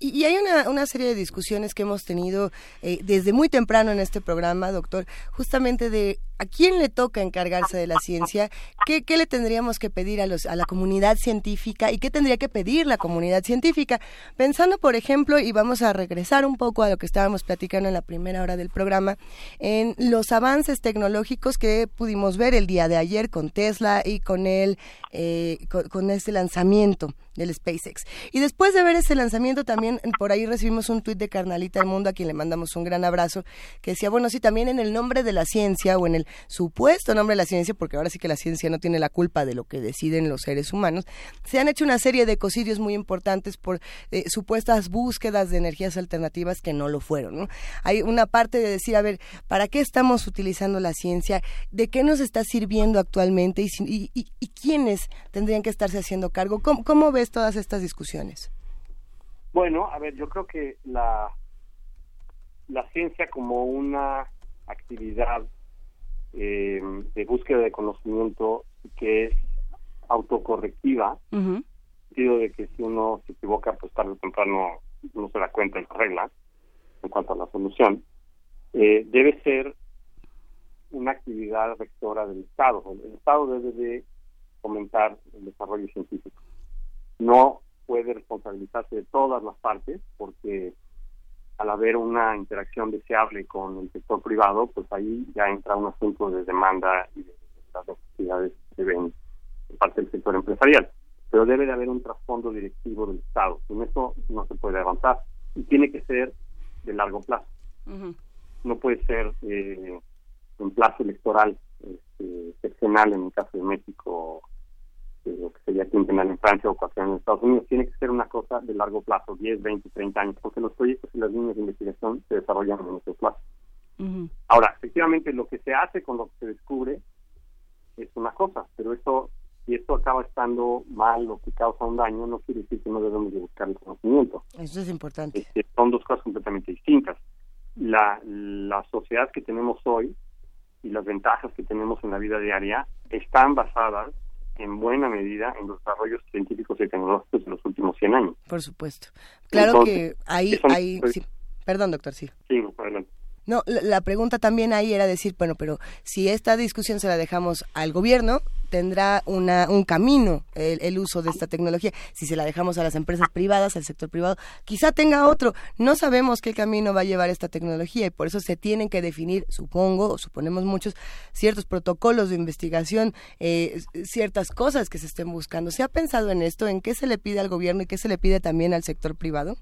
Y, hay una, una, serie de discusiones que hemos tenido eh, desde muy temprano en este programa, doctor, justamente de a quién le toca encargarse de la ciencia, qué, qué le tendríamos que pedir a, los, a la comunidad científica y qué tendría que pedir la comunidad científica. Pensando, por ejemplo, y vamos a regresar un poco a lo que estábamos platicando en la primera hora del programa, en los avances tecnológicos que pudimos ver el día de ayer con Tesla y con, el, eh, con, con este lanzamiento del SpaceX. Y después de ver ese lanzamiento también por ahí recibimos un tuit de Carnalita del Mundo a quien le mandamos un gran abrazo que decía, bueno, sí, también en el nombre de la ciencia o en el supuesto nombre de la ciencia, porque ahora sí que la ciencia no tiene la culpa de lo que deciden los seres humanos, se han hecho una serie de ecocidios muy importantes por eh, supuestas búsquedas de energías alternativas que no lo fueron. Hay una parte de decir, a ver, ¿para qué estamos utilizando la ciencia? ¿De qué nos está sirviendo actualmente? ¿Y, quiénes tendrían que estarse haciendo cargo? ¿Cómo, ¿Cómo todas estas discusiones? Bueno, a ver, yo creo que la, la ciencia como una actividad eh, de búsqueda de conocimiento que es autocorrectiva, uh sentido de que si uno se equivoca, pues tarde o temprano uno se da cuenta de la regla en cuanto a la solución, eh, debe ser una actividad rectora del Estado. El Estado debe de fomentar el desarrollo científico. No puede responsabilizarse de todas las partes porque al haber una interacción deseable con el sector privado, pues ahí ya entra un asunto de demanda y de, las necesidades que ven de parte del sector empresarial. Pero debe de haber un trasfondo directivo del Estado. Sin eso no se puede avanzar. Y tiene que ser de largo plazo. No puede ser eh, un plazo electoral este, excepcional en el caso de México lo que sería quincenal en Francia o cuatro en Estados Unidos, tiene que ser una cosa de largo plazo, 10, 20, 30 años, porque los proyectos y las líneas de investigación se desarrollan en ese plazo. Ahora, efectivamente, lo que se hace con lo que se descubre es una cosa, pero esto, si esto acaba estando mal o que causa un daño, no quiere decir que no debemos de buscar el conocimiento. Eso es importante. Este, son dos cosas completamente distintas. La, la sociedad que tenemos hoy y las ventajas que tenemos en la vida diaria están basadas en buena medida en los desarrollos científicos y tecnológicos de los últimos 100 años. Por supuesto. Claro que ahí, ahí sí. Perdón, doctor, sí. Sí, adelante. No, la, pregunta también ahí era decir, bueno, pero si esta discusión se la dejamos al gobierno, tendrá una, un camino el, uso de esta tecnología. Si se la dejamos a las empresas privadas, al sector privado, quizá tenga otro. No sabemos qué camino va a llevar esta tecnología y por eso se tienen que definir, supongo, o suponemos muchos, ciertos protocolos de investigación, eh, ciertas cosas que se estén buscando. ¿Se ha pensado en esto? ¿En qué se le pide al gobierno y qué se le pide también al sector privado?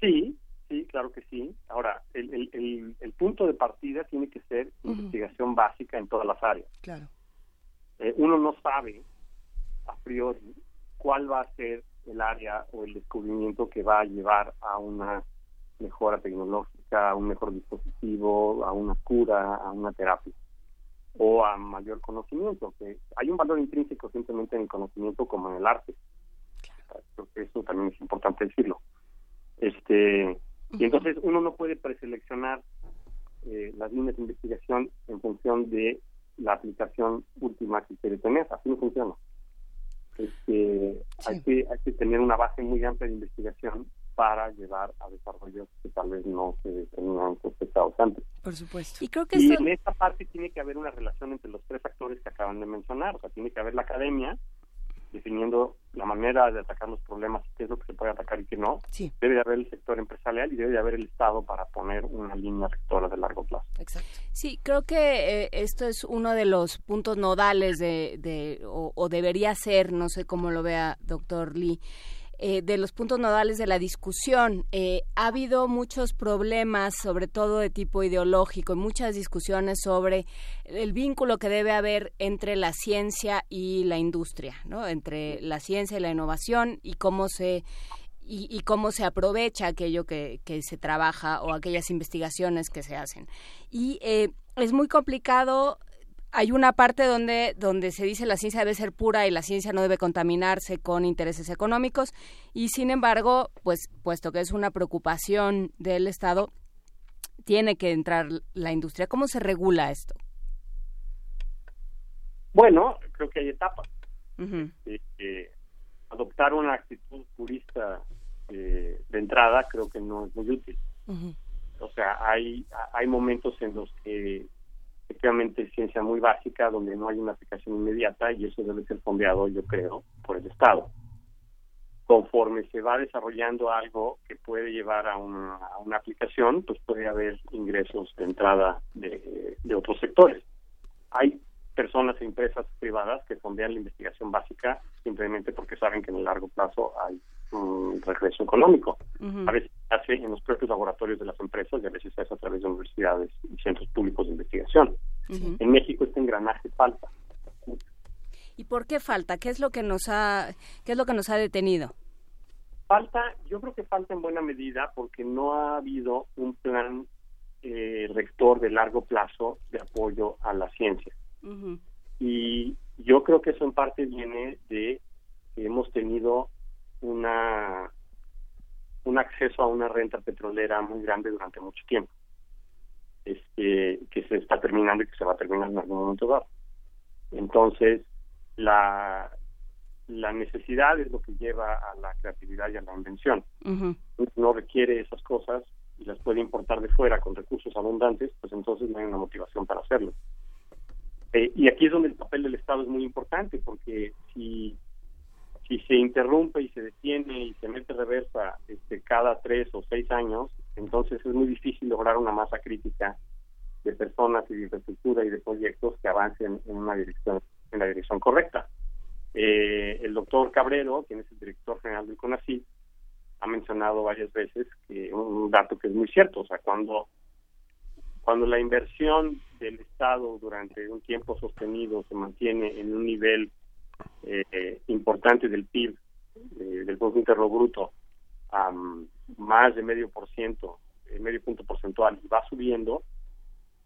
Sí, Sí, claro que sí. Ahora, el, el, el, punto de partida tiene que ser investigación básica en todas las áreas. Claro. Eh, uno no sabe a priori cuál va a ser el área o el descubrimiento que va a llevar a una mejora tecnológica, a un mejor dispositivo, a una cura, a una terapia o a mayor conocimiento. Que hay un valor intrínseco simplemente en el conocimiento como en el arte. Creo que eso también es importante decirlo. Este, y entonces uno no puede preseleccionar eh, las líneas de investigación en función de la aplicación última que quiere tener. Así no funciona. Este, hay, que, hay que tener una base muy amplia de investigación para llevar a desarrollos que tal vez no se tenían sospechados antes. Por supuesto. Y creo que y en esta parte tiene que haber una relación entre los tres factores que acaban de mencionar. O sea, tiene que haber la academia, definiendo la manera de atacar los problemas, qué es lo que se puede atacar y qué no. Sí. Debe de haber el sector empresarial y debe de haber el Estado para poner una línea rectora de largo plazo. Exacto. Sí, creo que eh, esto es uno de los puntos nodales de, de o, o, debería ser, no sé cómo lo vea doctor Lee, eh, de los puntos nodales de la discusión. Eh, ha habido muchos problemas, sobre todo de tipo ideológico, y muchas discusiones sobre el vínculo que debe haber entre la ciencia y la industria, ¿no? entre la ciencia y la innovación y cómo se y, cómo se aprovecha aquello que, que, se trabaja o aquellas investigaciones que se hacen. Y eh, es muy complicado hay una parte donde, donde se dice la ciencia debe ser pura y la ciencia no debe contaminarse con intereses económicos y sin embargo, pues puesto que es una preocupación del Estado, tiene que entrar la industria. ¿Cómo se regula esto? Bueno, creo que hay etapas. Uh -huh. eh, eh, adoptar una actitud purista eh, de entrada creo que no es muy útil. Uh -huh. O sea, hay, hay momentos en los que efectivamente ciencia muy básica donde no hay una aplicación inmediata y eso debe ser fondeado, yo creo, por el Estado. Conforme se va desarrollando algo que puede llevar a una, a una aplicación, pues puede haber ingresos de entrada de otros sectores. Hay personas e empresas privadas que fondean la investigación básica simplemente porque saben que en el largo plazo hay un regreso económico. Uh -huh. A veces se hace en los propios laboratorios de las empresas y a veces se hace a través de universidades y centros públicos de investigación. Uh -huh. En México este engranaje falta. ¿Y por qué falta? ¿Qué es lo que nos ha qué es lo que nos ha detenido? Falta, yo creo que falta en buena medida porque no ha habido un plan eh, rector de largo plazo de apoyo a la ciencia. Uh -huh. Y yo creo que eso en parte viene de que hemos tenido una un acceso a una renta petrolera muy grande durante mucho tiempo este que se está terminando y que se va a terminar en algún momento dado. Entonces la la necesidad es lo que lleva a la creatividad y a la invención. Uh -huh. no requiere esas cosas y las puede importar de fuera con recursos abundantes pues entonces no hay una motivación para hacerlo. Eh, y aquí es donde el papel del Estado es muy importante porque si si se interrumpe y se detiene y se mete reversa este, cada tres o seis años, entonces es muy difícil lograr una masa crítica de personas y de infraestructura y de proyectos que avancen en una dirección, en la dirección correcta. Eh, el doctor Cabrero, quien es el director general del CONACYT, ha mencionado varias veces que un dato que es muy cierto, o sea, cuando cuando la inversión del Estado durante un tiempo sostenido se mantiene en un nivel eh, importante del PIB, eh, del Producto Interno Bruto, a um, más de medio por ciento eh, medio punto porcentual y va subiendo,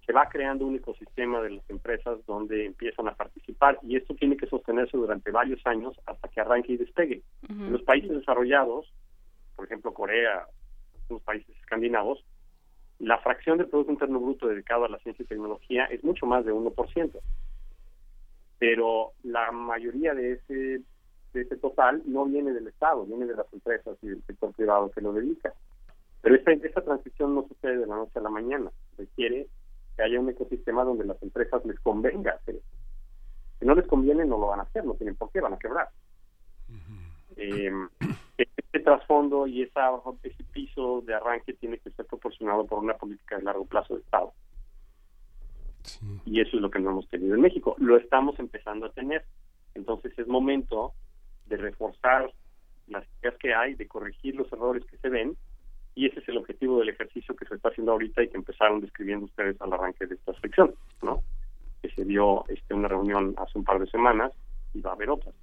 se va creando un ecosistema de las empresas donde empiezan a participar y esto tiene que sostenerse durante varios años hasta que arranque y despegue. En los países desarrollados, por ejemplo Corea, los países escandinavos, la fracción del Producto Interno Bruto dedicado a la ciencia y tecnología es mucho más de 1%. Pero la mayoría de ese, de ese total no viene del Estado, viene de las empresas y del sector privado que lo dedica. Pero esta, esta transición no sucede de la noche a la mañana. Requiere que haya un ecosistema donde las empresas les convenga hacer eso. Si no les conviene, no lo van a hacer, no tienen por qué, van a quebrar. Eh, este trasfondo y esa, ese piso de arranque tiene que ser proporcionado por una política de largo plazo de Estado. Y eso es lo que no hemos tenido en México. Lo estamos empezando a tener. Entonces es momento de reforzar las ideas que hay, de corregir los errores que se ven y ese es el objetivo del ejercicio que se está haciendo ahorita y que empezaron describiendo ustedes al arranque de esta sección, ¿no? Que se dio este, una reunión hace un par de semanas y va a haber otras.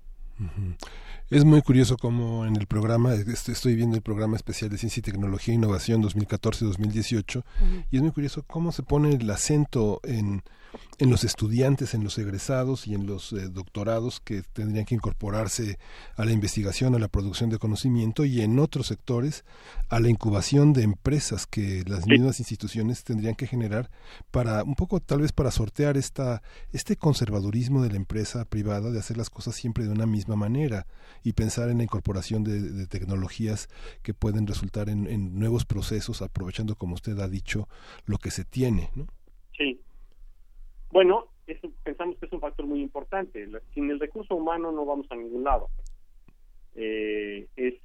Es muy curioso cómo en el programa, estoy viendo el programa especial de Ciencia y Tecnología e Innovación 2014-2018, y es muy curioso cómo se pone el acento en en los estudiantes, en los egresados y en los eh, doctorados que tendrían que incorporarse a la investigación, a la producción de conocimiento y en otros sectores a la incubación de empresas que las mismas instituciones tendrían que generar para un poco tal vez para sortear esta este conservadurismo de la empresa privada de hacer las cosas siempre de una misma manera y pensar en la incorporación de, tecnologías que pueden resultar en, en nuevos procesos aprovechando como usted ha dicho lo que se tiene, ¿no? Sí, bueno, eso pensamos que es un factor muy importante. Sin el recurso humano no vamos a ningún lado. Eh, es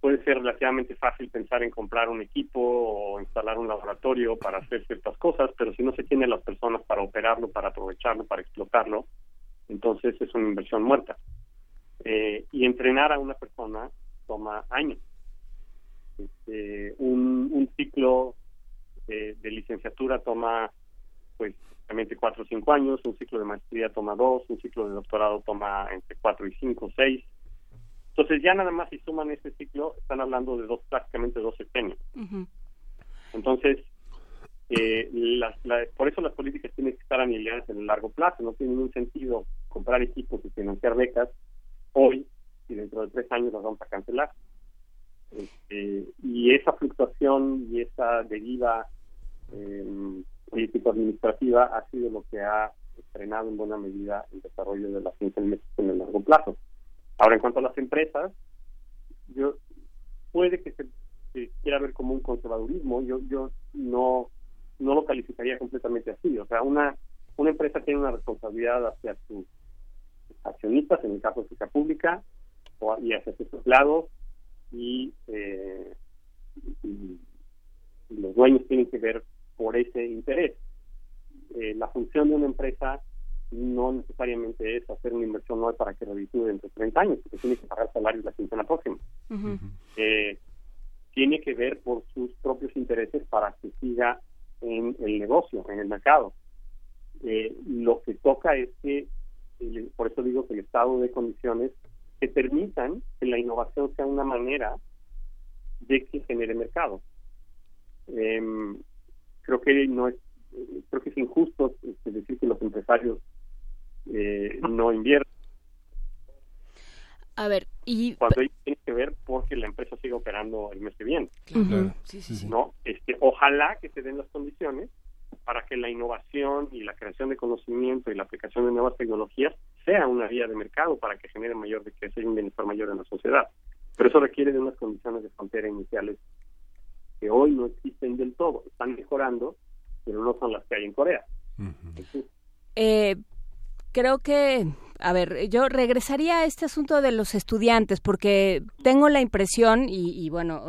puede ser relativamente fácil pensar en comprar un equipo o instalar un laboratorio para hacer ciertas cosas, pero si no se tiene las personas para operarlo, para aprovecharlo, para explotarlo, entonces es una inversión muerta. Eh, y entrenar a una persona toma años. Este, un, ciclo de, de licenciatura toma pues cuatro o cinco años, un ciclo de maestría toma dos, un ciclo de doctorado toma entre cuatro y cinco, seis. Entonces ya nada más si suman este ciclo, están hablando de dos, prácticamente dos sepenios. Entonces, eh, por eso las políticas tienen que estar aniquiladas en el largo plazo, no tiene ningún sentido comprar equipos y financiar becas hoy y dentro de tres años las vamos a cancelar. Este, y esa fluctuación y esa deriva eh, político administrativa ha sido lo que ha frenado en buena medida el desarrollo de la ciencia en México en el largo plazo. Ahora, en cuanto a las empresas, yo puede que se, quiera ver como un conservadurismo, yo yo no no lo calificaría completamente así. O sea, una una empresa tiene una responsabilidad hacia sus accionistas, en el caso de la pública, o, y hacia sus empleados, y, eh, y los dueños tienen que ver por ese interés. Eh, la función de una empresa no necesariamente es hacer una inversión no para que reditúe dentro de 30 años, porque tiene que pagar salarios la quincena próxima. Eh, tiene que ver por sus propios intereses para que siga en el negocio, en el mercado. Eh, lo que toca es que, por eso digo que el estado de condiciones que permitan que la innovación sea una manera de que genere mercado. Eh, creo que no es creo que es injusto este, decir que los empresarios eh, no invierten a ver, y cuando tiene que ver porque la empresa sigue operando el mes que viene. ¿No? Este, ojalá que se den las condiciones para que la innovación y la creación de conocimiento y la aplicación de nuevas tecnologías sea una vía de mercado para que genere mayor riqueza y un bienestar mayor en la sociedad. Pero eso requiere de unas condiciones de frontera iniciales que hoy no existen del todo, están mejorando, pero no son las que hay en Corea. eh, creo que, a ver, yo regresaría a este asunto de los estudiantes, porque tengo la impresión, y, bueno,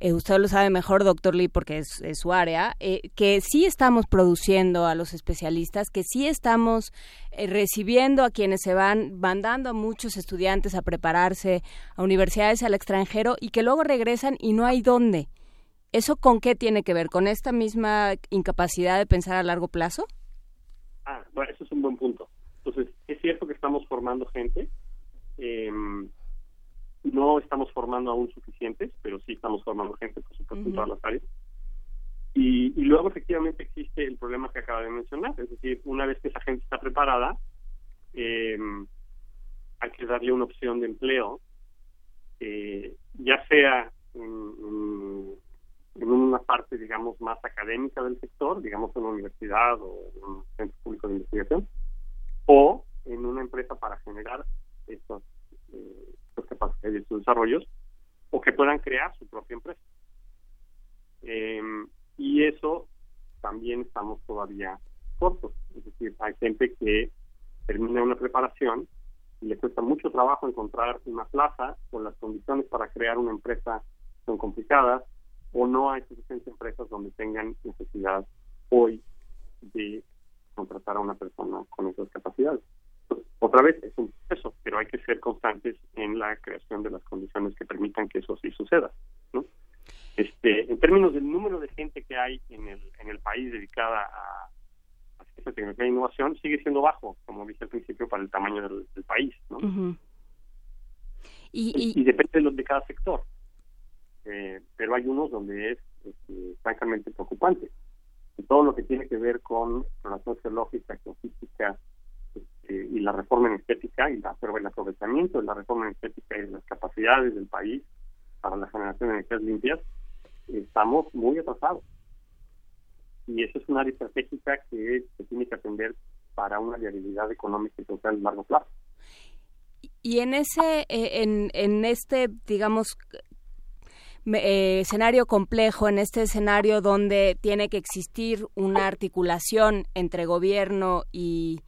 eh, usted lo sabe mejor, doctor Lee, porque es, su área, eh, que sí estamos produciendo a los especialistas, que sí estamos eh, recibiendo a quienes se van, mandando a muchos estudiantes a prepararse a universidades al extranjero y que luego regresan y no hay dónde. ¿Eso con qué tiene que ver? ¿Con esta misma incapacidad de pensar a largo plazo? Ah, bueno, eso es un buen punto. Entonces, es cierto que estamos formando gente. Em, no estamos formando aún suficientes, pero sí estamos formando gente, por supuesto, en todas las áreas. Y, y luego efectivamente existe el problema que acaba de mencionar, es decir, una vez que esa gente está preparada, eh, hay que darle una opción de empleo, eh, ya sea en, en, una parte, digamos, más académica del sector, digamos en una universidad o en un centro público de investigación, o en una empresa para generar estos, eh, capacidades y estos desarrollos, o que puedan crear su propia empresa. Eh, y eso también estamos todavía cortos. Es decir, hay gente que termina una preparación y le cuesta mucho trabajo encontrar una plaza o las condiciones para crear una empresa son complicadas o no hay suficientes empresas donde tengan necesidad hoy de contratar a una persona con esas capacidades. otra vez es un proceso, pero hay que ser constantes en la creación de las condiciones que permitan que eso sí suceda. ¿no? Este, en términos del número de gente que hay en el, en el país dedicada a, a ciencia, tecnología e innovación, sigue siendo bajo, como dije al principio, para el tamaño del, país. ¿no? y, depende de, de cada sector. Eh, pero hay unos donde es este, francamente preocupante. Todo lo que tiene que ver con exploración geológica, geofísica este, y la reforma energética y la, el aprovechamiento de la reforma energética y las capacidades del país para la generación de energías limpias, estamos muy atrasados. Y eso es una área estratégica que se tiene que atender para una viabilidad económica y social a largo plazo. Y en ese, eh, en, en este, digamos, eh, escenario complejo, en este escenario donde tiene que existir una articulación entre gobierno y,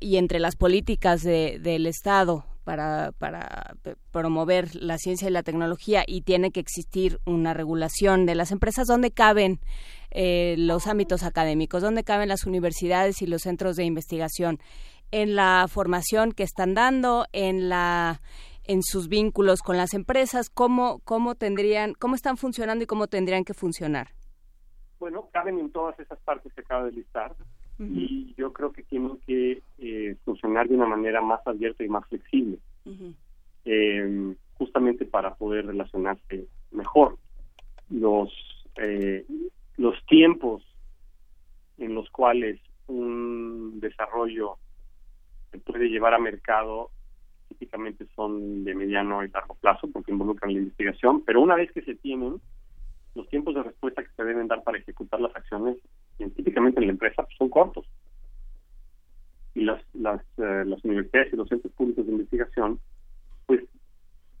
y entre las políticas de, del Estado para, para promover la ciencia y la tecnología y tiene que existir una regulación de las empresas donde caben eh, los ámbitos académicos, donde caben las universidades y los centros de investigación, en la formación que están dando, en la en sus vínculos con las empresas, cómo cómo tendrían, cómo están funcionando y cómo tendrían que funcionar. Bueno, caben en todas esas partes que acabo de listar y yo creo que tienen que eh, funcionar de una manera más abierta y más flexible, eh, justamente para poder relacionarse mejor. Los eh, los tiempos en los cuales un desarrollo se puede llevar a mercado son de mediano y largo plazo porque involucran la investigación, pero una vez que se tienen, los tiempos de respuesta que se deben dar para ejecutar las acciones, típicamente en la empresa, pues, son cortos. Y las, las, eh, las universidades y los centros públicos de investigación, pues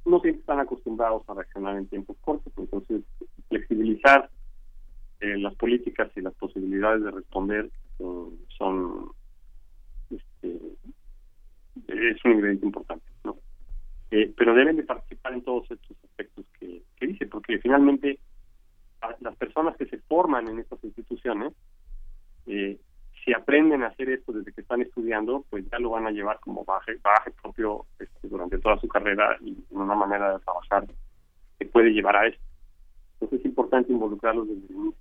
no siempre están acostumbrados a reaccionar en tiempos cortos. Entonces, flexibilizar eh, las políticas y las posibilidades de responder eh, son este, es un ingrediente importante, ¿no? Eh, pero deben de participar en todos estos aspectos que, dice, porque finalmente las personas que se forman en estas instituciones, eh, si aprenden a hacer esto desde que están estudiando, pues ya lo van a llevar como baje, baje propio este, durante toda su carrera y una manera de trabajar que puede llevar a esto. Entonces es importante involucrarlos desde el inicio.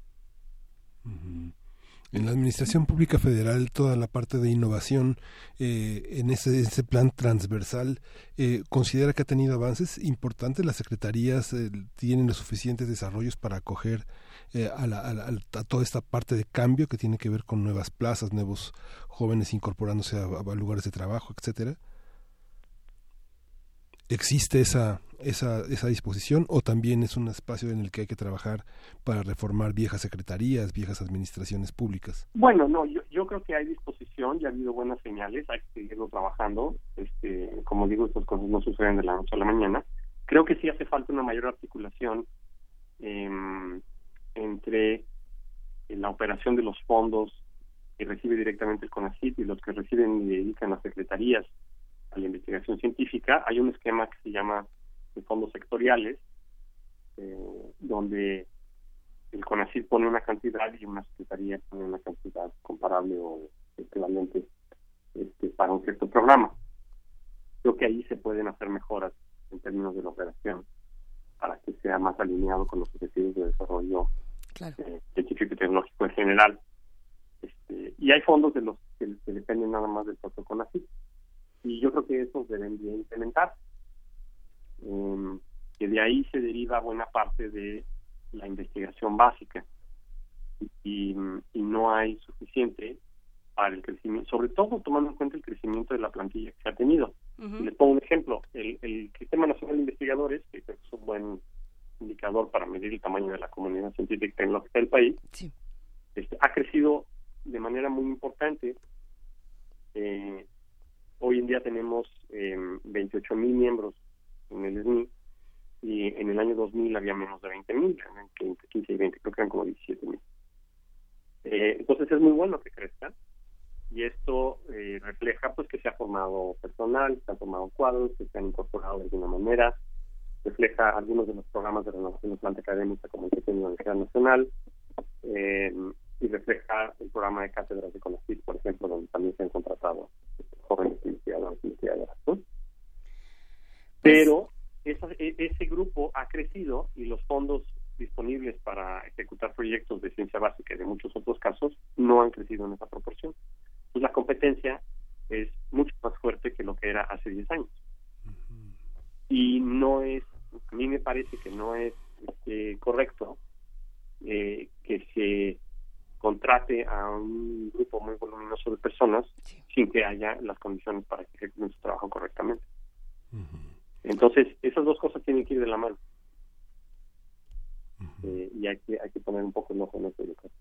En la Administración Pública Federal, toda la parte de innovación eh, en ese, plan transversal, eh, ¿considera que ha tenido avances importantes? ¿Las secretarías eh, tienen los suficientes desarrollos para acoger a, la, a, toda esta parte de cambio que tiene que ver con nuevas plazas, nuevos jóvenes incorporándose a, a lugares de trabajo, etcétera? ¿Existe esa, esa, esa disposición o también es un espacio en el que hay que trabajar para reformar viejas secretarías, viejas administraciones públicas? Bueno, no, yo, yo creo que hay disposición, ya ha habido buenas señales, hay que seguirlo trabajando. Este, como digo, estas cosas no suceden de la noche a la mañana. Creo que sí hace falta una mayor articulación em, entre la operación de los fondos que recibe directamente el CONACYT y los que reciben y dedican las secretarías a la investigación científica. Hay un esquema que se llama de fondos sectoriales, eh, donde el CONACYT pone una cantidad y una secretaría pone una cantidad comparable o equivalente este, para un cierto programa. Creo que ahí se pueden hacer mejoras en términos de la operación para que sea más alineado con los objetivos de desarrollo eh, científico y tecnológico en general. Este, y hay fondos de los que, dependen nada más del propio CONACYT. Y yo creo que esos deben de implementar que de ahí se deriva buena parte de la investigación básica. y, y no hay suficiente para el crecimiento, sobre todo tomando en cuenta el crecimiento de la plantilla que se ha tenido. Les pongo un ejemplo, el, el Sistema Nacional de Investigadores, que es un buen indicador para medir el tamaño de la comunidad científica y tecnológica del país, este, ha crecido de manera muy importante. Eh, hoy en día tenemos eh, 28 mil miembros en el SNI y en el año 2000 había menos de 20 mil, 15 y 20, creo que eran como 17 mil. Eh, entonces es muy bueno que crezca y esto eh, refleja pues que se ha formado personal, se han formado cuadros, que se han incorporado de alguna manera, refleja algunos de los programas de renovación de planta académica como el que tiene la Universidad Nacional eh, y refleja el programa de cátedras de CONACYT, por ejemplo, donde también se han contratado jóvenes y investigadoras. ¿no? Pero esa, e, ese grupo ha crecido y los fondos disponibles para ejecutar proyectos de ciencia básica y de muchos otros casos no han crecido en esa proporción. Entonces la competencia es mucho más fuerte que lo que era hace 10 años. Y no es, a mí me parece que no es este, correcto eh, que se contrate a un grupo muy voluminoso de personas sin que haya las condiciones para que ejecuten su trabajo correctamente. Entonces, esas dos cosas tienen que ir de la mano. Eh, y hay que, hay que poner un poco el ojo en eso, yo creo.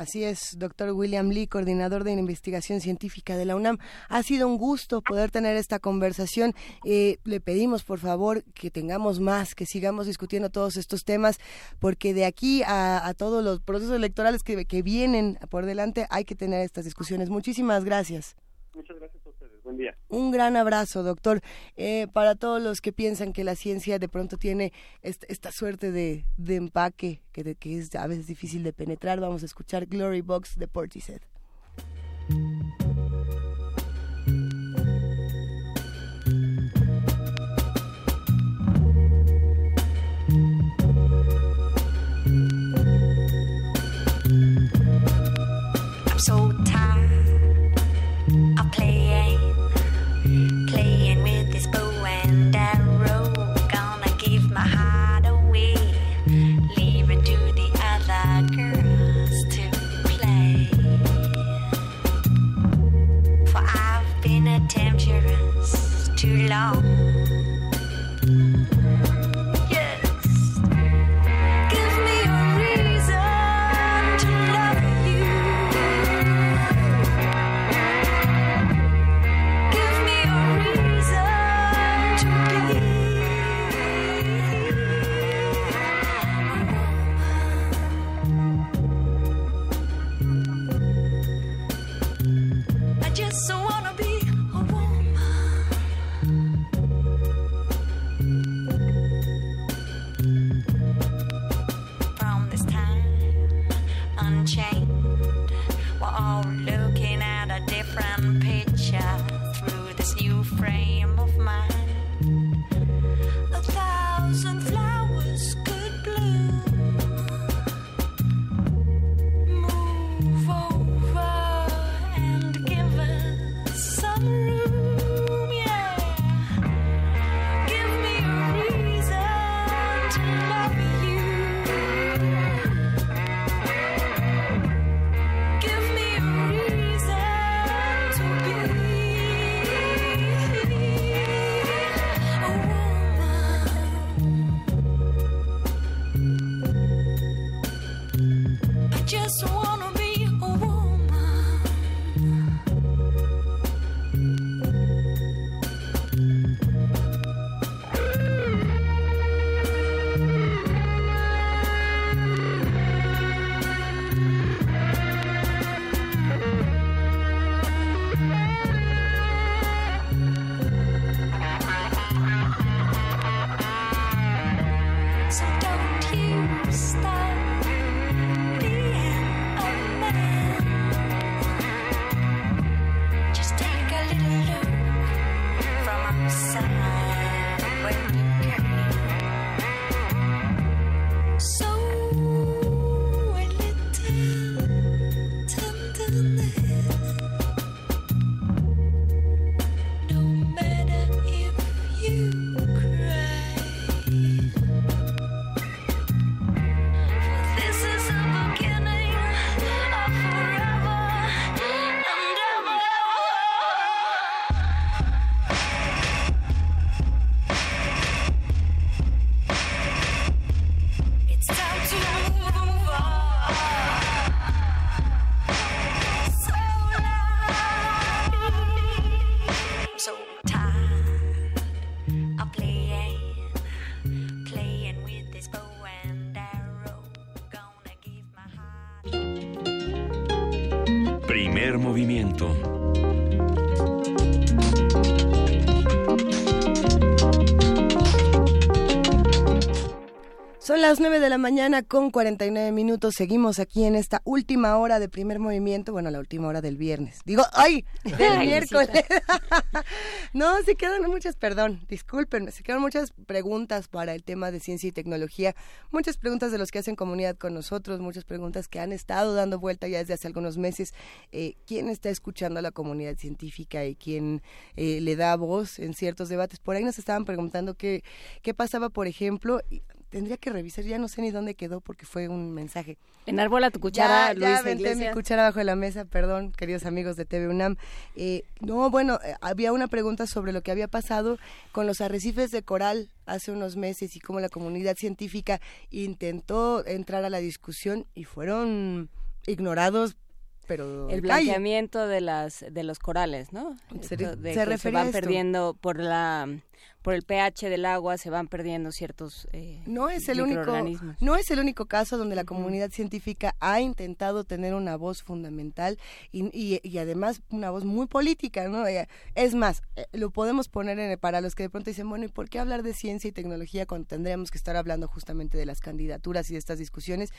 Así es, doctor William Lee, coordinador de investigación científica de la UNAM. Ha sido un gusto poder tener esta conversación. Eh, le pedimos, por favor, que tengamos más, que sigamos discutiendo todos estos temas, porque de aquí a, todos los procesos electorales que, que vienen por delante hay que tener estas discusiones. Muchísimas gracias. Muchas gracias a. Un gran abrazo, doctor. Eh, para todos los que piensan que la ciencia de pronto tiene esta, suerte de, empaque que, que es a veces difícil de penetrar, vamos a escuchar Glory Box de Portishead. Long. Las 9 de la mañana con 49 minutos. Seguimos aquí en esta última hora de primer movimiento. Bueno, la última hora del viernes. Digo, ¡ay! Del miércoles. no, se quedan muchas, perdón, discúlpenme, se quedan muchas preguntas para el tema de ciencia y tecnología. Muchas preguntas de los que hacen comunidad con nosotros, muchas preguntas que han estado dando vuelta ya desde hace algunos meses. Eh, ¿Quién está escuchando a la comunidad científica y quién eh, le da voz en ciertos debates? Por ahí nos estaban preguntando qué, qué pasaba, por ejemplo tendría que revisar, ya no sé ni dónde quedó porque fue un mensaje. Enarbola tu cuchara, ya, ya mi cuchara bajo de la mesa, perdón, queridos amigos de TV UNAM. Eh, no, bueno, eh, había una pregunta sobre lo que había pasado con los arrecifes de coral hace unos meses y cómo la comunidad científica intentó entrar a la discusión y fueron ignorados pero el blanqueamiento de las de los corales, ¿no? Se, de se, se van perdiendo por la por el pH del agua se van perdiendo ciertos eh, no es el único no es el único caso donde la comunidad científica ha intentado tener una voz fundamental y, y, además una voz muy política no eh, es más eh, lo podemos poner en, para los que de pronto dicen bueno y por qué hablar de ciencia y tecnología cuando tendríamos que estar hablando justamente de las candidaturas y de estas discusiones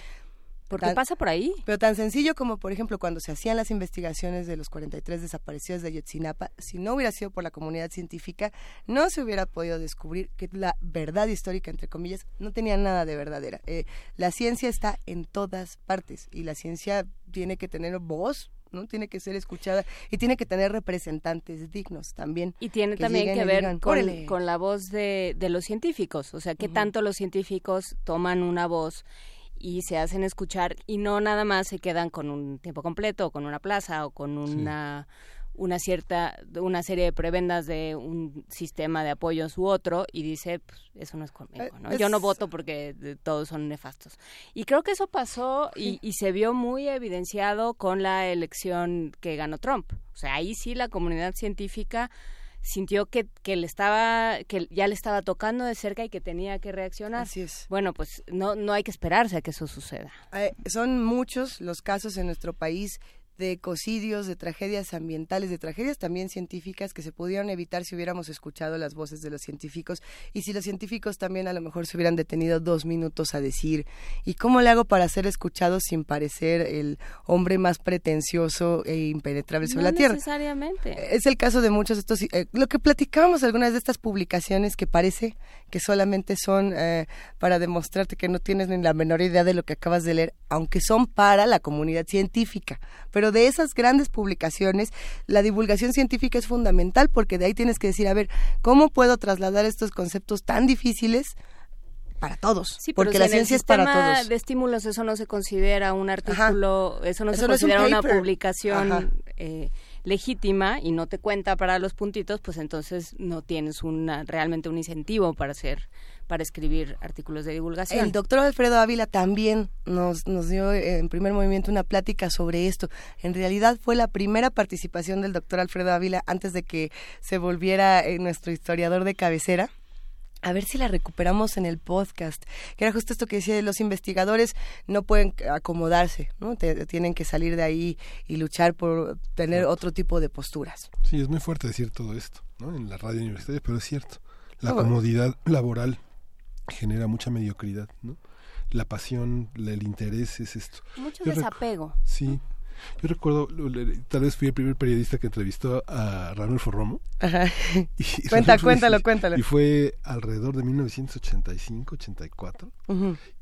porque pasa por ahí. Pero tan sencillo como, por ejemplo, cuando se hacían las investigaciones de los 43 desaparecidos de Ayotzinapa, si no hubiera sido por la comunidad científica, no se hubiera podido descubrir que la verdad histórica, entre comillas, no tenía nada de verdadera. Eh, la ciencia está en todas partes y la ciencia tiene que tener voz, ¿no? Tiene que ser escuchada y tiene que tener representantes dignos también. Y tiene también que ver con, con, la voz de, de, los científicos, o sea, que tanto los científicos toman una voz y se hacen escuchar y no nada más se quedan con un tiempo completo o con una plaza o con una una cierta una serie de prebendas de un sistema de apoyos u otro y dice pues, eso no es conmigo eh, ¿no? yo no voto porque todos son nefastos y creo que eso pasó y, y, se vio muy evidenciado con la elección que ganó Trump. O sea ahí sí la comunidad científica sintió que, que le estaba que ya le estaba tocando de cerca y que tenía que reaccionar. Así es. Bueno, pues no no hay que esperarse a que eso suceda. Eh, son muchos los casos en nuestro país de ecocidios, de tragedias ambientales, de tragedias también científicas que se pudieron evitar si hubiéramos escuchado las voces de los científicos y si los científicos también a lo mejor se hubieran detenido dos minutos a decir ¿y cómo le hago para ser escuchado sin parecer el hombre más pretencioso e impenetrable sobre la Tierra? necesariamente. Es el caso de muchos de estos, eh, lo que platicábamos algunas de estas publicaciones que parece que solamente son eh, para demostrarte que no tienes ni la menor idea de lo que acabas de leer, aunque son para la comunidad científica, pero de esas grandes publicaciones, la divulgación científica es fundamental porque de ahí tienes que decir, a ver, ¿cómo puedo trasladar estos conceptos tan difíciles? para todos, sí, porque la ciencia es para todos. de estímulos eso no se considera un artículo, eso no se considera una publicación eh, legítima y no te cuenta para los puntitos, pues entonces no tienes una realmente un incentivo para hacer para escribir artículos de divulgación. El doctor Alfredo Ávila también nos, nos dio en primer movimiento una plática sobre esto. En realidad fue la primera participación del doctor Alfredo Ávila antes de que se volviera eh, nuestro historiador de cabecera a ver si la recuperamos en el podcast, que era justo esto que decía, los investigadores no pueden acomodarse, ¿no? tienen que salir de ahí y luchar por tener otro tipo de posturas. Sí, es muy fuerte decir todo esto, ¿no? En la radio universitaria, pero es cierto. La comodidad laboral genera mucha mediocridad, ¿no? La pasión, el interés es esto. Mucho desapego. Sí, yo recuerdo, tal vez fui el primer periodista que entrevistó a Ranulfo Romo. Ajá. Cuenta, cuéntalo, cuéntalo. Y fue alrededor de 1985, 84.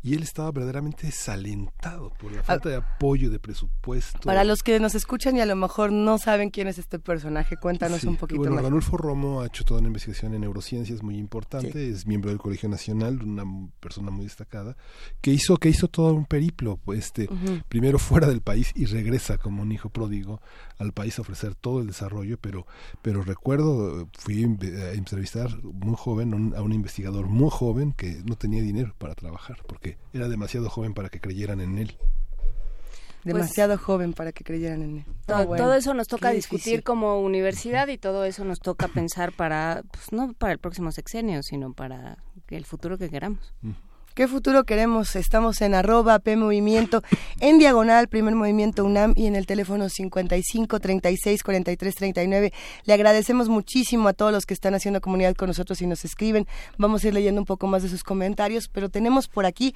Y él estaba verdaderamente desalentado por la falta de apoyo, de presupuesto. Para los que nos escuchan y a lo mejor no saben quién es este personaje, cuéntanos un poquito bueno, más. Ranulfo Romo ha hecho toda una investigación en neurociencias muy importante, es miembro del Colegio Nacional, una persona muy destacada, que hizo, que hizo todo un periplo, este, primero fuera del país y regresa como un hijo pródigo al país a ofrecer todo el desarrollo, pero, pero recuerdo, fui a entrevistar muy joven a un investigador muy joven que no tenía dinero para trabajar, porque era demasiado joven para que creyeran en él. Demasiado joven para que creyeran en él. Todo, eso nos toca discutir como universidad y todo eso nos toca pensar para, pues no para el próximo sexenio, sino para el futuro que queramos ¿Qué futuro queremos? Estamos en arroba P Movimiento, en diagonal, primer movimiento UNAM y en el teléfono 55 36 43 39. Le agradecemos muchísimo a todos los que están haciendo comunidad con nosotros y nos escriben. Vamos a ir leyendo un poco más de sus comentarios, pero tenemos por aquí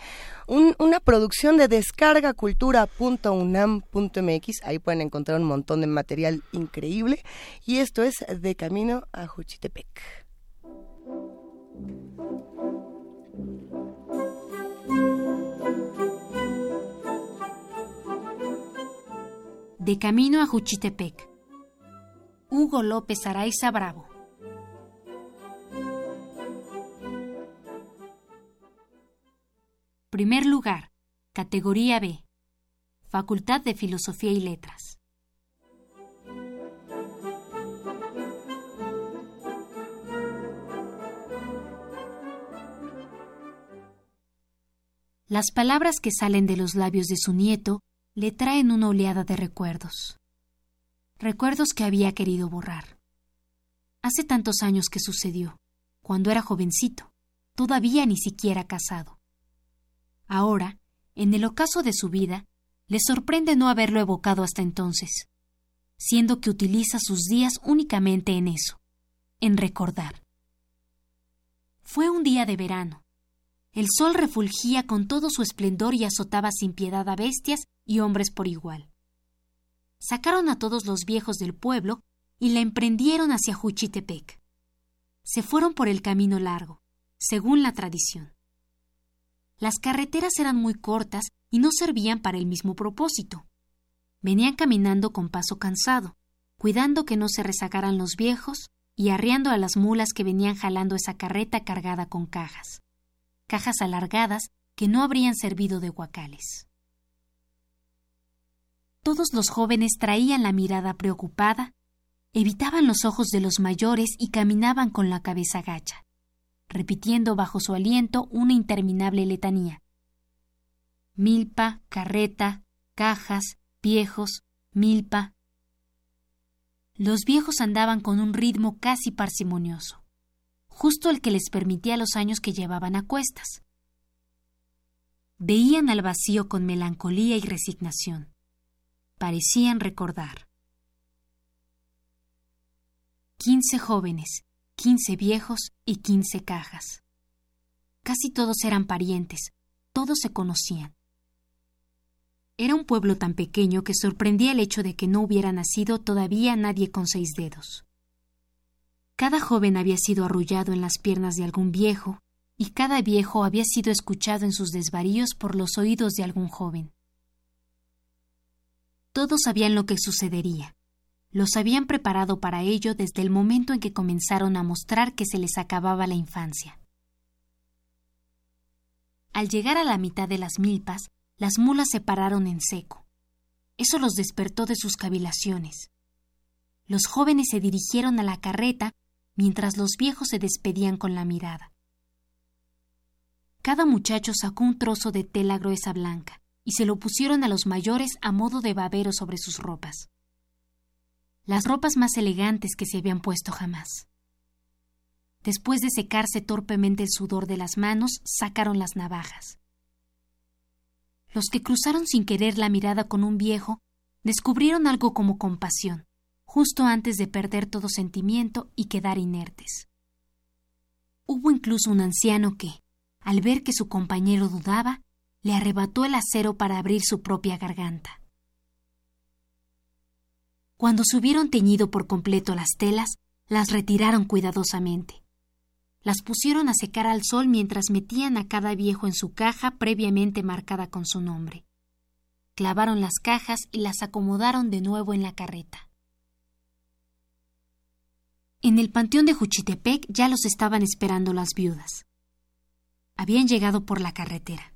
una producción de descargacultura.unam.mx. Ahí pueden encontrar un montón de material increíble. Y esto es De Camino a Juchitepec. De camino a Juchitepec. Hugo López Araiza Bravo. Primer lugar, categoría B. Facultad de Filosofía y Letras. Las palabras que salen de los labios de su nieto le traen una oleada de recuerdos. Recuerdos que había querido borrar. Hace tantos años que sucedió, cuando era jovencito, todavía ni siquiera casado. Ahora, en el ocaso de su vida, le sorprende no haberlo evocado hasta entonces, siendo que utiliza sus días únicamente en eso, en recordar. Fue un día de verano, el sol refulgía con todo su esplendor y azotaba sin piedad a bestias y hombres por igual. Sacaron a todos los viejos del pueblo y la emprendieron hacia Juchitepec. Se fueron por el camino largo, según la tradición. Las carreteras eran muy cortas y no servían para el mismo propósito. Venían caminando con paso cansado, cuidando que no se rezagaran los viejos y arriando a las mulas que venían jalando esa carreta cargada con cajas cajas alargadas que no habrían servido de guacales. Todos los jóvenes traían la mirada preocupada, evitaban los ojos de los mayores y caminaban con la cabeza gacha, repitiendo bajo su aliento una interminable letanía. Milpa, carreta, cajas, viejos, milpa. Los viejos andaban con un ritmo casi parsimonioso justo el que les permitía los años que llevaban a cuestas. Veían al vacío con melancolía y resignación. Parecían recordar. Quince jóvenes, quince viejos y quince cajas. Casi todos eran parientes, todos se conocían. Era un pueblo tan pequeño que sorprendía el hecho de que no hubiera nacido todavía nadie con seis dedos. Cada joven había sido arrullado en las piernas de algún viejo, y cada viejo había sido escuchado en sus desvaríos por los oídos de algún joven. Todos sabían lo que sucedería. Los habían preparado para ello desde el momento en que comenzaron a mostrar que se les acababa la infancia. Al llegar a la mitad de las milpas, las mulas se pararon en seco. Eso los despertó de sus cavilaciones. Los jóvenes se dirigieron a la carreta mientras los viejos se despedían con la mirada. Cada muchacho sacó un trozo de tela gruesa blanca y se lo pusieron a los mayores a modo de babero sobre sus ropas. Las ropas más elegantes que se habían puesto jamás. Después de secarse torpemente el sudor de las manos, sacaron las navajas. Los que cruzaron sin querer la mirada con un viejo descubrieron algo como compasión justo antes de perder todo sentimiento y quedar inertes. Hubo incluso un anciano que, al ver que su compañero dudaba, le arrebató el acero para abrir su propia garganta. Cuando se hubieron teñido por completo las telas, las retiraron cuidadosamente. Las pusieron a secar al sol mientras metían a cada viejo en su caja previamente marcada con su nombre. Clavaron las cajas y las acomodaron de nuevo en la carreta. En el panteón de Juchitepec ya los estaban esperando las viudas. Habían llegado por la carretera.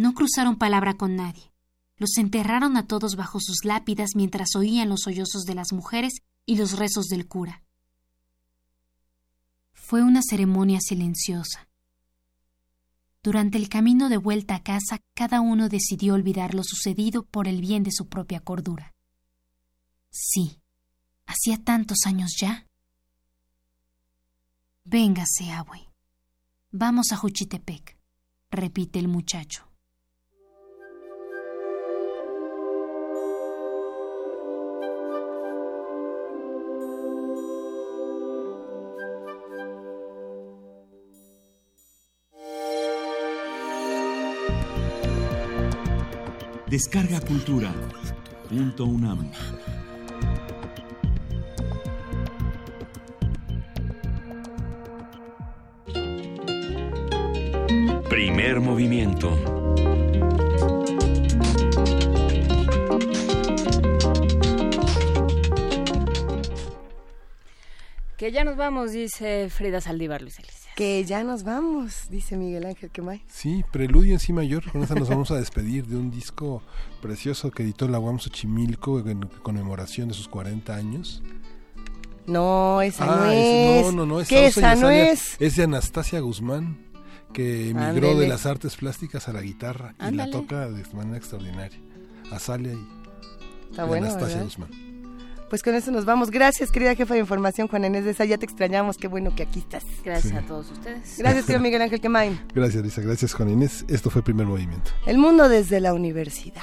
No cruzaron palabra con nadie. Los enterraron a todos bajo sus lápidas mientras oían los sollozos de las mujeres y los rezos del cura. Fue una ceremonia silenciosa. Durante el camino de vuelta a casa, cada uno decidió olvidar lo sucedido por el bien de su propia cordura. Sí, hacía tantos años ya. Véngase, abue. Vamos a Juchitepec. repite el muchacho. Descarga Cultura. Punto UNAM. Primer movimiento. Que ya nos vamos, dice Frida Saldívar Luis Que ya nos vamos, dice Miguel Ángel Quemay. Sí, Preludio en Sí Mayor. Con esta nos vamos a despedir de un disco precioso que editó la UAM Xochimilco en conmemoración de sus 40 años. No, esa Ah, no es- es. no, no, no, es ¿Qué Sausa y esa no es? Es de Anastasia Guzmán, que emigró Ándele. de las artes plásticas a la guitarra y la toca de manera extraordinaria. Azalia y Está y bueno, Anastasia ¿verdad? Guzmán. Pues con eso nos vamos. Gracias, querida jefa de información, Juana Inés de esa. Ya te extrañamos. Qué bueno que aquí estás. Gracias Sí. a todos ustedes. Gracias, querido Miguel Ángel Quemay. Gracias, Lisa. Gracias, Juan Inés. Esto fue Primer Movimiento. El mundo desde la universidad.